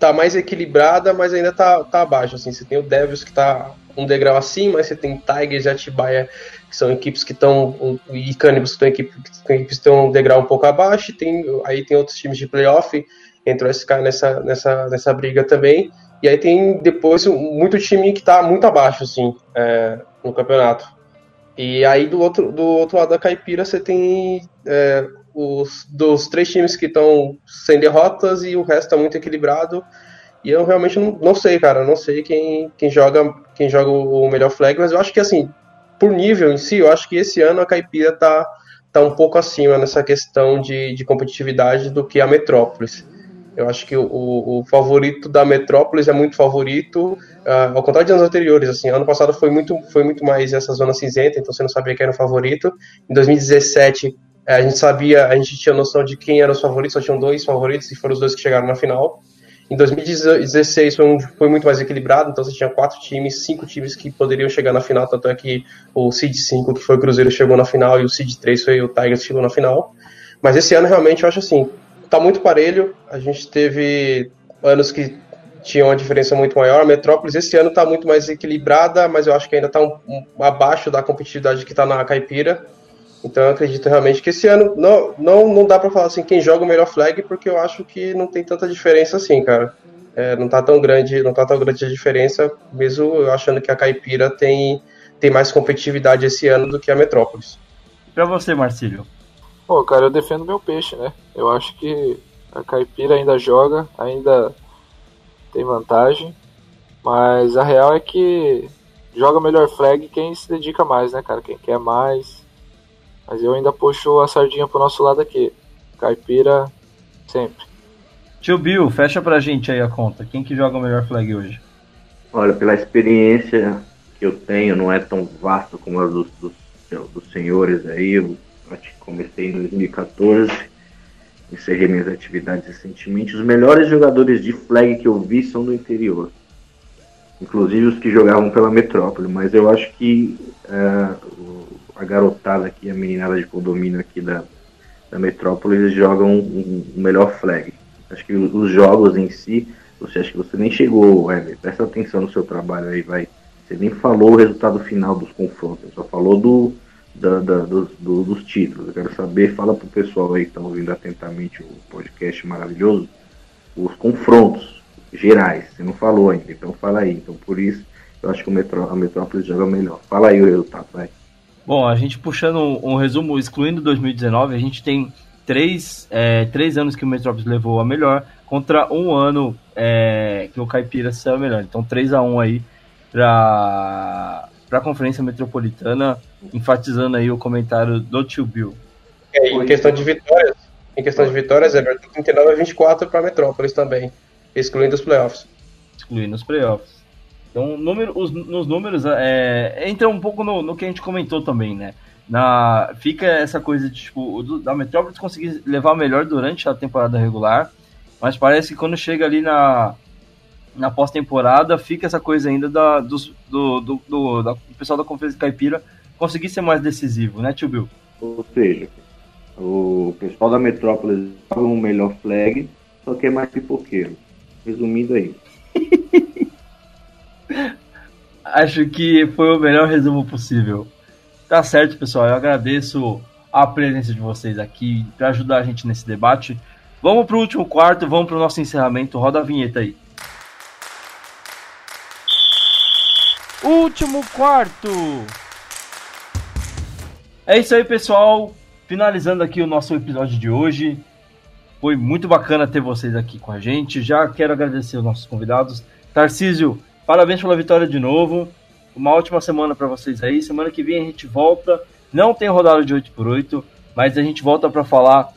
tá mais equilibrada, mas ainda tá, tá abaixo. Assim, você tem o Devils que tá um degrau acima, você tem Tigers e Atibaia, que são equipes que estão. e Cannibals que estão equipes, que estão um degrau um pouco abaixo, tem, aí tem outros times de playoff entrou esse cara nessa, nessa, nessa briga também. E aí tem depois muito time que está muito abaixo, assim, é, no campeonato. E aí do outro, do outro lado da Caipira você tem é, os dos três times que estão sem derrotas e o resto está muito equilibrado. E eu realmente não, não sei, cara, não sei quem, quem joga quem joga o melhor flag, mas eu acho que assim, por nível em si, eu acho que esse ano a Caipira tá, tá um pouco acima nessa questão de, de competitividade do que a Metrópolis. Eu acho que o, o, favorito da Metrópolis é muito favorito, uh, ao contrário de anos anteriores. Assim, ano passado foi muito, foi muito mais essa zona cinzenta, então você não sabia quem era o favorito. Em 2017 eh, a gente sabia, a gente tinha noção de quem eram os favoritos, só tinham dois favoritos e foram os dois que chegaram na final. Em 2016 foi, um, foi, muito mais equilibrado, então você tinha quatro times, cinco times que poderiam chegar na final, tanto é que o Seed 5, que foi o Cruzeiro, chegou na final, e o Seed 3 foi o Tigers, chegou na final. Mas esse ano realmente eu acho assim, tá muito parelho. A gente teve anos que tinham uma diferença muito maior. A Metrópolis esse ano está muito mais equilibrada, mas eu acho que ainda está um, um, abaixo da competitividade que está na Caipira. Então eu acredito realmente que esse ano não, não, não dá para falar assim quem joga o melhor flag, porque eu acho que não tem tanta diferença assim, cara. É, não tá tão grande, não tá tão grande a diferença, mesmo eu achando que a Caipira tem, tem mais competitividade esse ano do que a Metrópolis. Para você, Marcílio. Pô, cara, eu defendo meu peixe, né? Eu acho que a caipira ainda joga, ainda tem vantagem, mas a real é que joga melhor flag quem se dedica mais, né, cara? Quem quer mais. Mas eu ainda puxo a sardinha pro nosso lado aqui. Caipira sempre. Tio Bill, fecha pra gente aí a conta. Quem que joga o melhor flag hoje? Olha, pela experiência que eu tenho não é tão vasto como a dos, dos, dos senhores aí. Eu comecei em 2014, encerrei minhas atividades recentemente. Os melhores jogadores de flag que eu vi são do interior. Inclusive os que jogavam pela metrópole, mas eu acho que uh, a garotada aqui, a meninada de condomínio aqui da, da metrópole, eles jogam um, um melhor flag. Acho que os jogos em si, você acha que você nem chegou, Ever, presta atenção no seu trabalho aí, vai. Você nem falou o resultado final dos confrontos, só falou do, da, da, dos, do, dos títulos. Eu quero saber, fala pro pessoal aí que está ouvindo atentamente o podcast maravilhoso, os confrontos gerais. Você não falou ainda, então fala aí. Então por isso eu acho que o Metró a Metrópolis joga melhor. Fala aí o resultado, vai. Bom, a gente puxando um, um resumo, excluindo 2019, a gente tem três, é, três anos que o Metrópolis levou a melhor contra um ano é, que o Caipira saiu melhor. Então 3 a 1 aí para a Conferência Metropolitana, enfatizando aí o comentário do tio Bill. É, em questão de vitórias, em questão de vitórias, Everton, 39 a 24 para a Metrópolis também, excluindo os playoffs. Excluindo os playoffs. Então, número, os, nos números, é, entra um pouco no, no que a gente comentou também, né? Na, fica essa coisa de, tipo, do, da Metrópolis conseguir levar melhor durante a temporada regular, mas parece que quando chega ali na, na pós-temporada, fica essa coisa ainda da, do, do, do, do, da, do pessoal da Conferência Caipira conseguir ser mais decisivo, né, tio Bill? Ou seja, o pessoal da Metrópolis joga um melhor flag, só que é mais pipoqueiro. Resumindo aí. Acho que foi o melhor resumo possível. Tá certo, pessoal. Eu agradeço a presença de vocês aqui para ajudar a gente nesse debate. Vamos para o último quarto, vamos para o nosso encerramento. Roda a vinheta aí. Último quarto. É isso aí, pessoal. Finalizando aqui o nosso episódio de hoje. Foi muito bacana ter vocês aqui com a gente. Já quero agradecer os nossos convidados. Tarcísio, Parabéns pela vitória de novo. Uma ótima semana para vocês aí. Semana que vem a gente volta. Não tem rodada de 8x8, mas a gente volta para falar,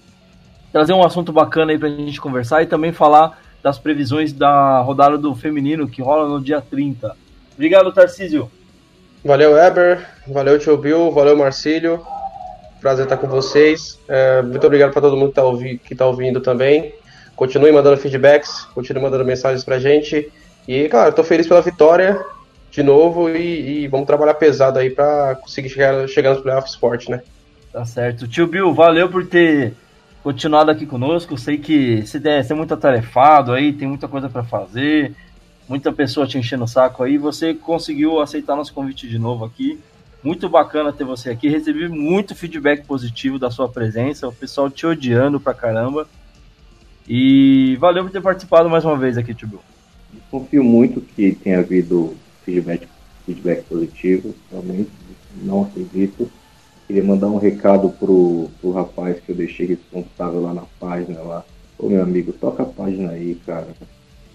trazer um assunto bacana aí para a gente conversar e também falar das previsões da rodada do feminino que rola no dia 30. Obrigado, Tarcísio. Valeu, Eber. Valeu, Tio Bill. Valeu, Marcílio. Prazer estar com vocês. É, muito obrigado para todo mundo que está ouvi tá ouvindo também. Continue mandando feedbacks, continue mandando mensagens para a gente. E, cara, tô feliz pela vitória de novo e, e vamos trabalhar pesado aí para conseguir chegar, chegar nos playoffs forte, né? Tá certo. Tio Bill, valeu por ter continuado aqui conosco. Sei que você é muito atarefado aí, tem muita coisa para fazer, muita pessoa te enchendo o saco aí. Você conseguiu aceitar nosso convite de novo aqui. Muito bacana ter você aqui. Recebi muito feedback positivo da sua presença, o pessoal te odiando pra caramba. E valeu por ter participado mais uma vez aqui, Tio Bill confio muito que tenha havido feedback, feedback positivo, realmente, não acredito. Queria mandar um recado pro, pro rapaz que eu deixei responsável lá na página lá. Ô meu amigo, toca a página aí, cara.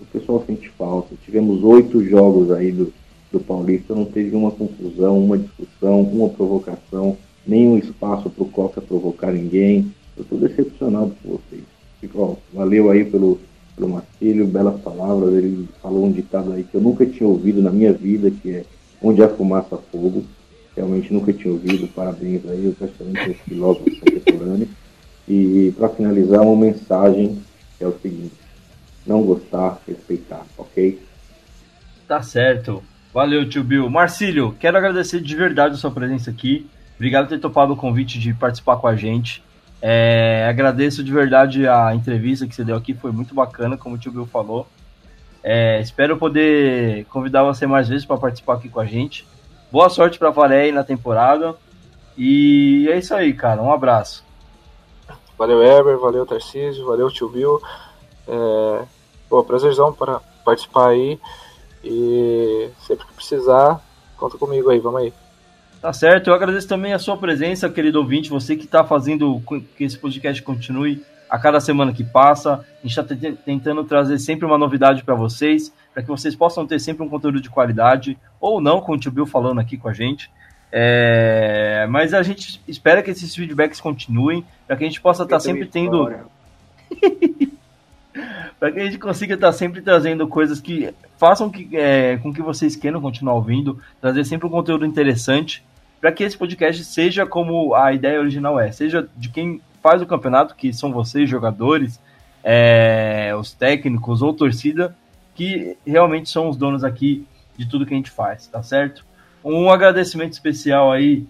O pessoal sente falta. Tivemos oito jogos aí do, do Paulista, não teve uma confusão, uma discussão, uma provocação, nenhum espaço pro Coca provocar ninguém. Eu tô decepcionado com vocês. Ó, valeu aí pelo, pelo Marcílio, belas palavras. Ele falou um ditado aí que eu nunca tinha ouvido na minha vida, que é onde há fumaça, fogo. Realmente nunca tinha ouvido. Parabéns aí, praticamente esse filósofo contemporâneo. E para finalizar, uma mensagem é o seguinte: não gostar, respeitar, ok? Tá certo. Valeu, tio Bill. Marcílio, quero agradecer de verdade a sua presença aqui. Obrigado por ter topado o convite de participar com a gente. É, agradeço de verdade a entrevista que você deu aqui, foi muito bacana, como o tio Bill falou. É, espero poder convidar você mais vezes para participar aqui com a gente. Boa sorte para a Varé na temporada. E é isso aí, cara. Um abraço. Valeu, Eber. Valeu, Tarcísio. Valeu, tio Bill. É, prazerzão para participar aí. E sempre que precisar, conta comigo aí. Vamos aí. Tá certo, eu agradeço também a sua presença, querido ouvinte, você que está fazendo que esse podcast continue a cada semana que passa. A gente está tentando trazer sempre uma novidade para vocês, para que vocês possam ter sempre um conteúdo de qualidade, ou não, com o tio Bill falando aqui com a gente. É... Mas a gente espera que esses feedbacks continuem, para que a gente possa estar tá sempre tendo. para que a gente consiga estar sempre trazendo coisas que façam que, é, com que vocês queiram continuar ouvindo, trazer sempre um conteúdo interessante, para que esse podcast seja como a ideia original é, seja de quem faz o campeonato, que são vocês, jogadores, é, os técnicos ou torcida, que realmente são os donos aqui de tudo que a gente faz, tá certo? Um agradecimento especial aí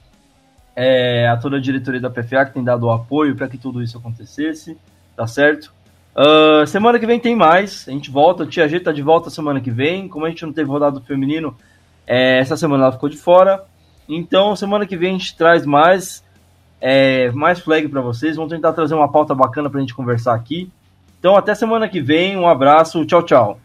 é, a toda a diretoria da PFA que tem dado o apoio para que tudo isso acontecesse, tá certo? Uh, semana que vem tem mais, a gente volta, o Tia G tá de volta semana que vem, como a gente não teve rodado feminino, é, essa semana ela ficou de fora, então semana que vem a gente traz mais, é, mais flag para vocês, vamos tentar trazer uma pauta bacana pra gente conversar aqui. Então até semana que vem, um abraço, tchau, tchau.